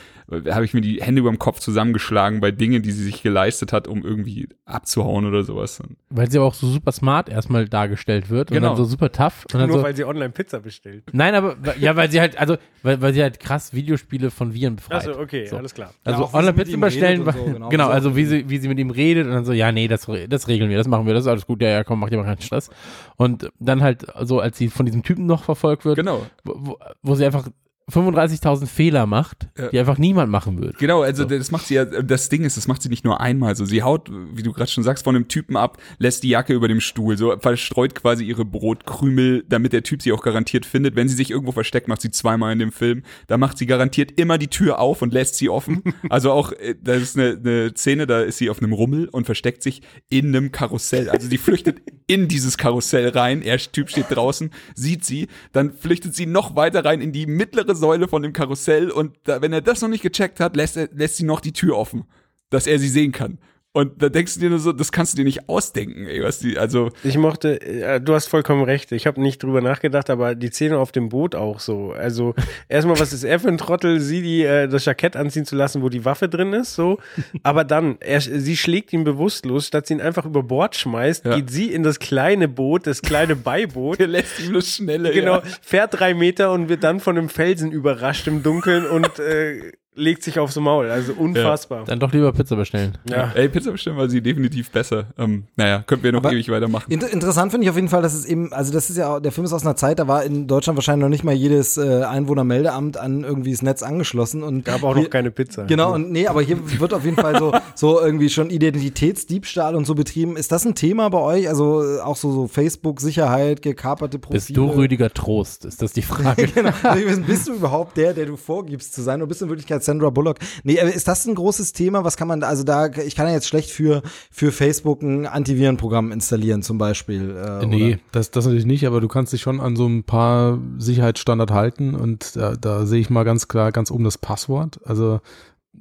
habe ich mir die Hände über dem Kopf zusammengeschlagen bei Dingen, die sie sich geleistet hat, um irgendwie abzuhauen oder sowas. Weil sie aber auch so super smart erstmal dargestellt wird und Genau. dann so super tough. Und dann Nur so, weil sie online Pizza bestellt. Nein, aber ja, weil sie halt, also weil, weil sie halt krass Videospiele von Viren befreit. Achso, okay, So. alles klar. Also Ja, online Pizza bestellen, und so, genau, genau. also wie sie, wie sie mit ihm redet und dann so, ja, nee, das, das regeln wir, das machen wir, das ist alles gut, ja, ja, komm, mach dir mal keinen Stress. Und dann halt so, als sie von diesem Typen noch verfolgt wird, Genau. wo, wo sie einfach 35.000 Fehler macht, die einfach niemand machen würde. Genau, also das macht sie ja, das Ding ist, das macht sie nicht nur einmal so. Sie haut, wie du gerade schon sagst, von einem Typen ab, lässt die Jacke über dem Stuhl, so verstreut quasi ihre Brotkrümel, damit der Typ sie auch garantiert findet. Wenn sie sich irgendwo versteckt, macht sie zweimal in dem Film. Da macht sie garantiert immer die Tür auf und lässt sie offen. Also auch, äh, das ist eine, eine Szene, da ist sie auf einem Rummel und versteckt sich in einem Karussell. Also sie flüchtet in dieses Karussell rein. Er Typ steht draußen, sieht sie, dann flüchtet sie noch weiter rein in die mittlere Säule von dem Karussell und da, wenn er das noch nicht gecheckt hat, lässt, er, lässt sie noch die Tür offen, dass er sie sehen kann. Und da denkst du dir nur so, das kannst du dir nicht ausdenken, ey, was die, also, Ich mochte, äh, du hast vollkommen recht. Ich habe nicht drüber nachgedacht, aber die Szene auf dem Boot auch so. Also erstmal, was ist er für ein Trottel, sie die äh, das Jackett anziehen zu lassen, wo die Waffe drin ist, so. Aber dann, er, sie schlägt ihn bewusstlos, statt sie ihn einfach über Bord schmeißt, Ja. geht sie in das kleine Boot, das kleine Beiboot. der lässt ihm bloß schneller. Genau, Ja. fährt drei Meter und wird dann von einem Felsen überrascht im Dunkeln und äh, legt sich aufs Maul. Also unfassbar. Dann doch lieber Pizza bestellen. Ja. Ey, Pizza bestimmt war sie definitiv besser. Ähm, naja, könnten wir noch Aber ewig weitermachen. Inter interessant finde ich auf jeden Fall, dass es eben, also das ist ja, auch- der Film ist aus einer Zeit, da war in Deutschland wahrscheinlich noch nicht mal jedes äh, Einwohnermeldeamt an irgendwie das Netz angeschlossen und Gab auch hier- noch keine Pizza. Genau, und nee, aber hier wird auf jeden Fall so, so irgendwie schon Identitätsdiebstahl und so betrieben. Ist das ein Thema bei euch? Also äh, auch so, so Facebook-Sicherheit, gekaperte Profile? Bist du Rüdiger Trost? Ist das die Frage? genau. Also bist du überhaupt der, der du vorgibst zu sein? Oder bist du in Wirklichkeit jetzt Sandra Bullock. Nee, aber ist das ein großes Thema? Was kann man da, also da, ich kann ja jetzt schlecht für, für Facebook ein Antivirenprogramm installieren zum Beispiel. Äh, nee, oder? das, das natürlich nicht, aber du kannst dich schon an so ein paar Sicherheitsstandard halten und da, da sehe ich mal ganz klar ganz oben das Passwort. Also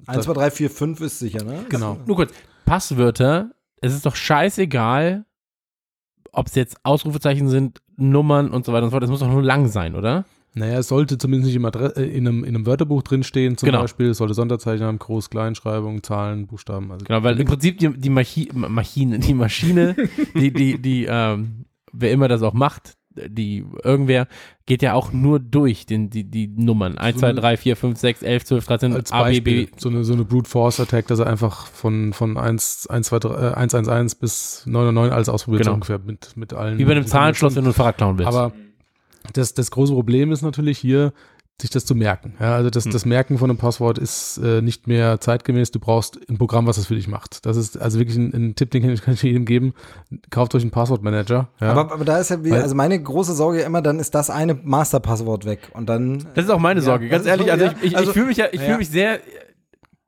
1, 2, 3, 4, 5 ist sicher, ne? Genau. Nur kurz, Passwörter, es ist doch scheißegal, ob es jetzt Ausrufezeichen sind, Nummern und so weiter und so fort. Das muss doch nur lang sein, oder? Naja, es sollte zumindest nicht im Adre äh, in, einem, in einem Wörterbuch drinstehen, zum Genau. Beispiel. Es sollte Sonderzeichen haben, Groß-, Kleinschreibung, Zahlen, Buchstaben. Also Genau, weil im Prinzip die, die Machi Maschine, die Maschine, die, die, die, ähm, wer immer das auch macht, die irgendwer geht ja auch nur durch den, die, die Nummern. 1, 2, 3, 4, 5, 6, 11, 12, 13, als A, B, Beispiel, B. so eine, so eine Brute Force Attack, dass er einfach von, von 1, 1, 2, 3, äh, 111 bis 999 alles ausprobiert, Genau. so ungefähr mit, mit allen. Wie bei einem Zahlenschloss, wenn du ein Fahrrad klauen willst. Aber das, das große Problem ist natürlich hier, sich das zu merken. Ja, also das, Hm. das Merken von einem Passwort ist äh, nicht mehr zeitgemäß. Du brauchst ein Programm, was das für dich macht. Das ist also wirklich ein, ein Tipp, den kann ich, kann ich jedem geben. Kauft euch einen Passwortmanager. Ja. Aber, aber da ist ja, wie, Weil- also meine große Sorge immer, dann ist das eine Masterpasswort weg und dann. Das ist auch meine Ja, Sorge, ganz ist ehrlich. so, Also ich, ich, Also- ich fühle mich ja, ich ja. fühle mich sehr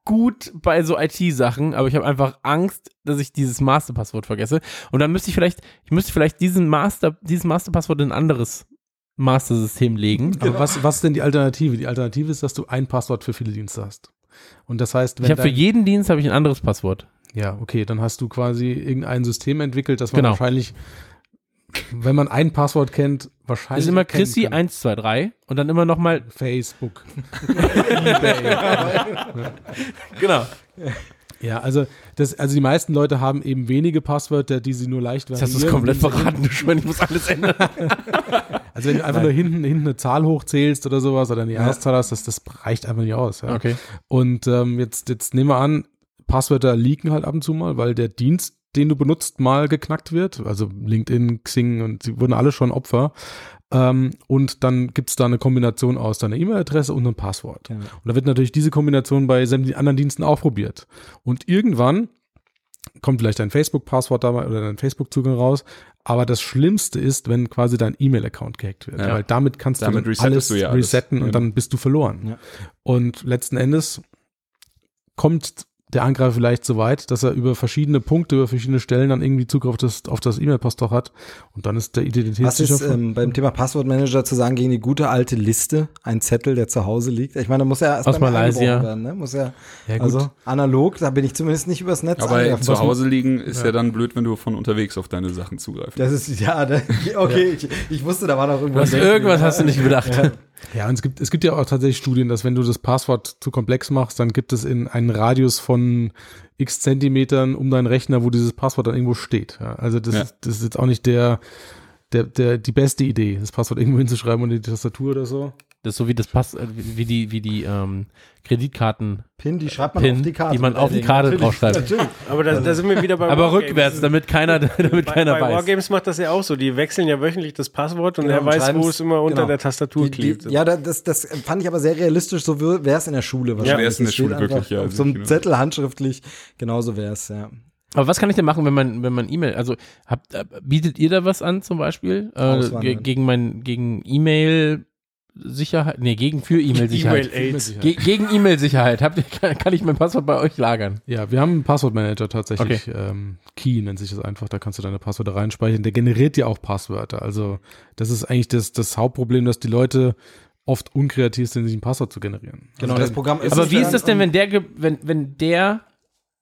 gut bei so IT-Sachen, aber ich habe einfach Angst, dass ich dieses Masterpasswort vergesse. Und dann müsste ich vielleicht, ich müsste vielleicht diesen Master, dieses Masterpasswort in ein anderes Master-System legen. Aber was, was ist denn die Alternative? Die Alternative ist, dass du ein Passwort für viele Dienste hast. Und das heißt, wenn Ich habe für jeden Dienst habe ich ein anderes Passwort. Ja, okay, dann hast du quasi irgendein System entwickelt, das man Genau. wahrscheinlich, wenn man ein Passwort kennt, wahrscheinlich. Das ist immer Chrissy kann. 123 und dann immer nochmal Facebook. genau. Ja, also das, also die meisten Leute haben eben wenige Passwörter, die sie nur leicht Jetzt hast du es komplett verraten, du Schwein, ich muss alles ändern. Also wenn du einfach nur hinten, hinten eine Zahl hochzählst oder sowas oder eine Ja. Jahreszahl hast, das, das reicht einfach nicht aus. Ja. Okay. Und ähm, jetzt, jetzt nehmen wir an, Passwörter leaken halt ab und zu mal, weil der Dienst, den du benutzt, mal geknackt wird. Also LinkedIn, Xing und sie wurden alle schon Opfer. Ähm, und dann gibt's da eine Kombination aus deiner E-Mail-Adresse und einem Passwort. Und da wird natürlich diese Kombination bei sämtlichen anderen Diensten auch probiert. Und irgendwann kommt vielleicht dein Facebook-Passwort dabei oder dein Facebook-Zugang raus. Aber das Schlimmste ist, wenn quasi dein E-Mail-Account gehackt wird. Ja. Weil damit kannst Damit du alles du ja alles. resetten und Ja. dann bist du verloren. Ja. Und letzten Endes kommt der Angreifer vielleicht so weit, dass er über verschiedene Punkte, über verschiedene Stellen dann irgendwie Zugriff auf das, auf das E-Mail-Postfach hat. Und dann ist der Was Identitätssicher. ist ähm, beim Thema Passwortmanager zu sagen gegen die gute alte Liste, ein Zettel, der zu Hause liegt? Ich meine, da muss ja erst Aus Malaysia. werden, ne? Muss ja, Ja, gut. also analog, da bin ich zumindest nicht übers Netz Aber angreifen. zu Was- Hause liegen ist ja. Ja. dann blöd, wenn du von unterwegs auf deine Sachen zugreifst. Das ist, ja, da, okay, Ich, ich wusste, da war noch irgendwas. Was, irgendwas hast du nicht bedacht. Ja. Und es gibt, es gibt ja auch tatsächlich Studien, dass wenn du das Passwort zu komplex machst, dann gibt es in einen Radius von x Zentimetern um deinen Rechner, wo dieses Passwort dann irgendwo steht. Ja, also das, Ja. ist, das ist jetzt auch nicht der, der, der, die beste Idee, das Passwort irgendwo hinzuschreiben unter die Tastatur oder so. Das ist so wie das Pass, äh, wie die, wie die ähm, Kreditkarten. Pin, die schreibt man Pin, auf die Karte. die man auf die Karte natürlich, draufschreibt. natürlich. Aber da, da sind wir wieder bei Aber Wargames. rückwärts, damit keiner, damit Bei, keiner bei weiß. Wargames macht das ja auch so. Die wechseln ja wöchentlich das Passwort und Genau, er weiß, wo es immer unter genau. der Tastatur Die- die- klebt. Ja, da- das, das fand ich aber sehr realistisch, so wäre es in der Schule wahrscheinlich. wär's in der Das steht Schule wirklich, ja, Auf so einem. Zettel handschriftlich, genauso wäre es, ja. Aber was kann ich denn machen, wenn man, wenn man E-Mail, also habt, äh, bietet ihr da was an zum Beispiel? Äh, gegen mein, gegen E-Mail Sicherheit, nee, gegen für E-Mail-Sicherheit. E-Mail-Aids. Ge gegen E-Mail-Sicherheit. Habt ihr, kann, kann ich mein Passwort bei euch lagern? Ja, wir haben einen Passwortmanager tatsächlich. Ähm, Key nennt sich das einfach. Da kannst du deine Passwörter reinspeichern. Der generiert dir auch Passwörter. Also das ist eigentlich das, das Hauptproblem, dass die Leute oft unkreativ sind, sich ein Passwort zu generieren. Genau, also das Programm ist Aber wie ist das denn, wenn der, wenn, wenn der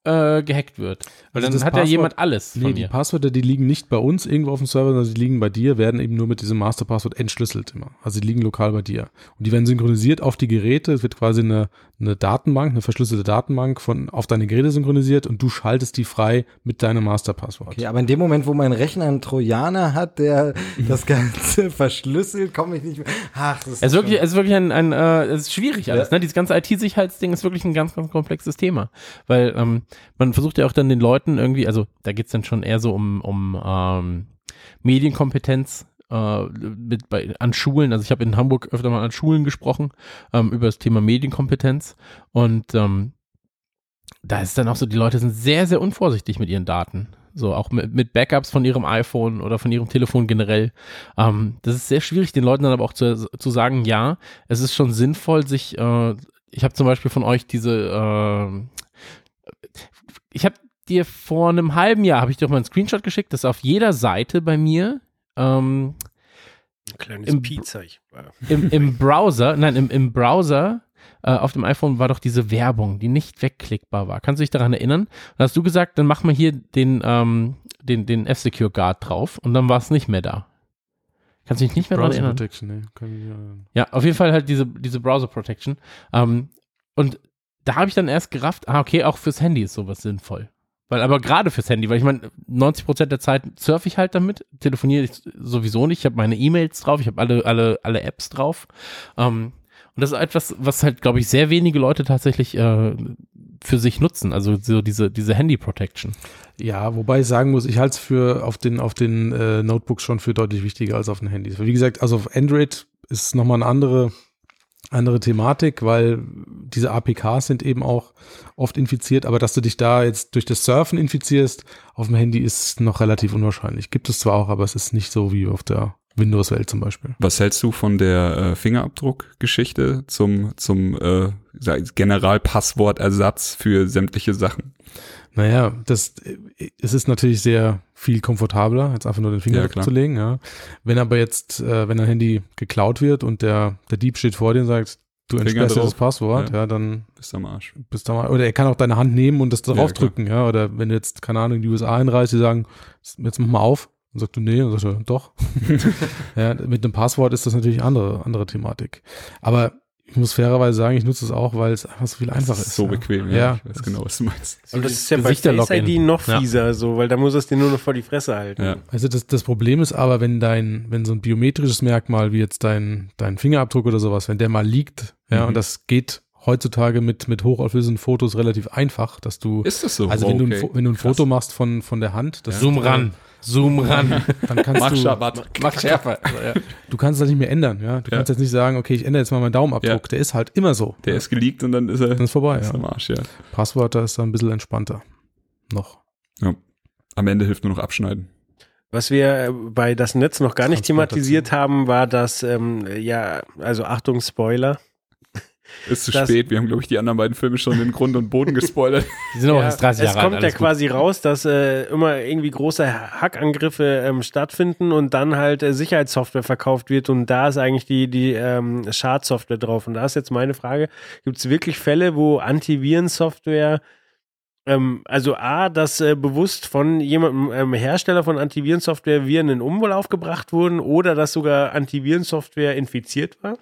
äh, gehackt wird? Weil Also dann das hat ja Passwort- jemand alles Nee, die. Passwörter, die liegen nicht bei uns irgendwo auf dem Server, sondern die liegen bei dir, werden eben nur mit diesem Masterpasswort entschlüsselt immer. Also die liegen lokal bei dir. Und die werden synchronisiert auf die Geräte. Es wird quasi eine, eine Datenbank, eine verschlüsselte Datenbank von auf deine Geräte synchronisiert und du schaltest die frei mit deinem Masterpasswort. Okay, aber in dem Moment, wo mein Rechner einen Trojaner hat, der das Ganze verschlüsselt, komme ich nicht mehr. Ach, das ist Es ist wirklich, es ist wirklich ein, ein äh, es ist schwierig alles, ne? Dieses ganze IT-Sicherheitsding ist wirklich ein ganz, ganz komplexes Thema. Weil ähm, man versucht ja auch dann den Leuten irgendwie, also da geht's dann schon eher so um, um ähm, Medienkompetenz äh, mit bei, an Schulen. Also ich habe in Hamburg öfter mal an Schulen gesprochen ähm, über das Thema Medienkompetenz und ähm, da ist dann auch so, die Leute sind sehr, sehr unvorsichtig mit ihren Daten. So auch mit, mit Backups von ihrem iPhone oder von ihrem Telefon generell. Ähm, das ist sehr schwierig, den Leuten dann aber auch zu, zu sagen, ja, es ist schon sinnvoll, sich äh, ich habe zum Beispiel von euch diese, ähm, ich habe dir vor einem halben Jahr, habe ich dir mal einen Screenshot geschickt, dass auf jeder Seite bei mir ähm, Ein kleines Im- Pizza. Ich, im, im Browser, nein, im, im Browser äh, auf dem iPhone war doch diese Werbung, die nicht wegklickbar war. Kannst du dich daran erinnern? Dann hast du gesagt, dann mach mal hier den, ähm, den, den F-Secure Guard drauf und dann war es nicht mehr da. Kannst du dich nicht mehr daran Browser erinnern? Protection, nee. Kann ich, äh, Ja, auf jeden Fall halt diese, diese Browser Protection. Ähm, und da habe ich dann erst gerafft, ah, okay, auch fürs Handy ist sowas sinnvoll. Weil aber gerade fürs Handy, weil ich meine, 90% der Zeit surfe ich halt damit, telefoniere ich sowieso nicht, ich habe meine E-Mails drauf, ich habe alle, alle, alle Apps drauf. Ähm, und das ist etwas, was halt, glaube ich, sehr wenige Leute tatsächlich äh, für sich nutzen, also so diese, diese Handy-Protection. Ja, wobei ich sagen muss, ich halte es für auf den, auf den äh, Notebooks schon für deutlich wichtiger als auf den Handys. Wie gesagt, also auf Android ist nochmal eine andere, andere Thematik, weil diese APKs sind eben auch oft infiziert, aber dass du dich da jetzt durch das Surfen infizierst, auf dem Handy ist noch relativ unwahrscheinlich. Gibt es zwar auch, aber es ist nicht so wie auf der Windows-Welt zum Beispiel. Was hältst du von der äh, Fingerabdruckgeschichte zum, zum äh, Generalpasswortersatz für sämtliche Sachen? Naja, das, äh, es ist natürlich sehr viel komfortabler, als einfach nur den Finger Ja, zu legen. Ja. Wenn aber jetzt, äh, wenn dein Handy geklaut wird und der, der Dieb steht vor dir und sagt, du entsperrst dir das. Passwort, Ja. ja, dann Bist am Arsch. bist du mal, oder er kann auch deine Hand nehmen und das darauf drücken, ja, oder wenn du jetzt, keine Ahnung, in die USA einreist, die sagen, jetzt mach mal auf, dann sagst du, nee, dann sagst du, doch. ja, mit einem Passwort ist das natürlich andere, andere Thematik. Aber ich muss fairerweise sagen, ich nutze es auch, weil es einfach so viel einfacher ist. so ja. bequem, ja. ja. Ich weiß genau, was du meinst. Und das ist ja bei Face. ID noch Ja. fieser, so, weil da muss es dir nur noch vor die Fresse halten. Ja. Also das, das Problem ist aber, wenn dein, wenn so ein biometrisches Merkmal wie jetzt dein, dein Fingerabdruck oder sowas, wenn der mal liegt, ja, Mhm. und das geht heutzutage mit, mit hochauflösenden Fotos relativ einfach, dass du, Ist das so? also wenn, du, ein, Okay. Wenn du ein Krass. Foto machst von, von der Hand, das Zoom ran, zoom ran. dann kannst Mach du, schärfer, warte. Mach schärfer. Ja. du kannst das nicht mehr ändern, ja. Du Ja. kannst jetzt nicht sagen, okay, ich ändere jetzt mal meinen Daumenabdruck, Ja. der ist halt immer so. Der ist geleakt und dann ist er Dann ist vorbei, ist ja. am Arsch, ja. Passwort, da ist da ein bisschen entspannter. Noch. ja. Am Ende hilft nur noch abschneiden. Was wir äh, bei das Netz noch gar nicht thematisiert haben, war das, ähm, ja, also Achtung, Spoiler. Ist zu Das- spät. Wir haben, glaube ich, die anderen beiden Filme schon in Grund und Boden gespoilert. Die sind aber Ja, erst 30 es Jahre alt. kommt ja gut. quasi raus, dass äh, immer irgendwie große Hackangriffe ähm, stattfinden und dann halt äh, Sicherheitssoftware verkauft wird und da ist eigentlich die, die ähm, Schadsoftware drauf. Und da ist jetzt meine Frage, gibt es wirklich Fälle, wo Antivirensoftware ähm, also A, dass äh, bewusst von jemandem, ähm, Hersteller von Antivirensoftware Viren in Umlauf gebracht wurden oder dass sogar Antivirensoftware infiziert war?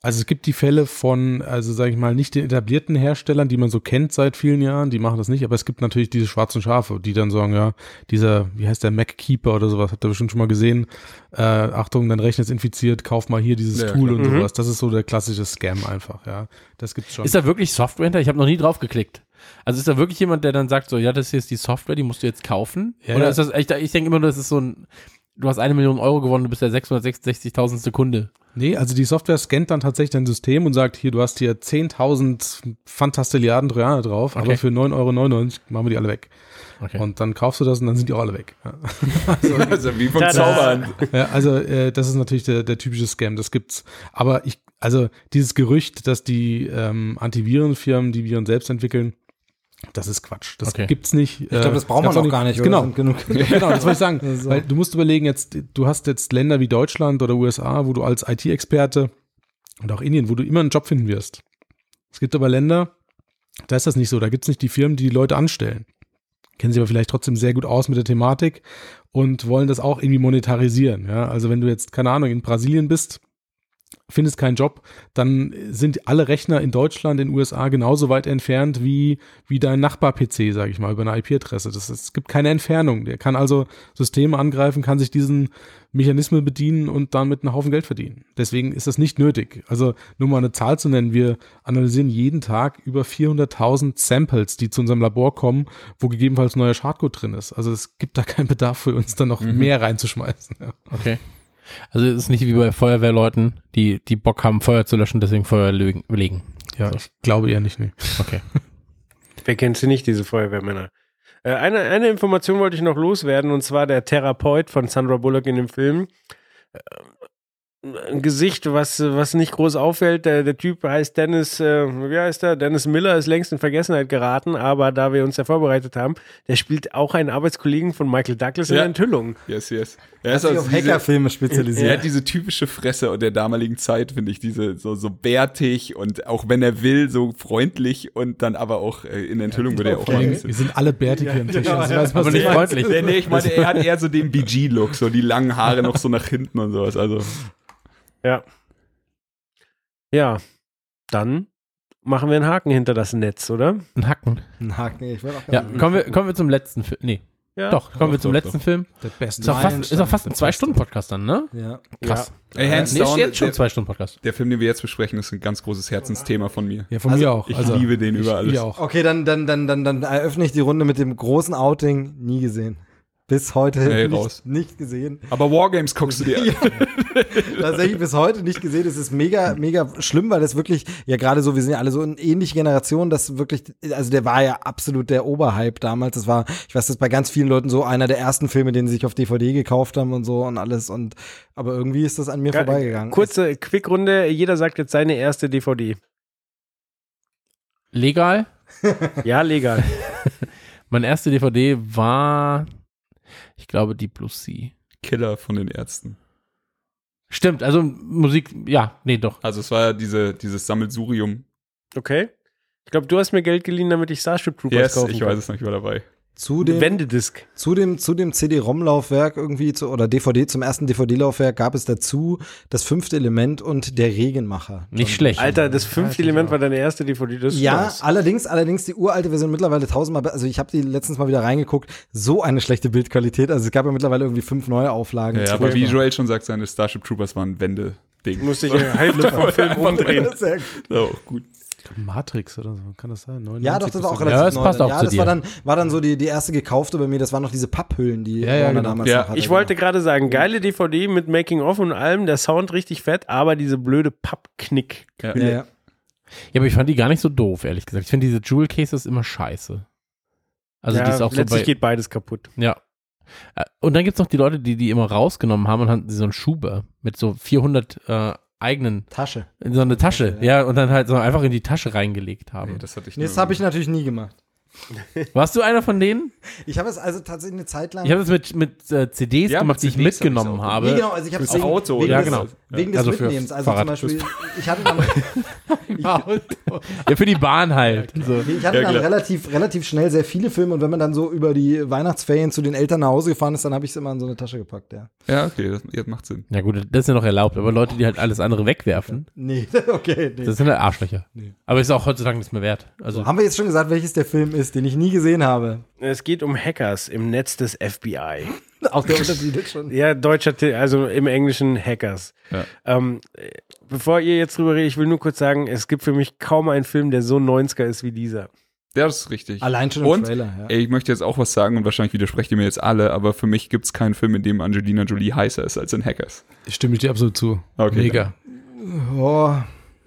Also es gibt die Fälle von, also sage ich mal, nicht den etablierten Herstellern, die man so kennt seit vielen Jahren, die machen das nicht, aber es gibt natürlich diese schwarzen Schafe, die dann sagen, ja, dieser, wie heißt der, MacKeeper oder sowas, habt ihr bestimmt schon mal gesehen, äh, Achtung, dein Rechner ist infiziert, kauf mal hier dieses Ja, Tool klar. und Mhm. sowas. Das ist so der klassische Scam einfach, ja. Das gibt's schon. Ist da wirklich Software hinter? Ich habe noch nie drauf geklickt. Also ist da wirklich jemand, der dann sagt, so, ja, das hier ist die Software, die musst du jetzt kaufen? Ja, Oder ist das, ich, ich denke immer, das ist so ein, du hast eine Million Euro gewonnen, du bist der 666.000. Sekunde. Nee, also die Software scannt dann tatsächlich dein System und sagt, hier, du hast hier 10.000 Fantastilliarden Trojaner drauf, Okay. aber für 9,99 Euro machen wir die alle weg. Okay. Und dann kaufst du das und dann sind die auch alle weg. Ja. also wie vom Tada. Zaubern. Ja, also äh, das ist natürlich der, der typische Scam, das gibt's. Aber ich, also dieses Gerücht, dass die ähm, Antivirenfirmen die Viren selbst entwickeln, das ist Quatsch. Das Okay. gibt's nicht. Ich glaube, das braucht man auch gar nicht. oder? Genau. Sind genug. genau, das wollte ich sagen. So. Weil du musst überlegen, jetzt, du hast jetzt Länder wie Deutschland oder USA, wo du als IT-Experte und auch Indien, wo du immer einen Job finden wirst. Es gibt aber Länder, da ist das nicht so. Da gibt's nicht die Firmen, die die Leute anstellen. Kennen sich aber vielleicht trotzdem sehr gut aus mit der Thematik und wollen das auch irgendwie monetarisieren. Ja? Also wenn du jetzt, keine Ahnung, in Brasilien bist, findest keinen Job, dann sind alle Rechner in Deutschland, in den USA genauso weit entfernt wie, wie dein Nachbar-PC, sage ich mal, über eine IP-Adresse. Das, es gibt keine Entfernung. Der kann also Systeme angreifen, kann sich diesen Mechanismen bedienen und damit einen Haufen Geld verdienen. Deswegen ist das nicht nötig. Also nur mal eine Zahl zu nennen, wir analysieren jeden Tag über 400.000 Samples, die zu unserem Labor kommen, wo gegebenenfalls neuer Schadcode drin ist. Also es gibt da keinen Bedarf für uns, da noch mehr reinzuschmeißen. Ja. Okay. Also es ist nicht wie bei Feuerwehrleuten, die, die Bock haben, Feuer zu löschen, deswegen Feuer legen. Ja, ich glaube eher nicht. Nee. Okay. Wer kennt sie nicht, diese Feuerwehrmänner? Äh, eine, eine Information wollte ich noch loswerden, und zwar der Therapeut von Sandra Bullock in dem Film. Äh, ein Gesicht, was, was nicht groß auffällt. Der, der Typ heißt Dennis, äh, wie heißt er? Dennis Miller ist längst in Vergessenheit geraten, aber da wir uns ja vorbereitet haben, der spielt auch einen Arbeitskollegen von Michael Douglas in Ja. der Enthüllung. Yes, yes. Er Hat ist also auf diese- Hackerfilme spezialisiert. Er hat diese typische Fresse der damaligen Zeit, finde ich, diese so, so bärtig und auch wenn er will, so freundlich und dann aber auch äh, in Enthüllung würde er auch wir sind alle bärtig hier am Tisch. genau, Also, ja. weiß, was Aber nicht meinst. Nee, nee, ich meine, er hat eher so den BG-Look, so die langen Haare noch so nach hinten und sowas. Also Ja. Ja, dann machen wir einen Haken hinter das Netz, oder? Ein Hacken. Ein Haken, ich würde auch Ja, kommen wir, kommen wir zum letzten Film. Nee. Ja. Doch, kommen wir zum doch, letzten doch. Film. Der beste Ist auch fast, ist auch fast ein Zwei-Stunden-Podcast dann, ne? Ja. Krass. Ey, hands nee, down, jetzt schon der- Zwei-Stunden-Podcast. der Film, den wir jetzt besprechen, ist ein ganz großes Herzensthema von mir. Ja, von Also, mir auch. Ich Also, liebe den über ich- alles. auch. Okay, dann, dann, dann, dann, dann eröffne ich die Runde mit dem großen Outing. Nie gesehen. Bis heute Hey, nicht, raus. nicht gesehen. Aber Wargames guckst du dir an. Ja. Tatsächlich bis heute nicht gesehen. Es ist mega, mega schlimm, weil das wirklich, ja gerade so, wir sind ja alle so in ähnliche Generationen, das wirklich, also der war ja absolut der Oberhype damals. Das war, ich weiß, das ist bei ganz vielen Leuten so einer der ersten Filme, den sie sich auf DVD gekauft haben und so und alles und, aber irgendwie ist das an mir Ja, vorbeigegangen. Kurze Quickrunde, jeder sagt jetzt seine erste DVD. Legal. Ja, legal. Meine erste DVD war, ich glaube, Deep Blue Sea. Killer von den Ärzten. Stimmt, also Musik, ja, nee, doch. Also es war ja diese, dieses Sammelsurium. Okay. Ich glaube, du hast mir Geld geliehen, damit ich Starship Troopers Yes, kaufen ich kann. weiß es noch, ich war dabei. Zu dem, Wendedisk. zu dem, zu dem CD-ROM-Laufwerk irgendwie zu, oder DVD, zum ersten DVD-Laufwerk gab es dazu das fünfte Element und der Regenmacher. Nicht schlecht. Alter, das fünfte Element war deine erste DVD. Das Ja, nice. allerdings, allerdings die uralte Version mittlerweile tausendmal, also ich habe die letztens mal wieder reingeguckt, so eine schlechte Bildqualität, also es gab ja mittlerweile irgendwie fünf neue Auflagen. Ja, aber wie Joel schon sagt, seine Starship Troopers waren Wende-Ding. Musste ich die Hälfte vom Film umdrehen. Sehr gut. Ja, auch gut. Matrix oder so, kann das sein? 99 Ja, doch, das war auch so. relativ Ja, das neu. passt auch ja, zu das dir. war dann, war dann so die, die erste gekaufte bei mir, das waren noch diese Papphüllen, die Ja, ja, genau. damals Ja, noch hatte. Ich wollte gerade sagen, geile DVD mit Making-of und allem, der Sound richtig fett, aber diese blöde Pappknick. Ja. Ja, ja. Aber ich fand die gar nicht so doof, ehrlich gesagt. Ich finde diese Jewel Cases immer scheiße. Also ja, die ist auch so letztlich bei, geht beides kaputt. Ja. Äh, Und dann gibt's noch die Leute, die die immer rausgenommen haben und hatten so einen Schuber mit so 400 äh, eigenen, Tasche. in so eine Tasche, ja, und dann halt so einfach in die Tasche reingelegt haben. Nee, das hatte ich Nee, das habe ich natürlich nie gemacht. Warst du einer von denen? Ich habe es also tatsächlich eine Zeit lang. Ich habe das mit, mit äh, CDs Ja, gemacht, mit die ich hab mitgenommen auch. habe. Nee, genau, also ich habe Fürs wegen, Auto, wegen ja, des, genau. wegen des Also Mitnehmens. Also Fahrrad. zum Beispiel, ich hatte dann, Ja, für die Bahn halt. So. ich hatte Ja, dann klar. relativ, relativ schnell sehr viele Filme und wenn man dann so über die Weihnachtsferien zu den Eltern nach Hause gefahren ist, dann habe ich es immer in so eine Tasche gepackt, ja. Ja, okay, das, das macht Sinn. Ja gut, das ist ja noch erlaubt, aber Leute, die halt alles andere wegwerfen, Nee, okay, nee. das sind halt Arschlöcher. Aber ist auch heutzutage nichts mehr wert. Also Haben wir jetzt schon gesagt, welches der Film ist, den ich nie gesehen habe? Es geht um Hackers im Netz des FBI. Auch der Untertitel jetzt schon. Ja, deutscher, also im Englischen Hackers. Ja. Ähm, äh, bevor ihr jetzt drüber redet, ich will nur kurz sagen, es gibt für mich kaum einen Film, der so 90er ist wie dieser. Ja, das ist richtig. Allein schon im Und, Trailer, ja. ey, ich möchte jetzt auch was sagen und wahrscheinlich widersprecht ihr mir jetzt alle, aber für mich gibt es keinen Film, in dem Angelina Jolie heißer ist als in Hackers. Stimme ich dir absolut zu. Okay, Mega. Oh,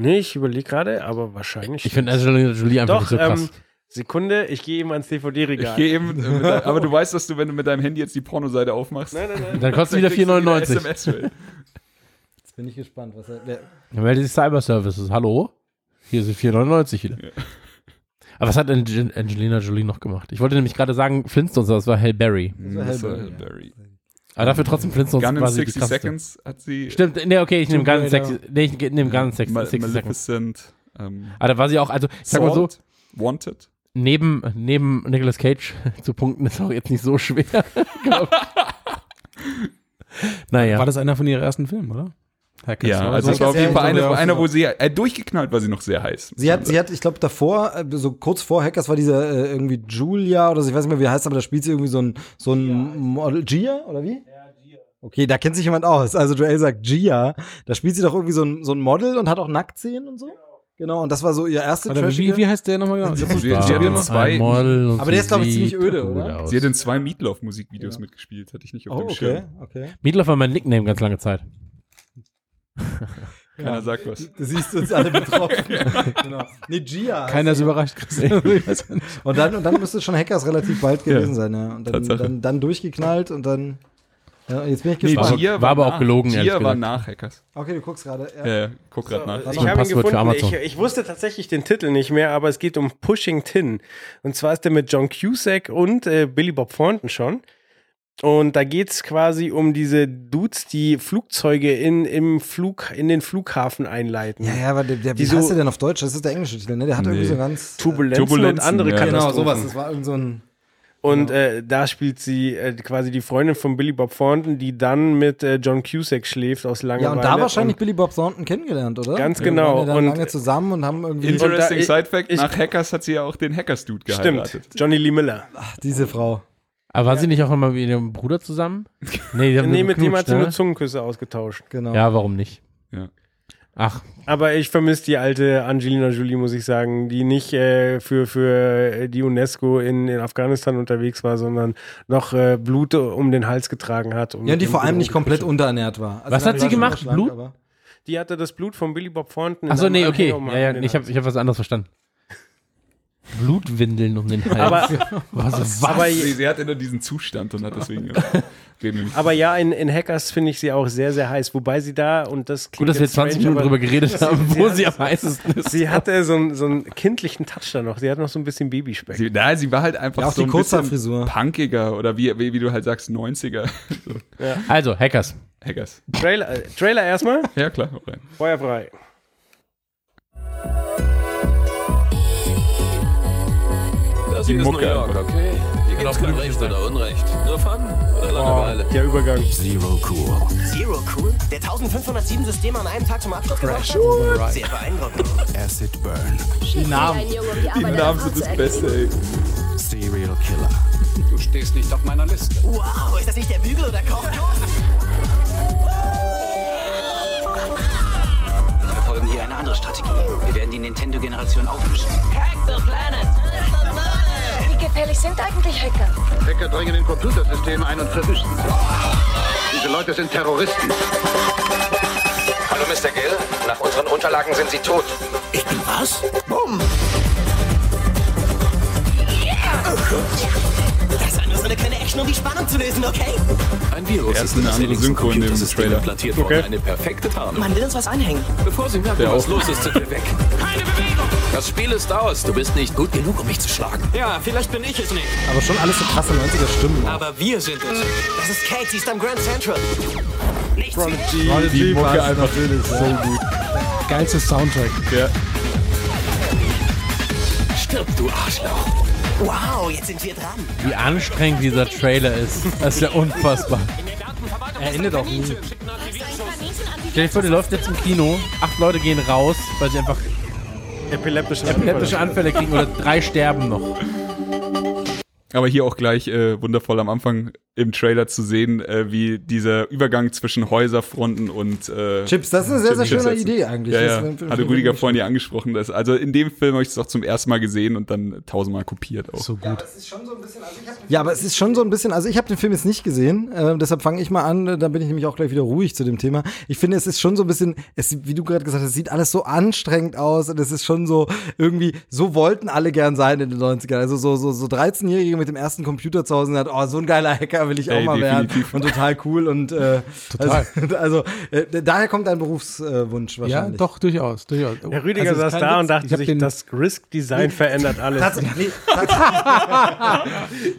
Nee, ich überlege gerade, aber wahrscheinlich. ich finde Angelina Jolie einfach Doch, nicht so krass. ähm, Sekunde, ich gehe eben ans Ich DVD-Regal. gehe eben, äh, dein, aber du weißt, dass du, wenn du mit deinem Handy jetzt die Pornoseite aufmachst, Nein, nein, nein. dann kostet wieder kriegst du 4,99. SMS -Mail. jetzt bin ich gespannt, was er. Dann melde sich Cyber Services. Hallo? Hier sind 4,99 wieder. Aber was hat Ange- Angelina Jolie noch gemacht? Ich wollte nämlich gerade sagen, Flintstones, aber das war Hell Berry. Das war Hellberry, Hellberry. Aber dafür trotzdem Flintstones Gun in quasi die 60 krasseste. Seconds hat sie. Stimmt, nee, okay, ich nehme ganz Raider. sexy. Nee, ich nehme ganz sexy. Ma 60 Seconds. Maleficent. Ähm, Aber da war sie auch, also, ich sag mal so, Wanted. Neben, neben Nicolas Cage zu punkten ist auch jetzt nicht so schwer. naja. War das einer von ihren ersten Filmen, oder? Hackers, Ja, also so- es war auf Ja, jeden Fall so einer, wo sie, äh, durchgeknallt war sie noch sehr heiß. Sie hat, sie hat, ich glaube, davor, äh, so kurz vor Hackers war dieser äh, irgendwie Julia oder so, ich weiß nicht mehr, wie er heißt, aber da spielt sie irgendwie so ein, so ein Model. Gia, oder wie? Okay, da kennt sich jemand aus. Also Joel sagt Gia. Da spielt sie doch irgendwie so ein, so ein Model und hat auch Nacktszenen und so. Genau, und das war so ihr erste Warte, trashige- wie, wie heißt der nochmal genau? Sie, sie hat in zwei, Aber der ist, glaube ich, ziemlich öde, oder? sie hat in zwei Meatloaf-Musikvideos mitgespielt, hatte ich nicht auf Oh, dem okay, Schirm. okay. Meatloaf war mein Nickname ganz lange Zeit. Keiner sagt was. Du siehst uns alle betroffen. genau. Nee, Gia. Keiner ist überrascht, ja nicht. Und dann, und dann müsste schon Hackers relativ bald gewesen sein, ja. Und dann, dann, dann durchgeknallt und dann. Ja, jetzt bin ich Nee, gespannt. Gier War aber auch gelogen, Gier war nach Hackers. Okay, du guckst gerade. Ja. Ja, guck grad nach. Das Ich mein habe ihn gefunden. Ich, ich wusste tatsächlich den Titel nicht mehr, aber es geht um Pushing Tin. Und zwar ist der mit John Cusack und äh, Billy Bob Thornton schon. Und da geht es quasi um diese Dudes, die Flugzeuge in, im Flug, in den Flughafen einleiten. Ja, ja, aber der, der, wie so- heißt der denn auf Deutsch? Das ist der englische Titel, ne? Der hat irgendwie Nee. so ganz. Turbulenzen, und Turbulenzen, andere ja. Genau, Katastrophen. sowas. Das war irgend so ein. Und äh, da spielt sie äh, quasi die Freundin von Billy Bob Thornton, die dann mit äh, John Cusack schläft aus Langeweile. Ja, und da wahrscheinlich Und Billy Bob Thornton kennengelernt, oder? Ganz Die genau. waren ja dann Und- lange zusammen und haben irgendwie. Interesting Und da- Side Fact, ich- nach Hackers hat sie ja auch den Hackers-Dude Stimmt, geheiratet. Johnny Lee Miller. Ach, diese Frau. Aber war sie nicht auch immer mit ihrem Bruder zusammen? Nee, die haben Nee, mit dem hat sie nur ne? Zungenküsse ausgetauscht. Genau. Ja, warum nicht? Ja. Ach, Aber ich vermisse die alte Angelina Jolie, muss ich sagen, die nicht äh, für, für die UNESCO in, in Afghanistan unterwegs war, sondern noch äh, Blut um den Hals getragen hat. Ja, und die vor allem nicht komplett unterernährt war. Also Was hat sie gemacht? schlank, Blut? aber- Die hatte das Blut von Billy Bob Thornton. Achso, nee, okay. Ja, ja, ich habe ich hab was anderes verstanden. Blutwindeln um den Hals. Aber- was, was? Aber, Sie, sie hatte nur diesen Zustand und hat deswegen. aber ja, in, in Hackers finde ich sie auch sehr, sehr heiß. Wobei sie da, und das Gut, dass wir jetzt 20 strange, Minuten aber drüber geredet haben, wo sie am heißesten ist. Sie hatte so, einen- so einen kindlichen Touch da noch. Sie hat noch so ein bisschen Babyspeck. Sie, na, sie war halt einfach Ja, auch so die ein bisschen Kurzhaarfrisur. punkiger oder wie, wie, wie du halt sagst, 90er. So. Also, Hackers. Hackers. Trailer, äh, Trailer erstmal. Ja, klar. Feuer frei. Das Die hier ist Mucke New York, einfach. okay? Hier gibt's kein Recht oder Unrecht. Nur Fun oder Oh, Langeweile. der Übergang. Zero Cool. Zero Cool? Der 1507 Systeme an einem Tag zum Abschluss gebracht hat? Sehr beeindruckend. Acid Burn. Die Namen. Die Namen sind das Beste, ey. Serial Killer. Du stehst nicht auf meiner Liste. Wow, ist das nicht der Bügel oder Kochkurs? Wir verfolgen hier eine andere Strategie. Wir werden die Nintendo-Generation aufmischen. Wie gefährlich sind eigentlich Hacker? Hacker dringen in Computersysteme ein und verwischen sie. Diese Leute sind Terroristen. Hallo, Mr. Gill. Nach unseren Unterlagen sind Sie tot. Ich bin was? Bumm. Das nur so eine kleine Action, um die Spannung zu lösen, okay? Ein Virus Er ist ist in eine andere Synchro in dem System Trailer. implantiert Okay. worden. Eine perfekte Tarnung. Man will uns was anhängen. Bevor Sie merken, was los ist, sind wir weg. Keine Bewegung! Das Spiel ist aus. Du bist nicht gut genug, um mich zu schlagen. Ja, vielleicht bin ich es nicht. Aber schon alles so krasse 90er Stimmen. Aber wir sind es. Das ist Kate, sie ist am Grand Central. Nichts Die Mucke einfach so gut. Geilste Soundtrack. Ja. Stirb, du Arschloch. Wow, jetzt sind wir dran. Wie anstrengend dieser Trailer ist. Das ist ja unfassbar. Er endet auch nie. Stell dir vor, der läuft jetzt im Kino, acht Leute gehen raus, weil sie einfach Epileptische epileptische Anfälle kriegen oder drei sterben noch. Aber hier auch gleich äh, wundervoll am Anfang im Trailer zu sehen, äh, wie dieser Übergang zwischen Häuserfronten und äh, Chips, das ist eine sehr, sehr Chips schöne setzen. Idee eigentlich. Ja, ja. Hatte Rüdiger vorhin ja angesprochen. Dass, also in dem Film habe ich es auch zum ersten Mal gesehen und dann tausendmal kopiert auch. So gut. Ja, aber es ist schon so ein bisschen, also ich habe den Film jetzt nicht gesehen, äh, deshalb fange ich mal an, äh, dann bin ich nämlich auch gleich wieder ruhig zu dem Thema. Ich finde, es ist schon so ein bisschen, es, wie du gerade gesagt hast, es sieht alles so anstrengend aus und es ist schon so irgendwie, so wollten alle gern sein in den 90ern. Also so, so, so 13-Jährige mit dem ersten Computer zu Hause und hat, oh, so ein geiler Hacker will ich auch Ey, mal werden. definitiv. Und total cool und äh, Total. Also, also äh, daher kommt dein Berufswunsch Ja, wahrscheinlich. doch, durchaus. durchaus. Herr Rüdiger Also, saß da Witz. und dachte sich, das Risk-Design verändert alles. Tatsächlich, nee,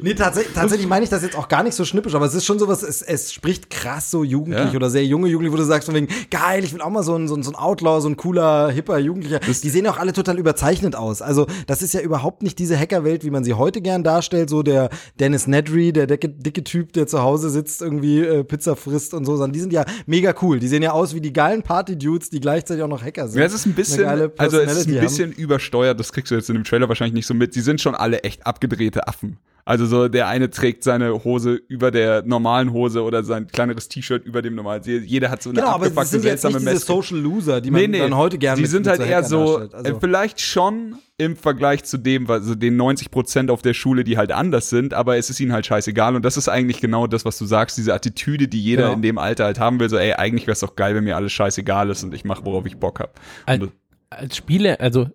nee, tatsächlich, tatsächlich meine ich das jetzt auch gar nicht so schnippisch, aber es ist schon sowas, es, es spricht krass so jugendlich Ja. oder sehr junge Jugendliche, wo du sagst von wegen, geil, ich will auch mal so ein, so ein, so ein Outlaw, so ein cooler, hipper Jugendlicher. Die sehen ja auch alle total überzeichnet aus. Also das ist ja überhaupt nicht diese Hackerwelt, wie man sie heute gern darstellt, so der Dennis Nedry, der dicke, dicke Typ, der zu Hause sitzt, irgendwie äh, Pizza frisst und so, sondern die sind ja mega cool. Die sehen ja aus wie die geilen Party-Dudes, die gleichzeitig auch noch Hacker sind. Ja, es ist ein bisschen, also es ist ein haben. bisschen übersteuert, das kriegst du jetzt in dem Trailer wahrscheinlich nicht so mit. Sie sind schon alle echt abgedrehte Affen. Also so, der eine trägt seine Hose über der normalen Hose oder sein kleineres T-Shirt über dem normalen. Jeder hat so eine Genau, aber abgefuckte, das sind jetzt seltsame nicht diese Maske. Social Loser, die man dann heute gerne Sie mit- sind mit halt so eher so. Also- äh, vielleicht schon im Vergleich zu dem, also den 90 Prozent auf der Schule, die halt anders sind, aber es ist ihnen halt scheißegal und das ist eigentlich genau das, was du sagst, diese Attitüde, die jeder Genau. in dem Alter halt haben will, so ey, eigentlich wäre es doch geil, wenn mir alles scheißegal ist und ich mache, worauf ich Bock habe. Als, als Spiele, also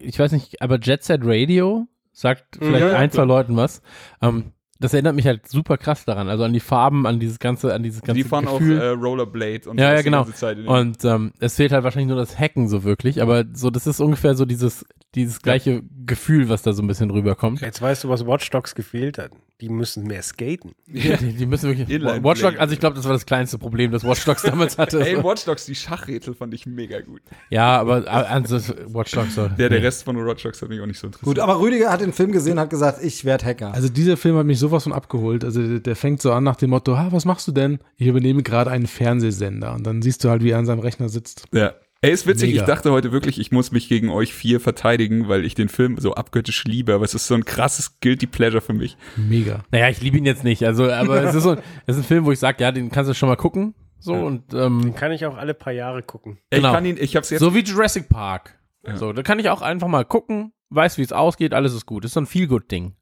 ich weiß nicht, aber Jet Set Radio sagt vielleicht Ja, ja, ein, zwei klar. Leuten was. Ähm, das erinnert mich halt super krass daran, also an die Farben, an dieses ganze, an dieses ganze Die fahren Gefühl. auch äh, Rollerblade und ja, ja, die genau. Und ähm, es fehlt halt wahrscheinlich nur das Hacken so wirklich, aber so, das ist ungefähr so dieses, dieses gleiche Gefühl, was da so ein bisschen rüberkommt. Jetzt weißt du, was Watch Dogs gefehlt hat. Die müssen mehr skaten. Ja, die, die müssen wirklich. Inline Watch Dogs, Play. also ich glaube, das war das kleinste Problem, das Watch Dogs damals hatte. Ey, Watch Dogs, die Schachrätsel fand ich mega gut. ja, aber also Watch Dogs so. Der, der nee. Rest von Watch Dogs hat mich auch nicht so interessiert. Gut, aber Rüdiger hat den Film gesehen, hat gesagt, ich werde Hacker. Also dieser Film hat mich sowas von abgeholt. Also der, der fängt so an nach dem Motto, ah, was machst du denn? Ich übernehme gerade einen Fernsehsender. Und dann siehst du halt, wie er an seinem Rechner sitzt. Ja. Ey, ist witzig, Mega. ich dachte heute wirklich, ich muss mich gegen euch vier verteidigen, weil ich den Film so abgöttisch liebe, aber es ist so ein krasses Guilty Pleasure für mich. Mega. Naja, ich liebe ihn jetzt nicht, also, aber es ist so, es ist ein Film, wo ich sage, ja, den kannst du schon mal gucken. So und ähm, Den kann ich auch alle paar Jahre gucken. Ey, Genau. Ich kann ihn, ich hab's jetzt. so wie Jurassic Park. So, da kann ich auch einfach mal gucken, weiß, wie es ausgeht, alles ist gut. ist so ein Feel-Good-Ding.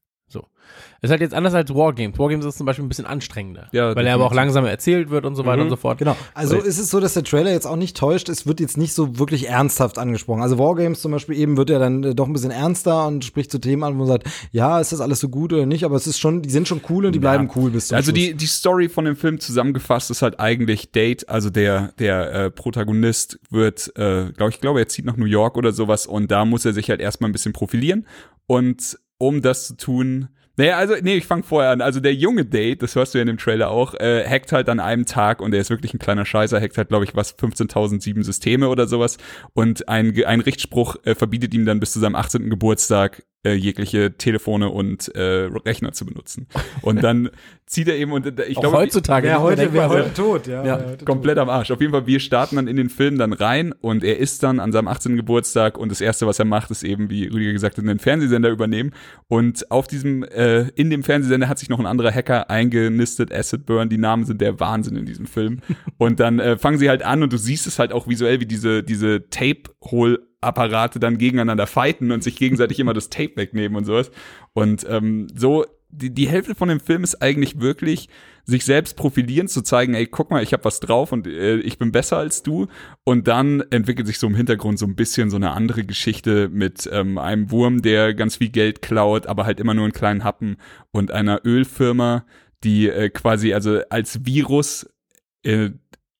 Ist halt jetzt anders als Wargames. Wargames ist zum Beispiel ein bisschen anstrengender. Ja, weil er aber auch langsamer erzählt wird und so weiter Mhm. und so fort. Genau. Also ist es so, dass der Trailer jetzt auch nicht täuscht. Es wird jetzt nicht so wirklich ernsthaft angesprochen. Also Wargames zum Beispiel eben wird ja dann äh, doch ein bisschen ernster und spricht zu Themen an, wo man sagt, ja, ist das alles so gut oder nicht? Aber es ist schon, die sind schon cool und die bleiben cool bis zum Also Schluss. die, die Story von dem Film zusammengefasst ist halt eigentlich Date, also der, der äh, Protagonist wird, äh, glaube ich, glaube, er zieht nach New York oder sowas und da muss er sich halt erstmal ein bisschen profilieren und um das zu tun, naja, also, nee, ich fange vorher an. Also der junge Date, das hörst du ja in dem Trailer auch, äh, hackt halt an einem Tag und er ist wirklich ein kleiner Scheißer, hackt halt, glaube ich, was, 15.007 Systeme oder sowas und ein, ein Richtspruch äh, verbietet ihm dann bis zu seinem 18. Geburtstag äh, jegliche Telefone und äh, Rechner zu benutzen. Und dann zieht er eben und äh, ich Auch glaube heutzutage. Nicht heute, undenkbar. heute tot, ja. ja, heute komplett am Arsch. Auf jeden Fall, wir starten dann in den Film dann rein und er ist dann an seinem 18. Geburtstag und das erste, was er macht, ist eben, wie Rüdiger gesagt hat, einen Fernsehsender übernehmen. Und auf diesem, äh, in dem Fernsehsender hat sich noch ein anderer Hacker eingenistet, Acid Burn. Die Namen sind der Wahnsinn in diesem Film. und dann äh, fangen sie halt an und du siehst es halt auch visuell, wie diese, diese Tape-Hol-Apparate dann gegeneinander fighten und sich gegenseitig immer das Tape wegnehmen und sowas. Und ähm, so, die, die Hälfte von dem Film ist eigentlich wirklich sich selbst profilieren, zu zeigen, ey, guck mal, ich habe was drauf und äh, ich bin besser als du. Und dann entwickelt sich so im Hintergrund so ein bisschen so eine andere Geschichte mit ähm, einem Wurm, der ganz viel Geld klaut, aber halt immer nur einen kleinen Happen und einer Ölfirma, die äh, quasi also als Virus äh,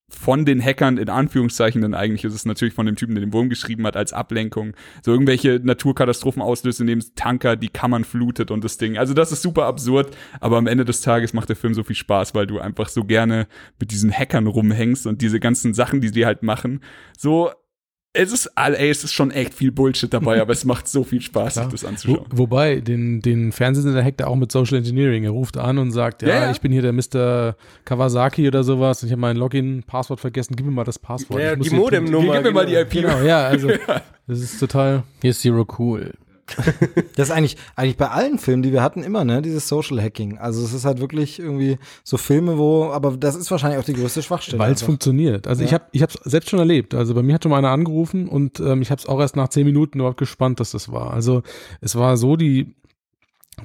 von den Hackern in Anführungszeichen, denn eigentlich ist es natürlich von dem Typen, der den Wurm geschrieben hat, als Ablenkung, so irgendwelche Naturkatastrophen auslöst, indem Tanker die Kammern flutet und das Ding. Also das ist super absurd, aber am Ende des Tages macht der Film so viel Spaß, weil du einfach so gerne mit diesen Hackern rumhängst und diese ganzen Sachen, die die halt machen, so es ist, ey, es ist schon echt viel Bullshit dabei, aber es macht so viel Spaß, sich das Wo, anzuschauen. wobei, den, den Fernsehsender hackt er auch mit Social Engineering. Er ruft an und sagt, ja, Ja, ja. ich bin hier der Mr. Kawasaki oder sowas. Ich habe mein Login-Passwort vergessen. Gib mir mal das Passwort. Ja, Ich muss die Modemnummer. Gib mir mal die IP. Genau, ja, also das ist total. Hier ist Zero cool. Das ist eigentlich, eigentlich bei allen Filmen, die wir hatten, immer, ne, dieses Social Hacking. Also es ist halt wirklich irgendwie so Filme, wo, aber das ist wahrscheinlich auch die größte Schwachstelle. Weil es funktioniert. Also ich Ja. habe ich habe selbst schon erlebt. Also bei mir hat schon mal einer angerufen und ähm, ich habe es auch erst nach zehn Minuten überhaupt gespannt, dass das war. Also es war so, die,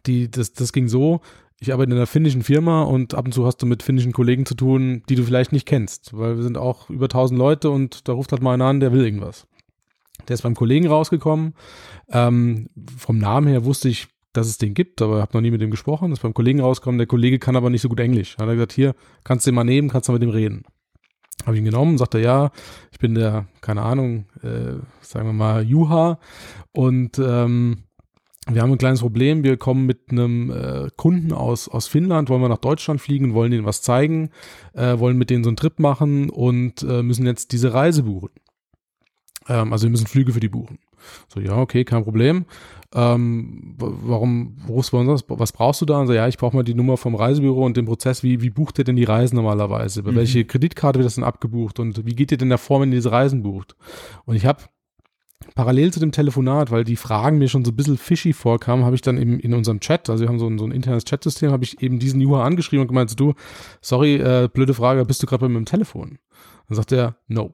die, das, das ging so, ich arbeite in einer finnischen Firma und ab und zu hast du mit finnischen Kollegen zu tun, die du vielleicht nicht kennst, weil wir sind auch über 1000 Leute und da ruft halt mal einer an, der will irgendwas. Der ist beim Kollegen rausgekommen. Ähm, vom Namen her wusste ich, dass es den gibt, aber habe noch nie mit dem gesprochen. Ist beim Kollegen rausgekommen. Der Kollege kann aber nicht so gut Englisch. Hat er gesagt, hier, kannst du den mal nehmen, kannst du mit dem reden. Habe ich ihn genommen, sagte ja, ich bin der, keine Ahnung, äh, sagen wir mal, Juha und ähm, wir haben ein kleines Problem. Wir kommen mit einem äh, Kunden aus, aus Finnland, wollen wir nach Deutschland fliegen, wollen denen was zeigen, äh, wollen mit denen so einen Trip machen und äh, müssen jetzt diese Reise buchen. Ähm, also wir müssen Flüge für die buchen. So, ja, okay, kein Problem. Ähm, warum, rufst du bei uns, was brauchst du da? Und so, ja, ich brauche mal die Nummer vom Reisebüro und den Prozess, wie, wie bucht ihr denn die Reisen normalerweise? Über Mhm. welche Kreditkarte wird das denn abgebucht? Und wie geht ihr denn davor, wenn ihr diese Reisen bucht? Und ich habe parallel zu dem Telefonat, weil die Fragen mir schon so ein bisschen fishy vorkamen, habe ich dann eben in unserem Chat, also wir haben so ein, so ein internes Chatsystem, habe ich eben diesen Juha angeschrieben und gemeint, so, du, sorry, äh, blöde Frage, bist du gerade bei mir im Telefon? Dann sagt er, no.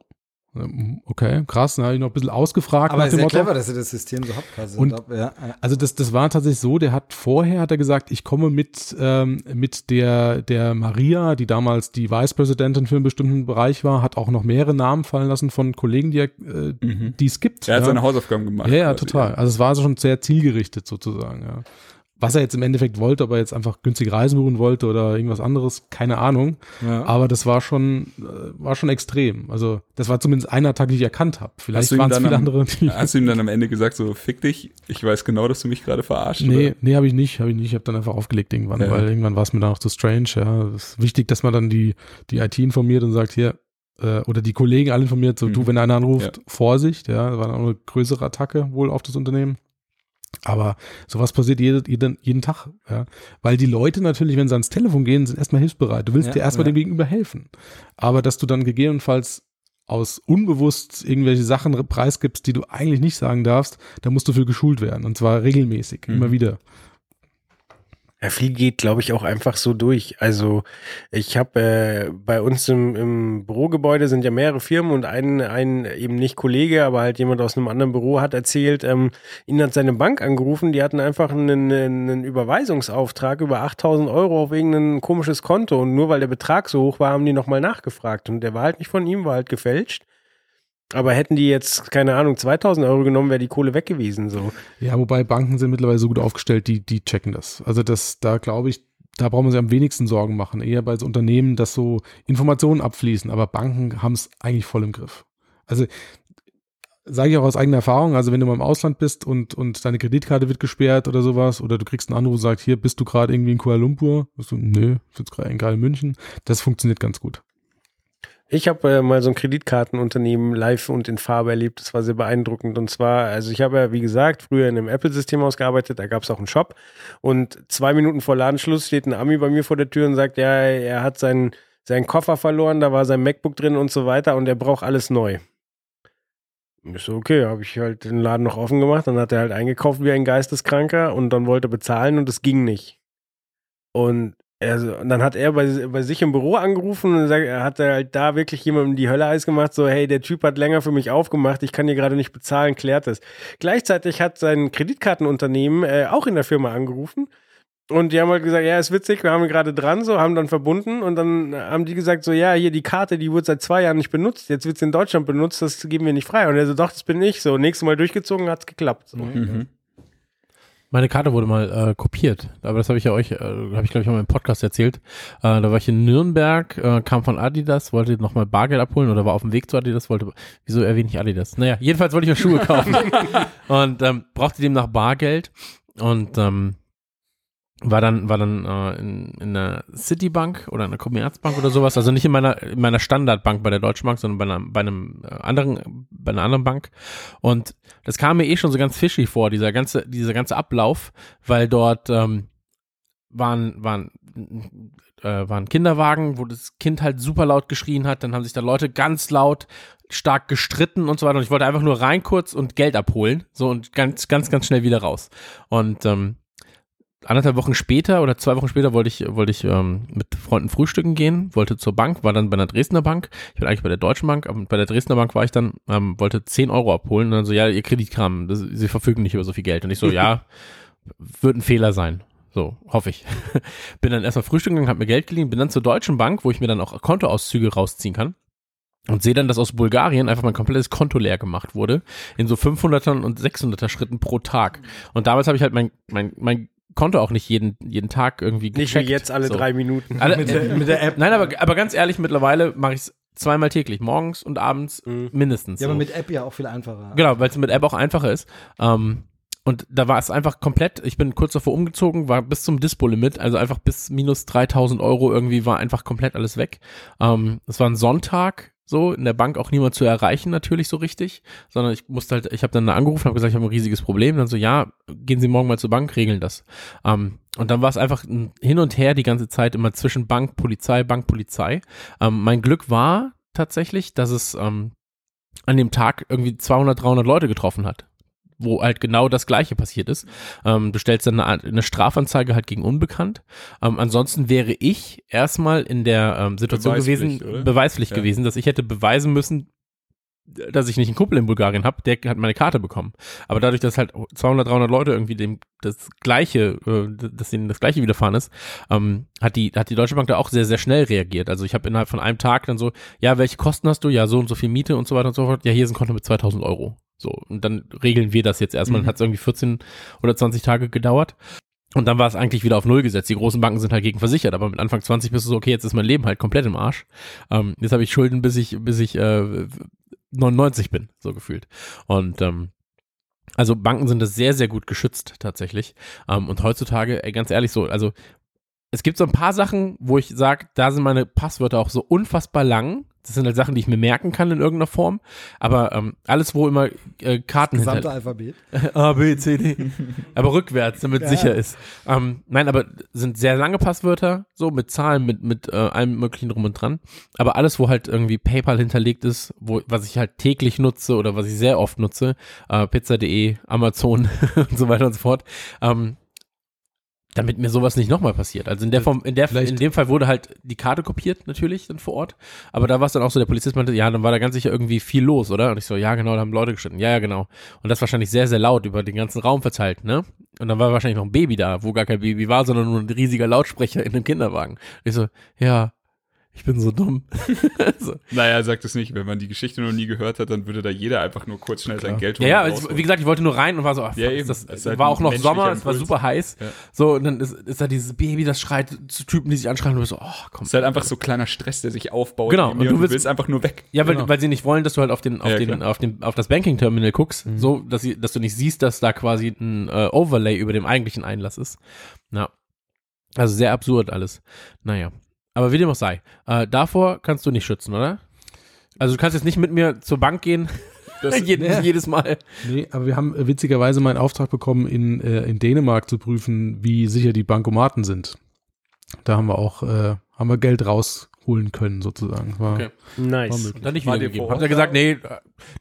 Okay, krass, dann habe ich noch ein bisschen ausgefragt. Aber nach dem sehr Motto. clever, dass ihr das System so habt. Also, Und- ja, ja. Also das, das war tatsächlich so, der hat vorher, hat er gesagt, ich komme mit, ähm, mit der, der Maria, die damals die Vicepräsidentin für einen bestimmten Bereich war, hat auch noch mehrere Namen fallen lassen von Kollegen, die, er, äh, die es gibt. Er hat ja. seine Hausaufgaben gemacht. Ja, ja, total. Also es war so schon sehr zielgerichtet sozusagen, ja. Was er jetzt im Endeffekt wollte, ob er jetzt einfach günstige Reisen buchen wollte oder irgendwas anderes, keine Ahnung. Ja. Aber das war schon, äh, war schon extrem. Also das war zumindest einer Tag, den ich erkannt habe. Vielleicht waren es viele am- andere. Die Hast du ihm dann am Ende gesagt, so fick dich, ich weiß genau, dass du mich gerade verarscht? Nee, oder? nee, habe ich nicht, habe ich nicht. Ich habe dann einfach aufgelegt irgendwann, Ja. weil irgendwann war es mir dann auch zu strange. Ja, es ist wichtig, dass man dann die die IT informiert und sagt hier äh, oder die Kollegen alle informiert, so Mhm. du, wenn einer anruft, Ja. Vorsicht. Ja, war dann auch eine größere Attacke wohl auf das Unternehmen. Aber sowas passiert jeden, jeden, jeden Tag, ja. Weil die Leute natürlich, wenn sie ans Telefon gehen, sind erstmal hilfsbereit. Du willst Ja, dir erstmal ja. dem Gegenüber helfen. Aber dass du dann gegebenenfalls aus unbewusst irgendwelche Sachen preisgibst, die du eigentlich nicht sagen darfst, da musst du für geschult werden. Und zwar regelmäßig, Mhm. immer wieder. Ja, viel geht, glaube ich, auch einfach so durch. Also ich habe äh, bei uns im, im Bürogebäude sind ja mehrere Firmen und ein, ein eben nicht Kollege, aber halt jemand aus einem anderen Büro hat erzählt, ähm, ihn hat seine Bank angerufen, die hatten einfach einen, einen Überweisungsauftrag über 8000 Euro auf irgendein komisches Konto und nur weil der Betrag so hoch war, haben die nochmal nachgefragt und der war halt nicht von ihm, war halt gefälscht. Aber hätten die jetzt, keine Ahnung, 2000 Euro genommen, wäre die Kohle weg gewesen, so. Ja, wobei Banken sind mittlerweile so gut aufgestellt, die, die checken das. Also das, da glaube ich, da braucht man sich am wenigsten Sorgen machen. Eher bei so Unternehmen, dass so Informationen abfließen, aber Banken haben es eigentlich voll im Griff. Also sage ich auch aus eigener Erfahrung, also wenn du mal im Ausland bist und, und deine Kreditkarte wird gesperrt oder sowas, oder du kriegst einen Anruf und sagst, hier bist du gerade irgendwie in Kuala Lumpur, du, nö, ich gerade gerade in München, das funktioniert ganz gut. Ich habe äh, mal so ein Kreditkartenunternehmen live und in Farbe erlebt. Das war sehr beeindruckend. Und zwar, also ich habe ja, wie gesagt, früher in einem Apple-System ausgearbeitet. Da gab es auch einen Shop. Und zwei Minuten vor Ladenschluss steht ein Ami bei mir vor der Tür und sagt, ja, er hat seinen, seinen Koffer verloren, da war sein MacBook drin und so weiter und er braucht alles neu. Ich so, okay, habe ich halt den Laden noch offen gemacht. Dann hat er halt eingekauft wie ein Geisteskranker und dann wollte er bezahlen und es ging nicht. Und also, und dann hat er bei, bei sich im Büro angerufen und sagt, er hat halt da wirklich jemandem die Hölle Eis gemacht, so, hey, der Typ hat länger für mich aufgemacht, ich kann hier gerade nicht bezahlen, klärt es. Gleichzeitig hat sein Kreditkartenunternehmen äh, auch in der Firma angerufen und die haben halt gesagt, ja, ist witzig, wir haben gerade dran, so, haben dann verbunden und dann haben die gesagt, so, ja, hier die Karte, die wurde seit zwei Jahren nicht benutzt, jetzt wird sie in Deutschland benutzt, das geben wir nicht frei. Und er so, doch, das bin ich, so, nächstes Mal durchgezogen, hat's geklappt. So. Mhm. Meine Karte wurde mal äh, kopiert, aber das habe ich ja euch, äh, habe ich glaube ich mal im Podcast erzählt. Äh, da war ich in Nürnberg, äh, kam von Adidas, wollte nochmal Bargeld abholen oder war auf dem Weg zu Adidas, wollte, wieso erwähne ich Adidas? Naja, jedenfalls wollte ich mir Schuhe kaufen und ähm, brauchte demnach Bargeld und ähm, war dann war dann äh, in, in einer Citibank oder einer Commerzbank oder sowas, also nicht in meiner in meiner Standardbank bei der Deutschen Bank, sondern bei, einer, bei einem äh, anderen bei einer anderen Bank. Und das kam mir eh schon so ganz fishy vor, dieser ganze dieser ganze Ablauf, weil dort ähm, waren waren äh, waren Kinderwagen, wo das Kind halt super laut geschrien hat, dann haben sich da Leute ganz laut stark gestritten und so weiter. Und ich wollte einfach nur rein kurz und Geld abholen, so und ganz ganz ganz schnell wieder raus. Und ähm, anderthalb Wochen später oder zwei Wochen später wollte ich, wollte ich ähm, mit Freunden frühstücken gehen, wollte zur Bank, war dann bei einer Dresdner Bank. Ich bin eigentlich bei der Deutschen Bank, aber bei der Dresdner Bank war ich dann, ähm, wollte 10 Euro abholen und dann so, ja, ihr Kreditkram, das, sie verfügen nicht über so viel Geld. Und ich so, ja, wird ein Fehler sein. So, hoffe ich. bin dann erstmal frühstücken gegangen, hab mir Geld geliehen, bin dann zur Deutschen Bank, wo ich mir dann auch Kontoauszüge rausziehen kann. Und sehe dann, dass aus Bulgarien einfach mein komplettes Konto leer gemacht wurde. In so 500er und 600er Schritten pro Tag. Und damals habe ich halt mein, mein, mein Konto auch nicht jeden, jeden Tag irgendwie Nicht gecheckt. wie jetzt alle so. drei Minuten. Alle, Mit der- mit der App. Nein, aber, aber ganz ehrlich, mittlerweile mache ich es zweimal täglich, morgens und abends mindestens. Ja, so. aber mit App ja auch viel einfacher. Genau, weil es mit App auch einfacher ist. Ähm, und da war es einfach komplett, ich bin kurz davor umgezogen, war bis zum Dispo-Limit, also einfach bis minus 3000 Euro irgendwie war einfach komplett alles weg. Ähm, es war ein Sonntag, so, in der Bank auch niemand zu erreichen natürlich so richtig, sondern ich musste halt, ich habe dann da angerufen, habe gesagt, ich habe ein riesiges Problem, dann so, ja, gehen Sie morgen mal zur Bank, regeln das. Ähm, und dann war es einfach ein hin und her die ganze Zeit immer zwischen Bank, Polizei, Bank, Polizei. Ähm, mein Glück war tatsächlich, dass es ähm, an dem Tag irgendwie 200, 300 Leute getroffen hat wo halt genau das Gleiche passiert ist. Ähm, du stellst dann eine, eine Strafanzeige halt gegen Unbekannt. Ähm, ansonsten wäre ich erstmal in der ähm, Situation gewesen, oder? beweispflicht Ja. gewesen, dass ich hätte beweisen müssen, dass ich nicht einen Kumpel in Bulgarien habe, der hat meine Karte bekommen. Aber dadurch, dass halt 200, 300 Leute irgendwie dem das Gleiche, äh, dass ihnen das Gleiche widerfahren ist, ähm, hat die hat die Deutsche Bank da auch sehr sehr schnell reagiert. Also ich habe innerhalb von einem Tag dann so, ja, welche Kosten hast du? Ja, so und so viel Miete und so weiter und so fort. Ja, hier ist ein Konto mit 2000 Euro. So und dann regeln wir das jetzt erstmal. Mhm. Dann hat es irgendwie 14 oder 20 Tage gedauert. Und dann war es eigentlich wieder auf Null gesetzt. Die großen Banken sind halt gegen versichert, aber mit Anfang 20 bist du so, okay, jetzt ist mein Leben halt komplett im Arsch. Ähm, jetzt habe ich Schulden, bis ich, bis ich äh, 99 bin, so gefühlt. Und ähm, also Banken sind das sehr, sehr gut geschützt tatsächlich. Ähm, und heutzutage, ey, ganz ehrlich so, also es gibt so ein paar Sachen, wo ich sage, da sind meine Passwörter auch so unfassbar lang. Das sind halt Sachen, die ich mir merken kann in irgendeiner Form. Aber ähm, alles, wo immer äh, Karten Gesamte hinter Alphabet. A, B, C, D. aber rückwärts, damit Ja. sicher ist. Ähm, nein, aber sind sehr lange Passwörter, so mit Zahlen, mit, mit äh, allem möglichen drum und dran. Aber alles, wo halt irgendwie PayPal hinterlegt ist, wo, was ich halt täglich nutze oder was ich sehr oft nutze, äh, pizza.de, Amazon und so weiter und so fort, ähm, damit mir sowas nicht nochmal passiert. Also in der Form, in der, in dem Fall wurde halt die Karte kopiert, natürlich, dann vor Ort. Aber da war es dann auch so, der Polizist meinte, ja, dann war da ganz sicher irgendwie viel los, oder? Und ich so, ja, genau, da haben Leute geschnitten. Ja, ja, genau. Und das wahrscheinlich sehr, sehr laut über den ganzen Raum verteilt, ne? Und dann war wahrscheinlich noch ein Baby da, wo gar kein Baby war, sondern nur ein riesiger Lautsprecher in einem Kinderwagen. Und ich so, ja, ich bin so dumm. so. Naja, sagt es nicht. Wenn man die Geschichte noch nie gehört hat, dann würde da jeder einfach nur kurz schnell sein Geld Ja, ja, holen und also, rausholen. wie gesagt, ich wollte nur rein und war so, ach, Ja, das, Es halt war auch noch Sommer, es war Impuls. super heiß. Ja. So, und dann ist, ist da dieses Baby, das schreit zu Typen, die sich anschreien und du bist so, oh, komm. Es ist halt einfach so kleiner Stress, der sich aufbaut. Genau, in dir und du willst- einfach nur weg. Ja, weil, Genau. weil sie nicht wollen, dass du halt auf den, auf Ja, den, klar. auf den, auf das Banking-Terminal guckst, so, dass sie, dass du nicht siehst, dass da quasi ein äh, Overlay über dem eigentlichen Einlass ist. Na. Also sehr absurd alles. Naja. Aber wie dem auch sei. Äh, davor kannst du nicht schützen, oder? Also du kannst jetzt nicht mit mir zur Bank gehen. jedes, Ja. jedes Mal. Nee, aber wir haben äh, witzigerweise mal einen Auftrag bekommen, in, äh, in Dänemark zu prüfen, wie sicher die Bankomaten sind. Da haben wir auch, äh, haben wir Geld rausholen können, sozusagen. War, Okay. Nice. War möglich. Dann nicht wiedergegeben. Habt ihr gesagt, nee,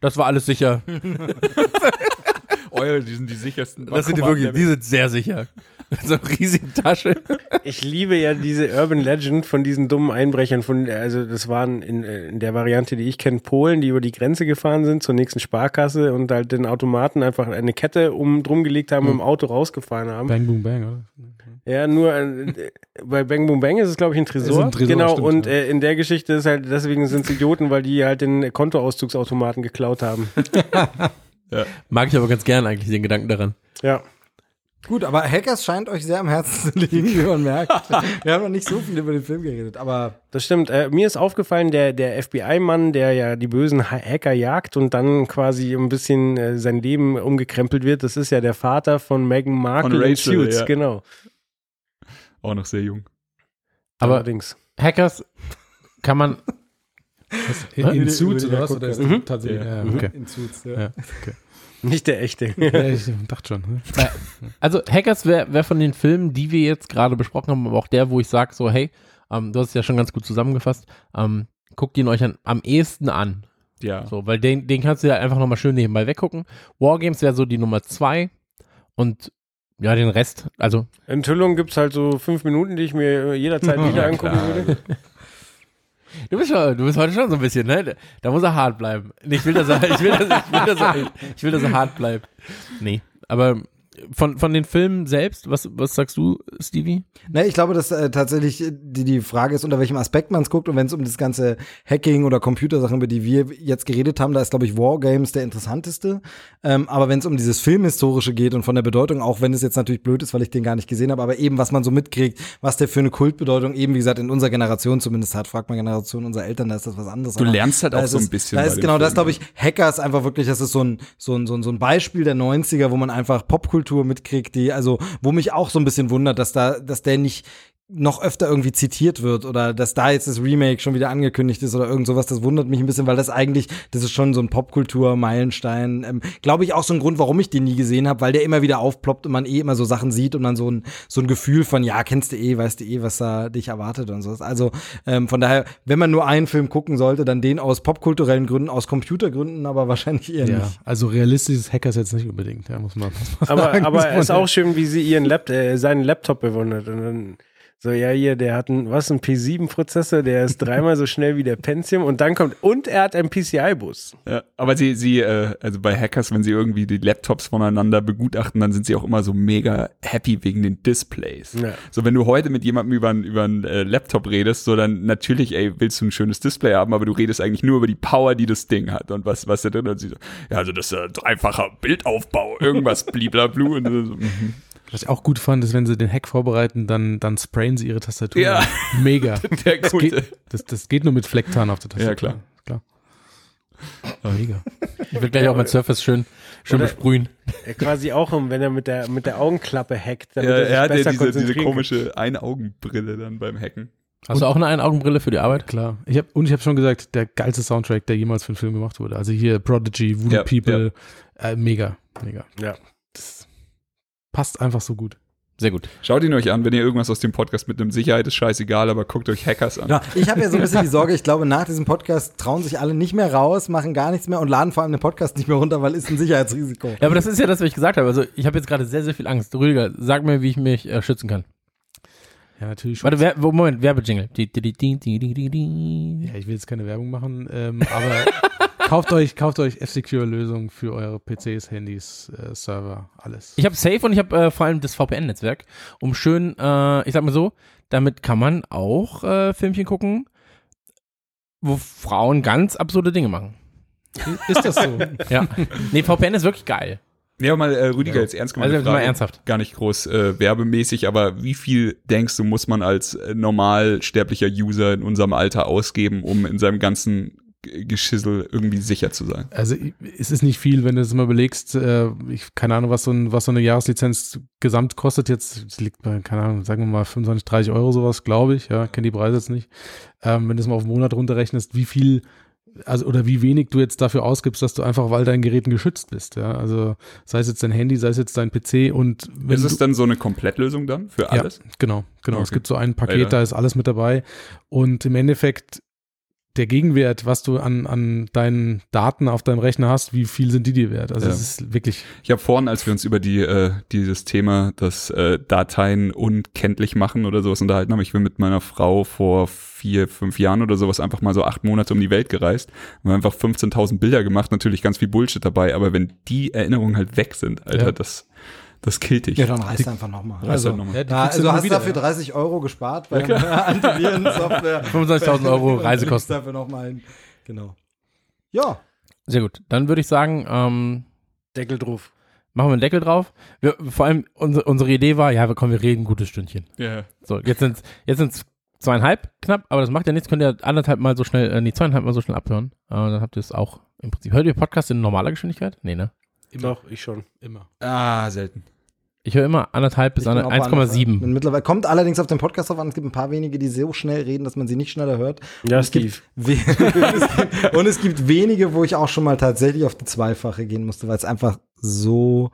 das war alles sicher. Eure, die sind die sichersten. Das sind die wirklich, die sind sehr sicher. so eine riesige Tasche. Ich liebe ja diese Urban Legend von diesen dummen Einbrechern von, also das waren in, äh, in der Variante, die ich kenne, Polen, die über die Grenze gefahren sind zur nächsten Sparkasse und halt den Automaten einfach eine Kette um drum gelegt haben und im Auto rausgefahren haben. Bang, boom, bang, oder? Ja, nur äh, bei Bang Boom Bang ist es, glaube ich, ein Tresor. Ist ein Tresor, genau, stimmt, und ja. äh, in der Geschichte ist halt, deswegen sind es Idioten, weil die halt den Kontoauszugsautomaten geklaut haben. Mag ich aber ganz gern eigentlich den Gedanken daran. Ja. Gut, aber Hackers scheint euch sehr am Herzen zu liegen, wie man merkt. Wir haben noch nicht so viel über den Film geredet, aber Das stimmt. Äh, mir ist aufgefallen, der, der FBI-Mann, der ja die bösen Ha- Hacker jagt und dann quasi ein bisschen äh, sein Leben umgekrempelt wird, das ist ja der Vater von Meghan Markle Von in Rachel, Suits, ja. genau. Auch noch sehr jung. Aber Allerdings. Hackers kann man. In, in die- Suits oder was? Oder ist das tatsächlich? Ja. Ja, Mhm. okay. in Suits, ja. Ja, okay. Nicht der echte. ja, ich dachte schon. ne? Also Hackers wäre wär von den Filmen, die wir jetzt gerade besprochen haben, aber auch der, wo ich sage so, hey, ähm, du hast es ja schon ganz gut zusammengefasst, ähm, guckt ihn euch an, am ehesten an. Ja. So, weil den, den kannst du ja einfach nochmal schön nebenbei weggucken. Wargames wäre so die Nummer zwei und ja, den Rest, also Enthüllung gibt's halt so fünf Minuten, die ich mir jederzeit wieder angucken würde. Du bist, schon, du bist heute schon so ein bisschen, ne? Da muss er hart bleiben. Ich will, dass er, ich will, dass, ich will, dass er, ich will, dass er hart bleibt. Nee, aber von, von den Filmen selbst, was, was sagst du, Stevie? Ne, ich glaube, dass äh, tatsächlich die, die Frage ist, unter welchem Aspekt man es guckt. Und wenn es um das ganze Hacking oder Computersachen, über die wir jetzt geredet haben, da ist, glaube ich, Wargames der interessanteste. Ähm, aber wenn es um dieses Filmhistorische geht und von der Bedeutung, auch wenn es jetzt natürlich blöd ist, weil ich den gar nicht gesehen habe, aber eben, was man so mitkriegt, was der für eine Kultbedeutung eben, wie gesagt, in unserer Generation zumindest hat, fragt man Generation unserer Eltern, da ist das was anderes. Du lernst halt auch ist so ein bisschen Da ist genau das, Film, glaube ich, Hacker ist einfach wirklich, das ist so ein, so ein, so ein, so ein Beispiel der 90er, wo man einfach Popkultur mitkriegt, die, also, wo mich auch so ein bisschen wundert, dass da, dass der nicht noch öfter irgendwie zitiert wird oder dass da jetzt das Remake schon wieder angekündigt ist oder irgend sowas, das wundert mich ein bisschen, weil das eigentlich, das ist schon so ein Popkultur-Meilenstein. Ähm, Glaube ich auch so ein Grund, warum ich den nie gesehen habe, weil der immer wieder aufploppt und man eh immer so Sachen sieht und man so ein, so ein Gefühl von, ja, kennst du eh, weißt du eh, was da dich erwartet und so. Also ähm, von daher, wenn man nur einen Film gucken sollte, dann den aus popkulturellen Gründen, aus Computergründen, aber wahrscheinlich eher Ja, nicht. also realistisches Hackers jetzt nicht unbedingt, ja, muss man, muss man Aber, sagen. aber es ist auch schön, wie sie ihren Lap äh, seinen Laptop bewundert. Und dann so, ja, hier, der hat ein, was, ein P7-Prozessor, der ist dreimal so schnell wie der Pentium. Und dann kommt, und er hat einen PCI-Bus. Ja, aber sie, sie, äh, also bei Hackers, wenn sie irgendwie die Laptops voneinander begutachten, dann sind sie auch immer so mega happy wegen den Displays. Ja. So, wenn du heute mit jemandem über, einen- über einen äh, Laptop redest, so dann natürlich, ey, willst du ein schönes Display haben, aber du redest eigentlich nur über die Power, die das Ding hat und was, was da drin ist. Und sie so, ja, also das ist äh, dreifacher Bildaufbau, irgendwas bliblablu. Und so, mhm. Was ich auch gut fand, ist, wenn sie den Hack vorbereiten, dann, dann sprayen sie ihre Tastatur. Ja. Mega. Der das, Gute. geht, das, das geht nur mit Flecktarn auf der Tastatur. Ja, klar. klar. Mega. Ich will gleich auch mein Surface schön, schön besprühen. Ja, quasi auch, um, wenn er mit der, mit der Augenklappe hackt, damit Ja, er sich er hat ja besser diese, diese komische Eine-Augenbrille dann beim Hacken. Hast du auch eine Ein-Augenbrille für die Arbeit? Klar. Ich hab, und ich habe schon gesagt, der geilste Soundtrack, der jemals für einen Film gemacht wurde. Also hier Prodigy, Voodoo Ja, People, Äh, mega, mega. Ja. Das passt einfach so gut. Sehr gut. Schaut ihn euch an, wenn ihr irgendwas aus dem Podcast mitnimmt. Sicherheit ist scheißegal, aber guckt euch Hackers an. Ja, ich habe ja so ein bisschen die Sorge, ich glaube, nach diesem Podcast trauen sich alle nicht mehr raus, machen gar nichts mehr und laden vor allem den Podcast nicht mehr runter, weil ist ein Sicherheitsrisiko. Ja, aber das ist ja das, was ich gesagt habe. Also ich habe jetzt gerade sehr, sehr viel Angst. Rüdiger, sag mir, wie ich mich äh, schützen kann. Ja, natürlich Warte, wer, Moment, Werbejingle. Ja, ich will jetzt keine Werbung machen, ähm, aber kauft euch, kauft euch F-Secure-Lösungen für eure PCs, Handys, äh, Server, alles. Ich habe Safe und ich habe äh, vor allem das VPN-Netzwerk, um schön, äh, ich sag mal so, damit kann man auch äh, Filmchen gucken, wo Frauen ganz absurde Dinge machen. Ist das so? Ja. Nee, VPN ist wirklich geil. Ja, mal äh, Rüdiger, Ja. jetzt ernst gemeint. Also, mal ernsthaft. Gar nicht groß äh, werbemäßig, aber wie viel denkst du, muss man als äh, normal sterblicher User in unserem Alter ausgeben, um in seinem ganzen Geschissel irgendwie sicher zu sein? Also es ist nicht viel, wenn du es mal überlegst, äh, ich, keine Ahnung, was so, ein, was so eine Jahreslizenz gesamt kostet jetzt, es liegt bei, keine Ahnung, sagen wir mal 25, 30 Euro sowas, glaube ich, ja, kenne die Preise jetzt nicht. Ähm, wenn du es mal auf den Monat runterrechnest, wie viel, also oder wie wenig du jetzt dafür ausgibst, dass du einfach, weil dein Geräten geschützt bist, ja, also sei es jetzt dein Handy, sei es jetzt dein PC und wenn Ist es dann so eine Komplettlösung dann für alles? Ja, genau, genau. Es Okay. gibt so ein Paket, Alter. da ist alles mit dabei. Und im Endeffekt der Gegenwert, was du an, an deinen Daten auf deinem Rechner hast, wie viel sind die dir wert? Also Ja. es ist wirklich. Ich habe vorhin, als wir uns über die äh, dieses Thema, das äh, Dateien unkenntlich machen oder sowas unterhalten haben, ich bin mit meiner Frau vor vier, fünf Jahren oder sowas einfach mal so acht Monate um die Welt gereist haben einfach 15.000 Bilder gemacht, natürlich ganz viel Bullshit dabei, aber wenn die Erinnerungen halt weg sind, Alter, Ja. das das killt dich. Ja, dann reißt einfach nochmal. Reißt Also, halt nochmal. Ja, du also hast du wieder, dafür ja. 30 Euro gespart bei Ja, klar. Antivirensoftware. 25.000 Euro Reisekosten. Dafür noch mal ein. Genau. Ja. Sehr gut. Dann würde ich sagen, ähm, Deckel drauf. machen wir einen Deckel drauf. Wir, vor allem unsere, unsere Idee war, ja, wir kommen, wir reden ein gutes Stündchen. Ja. So, jetzt sind jetzt sind's zweieinhalb knapp, aber das macht ja nichts, könnt ihr anderthalb Mal so schnell, äh, nee, zweieinhalb Mal so schnell abhören. Äh, dann habt ihr es auch im Prinzip. Hört ihr Podcast in normaler Geschwindigkeit? Nee, ne? Doch, ich schon. Immer. Ah, selten. Ich höre immer anderthalb bis Ich bin auch bei 1,7. Und Mittlerweile kommt allerdings auf den Podcast drauf an. Es gibt ein paar wenige, die so schnell reden, dass man sie nicht schneller hört. Ja, und es Steve. Gibt we- es gibt, und es gibt wenige, wo ich auch schon mal tatsächlich auf die Zweifache gehen musste, weil es einfach so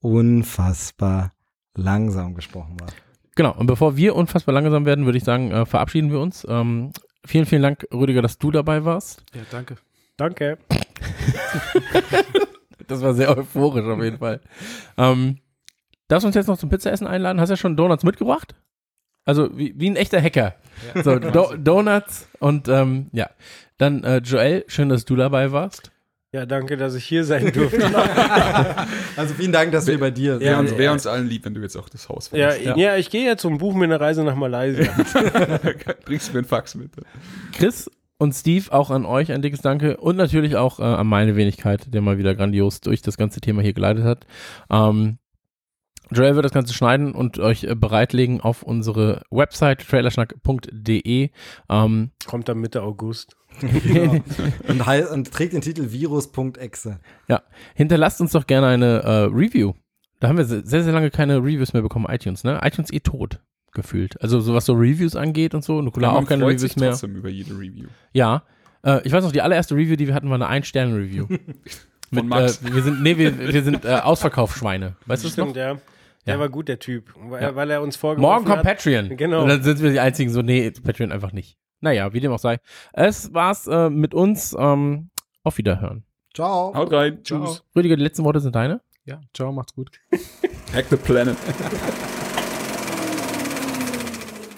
unfassbar langsam gesprochen war. Genau, und bevor wir unfassbar langsam werden, würde ich sagen, äh, verabschieden wir uns. Ähm, vielen, vielen Dank, Rüdiger, dass du dabei warst. Ja, danke. Danke. Das war sehr euphorisch auf jeden Fall. Ähm, darfst du uns jetzt noch zum Pizzaessen einladen? Hast du ja schon Donuts mitgebracht? Also wie, wie ein echter Hacker. So, Do Donuts und ähm, ja. Dann äh, Joel, schön, dass du dabei warst. Ja, danke, dass ich hier sein durfte. Also vielen Dank, dass wir bei dir Wäre uns, ja. wär uns allen lieb, wenn du jetzt auch das Haus ja, verlässt. ja. ich gehe jetzt und buche mir eine Reise nach Malaysia. Bringst du mir einen Fax mit? Chris und Steve, auch an euch ein dickes Danke und natürlich auch äh, an meine Wenigkeit, der mal wieder grandios durch das ganze Thema hier geleitet hat. Ähm, Joel wird das Ganze schneiden und euch äh, bereitlegen auf unsere Website trailerschnack.de. Ähm, Kommt dann Mitte August. Genau. und, hei- und trägt den Titel Virus.exe. ja, hinterlasst uns doch gerne eine äh, Review. Da haben wir se- sehr, sehr lange keine Reviews mehr bekommen, iTunes, ne? iTunes eh tot gefühlt. Also so was so Reviews angeht und so. Nukular man auch keine freut Reviews sich mehr. trotzdem über jede Review. Ja. Äh, ich weiß noch, die allererste Review, die wir hatten, war eine Ein-Sterne-Review. Mit, Max. Äh, wir sind, nee, wir, wir sind äh, Ausverkaufsschweine. Weißt du es noch? Stimmt, ja. Der Ja. war gut, der Typ. Weil, Ja. weil er uns vorgeworfen Morgen kommt hat. Patreon. Genau. Und dann sind wir die einzigen so, nee, Patreon einfach nicht. Naja, wie dem auch sei. Es war's äh, mit uns. Ähm, auf Wiederhören. Ciao. Haut rein. Tschüss. Rüdiger, die letzten Worte sind deine. Ja, ciao, macht's gut. Hack the planet.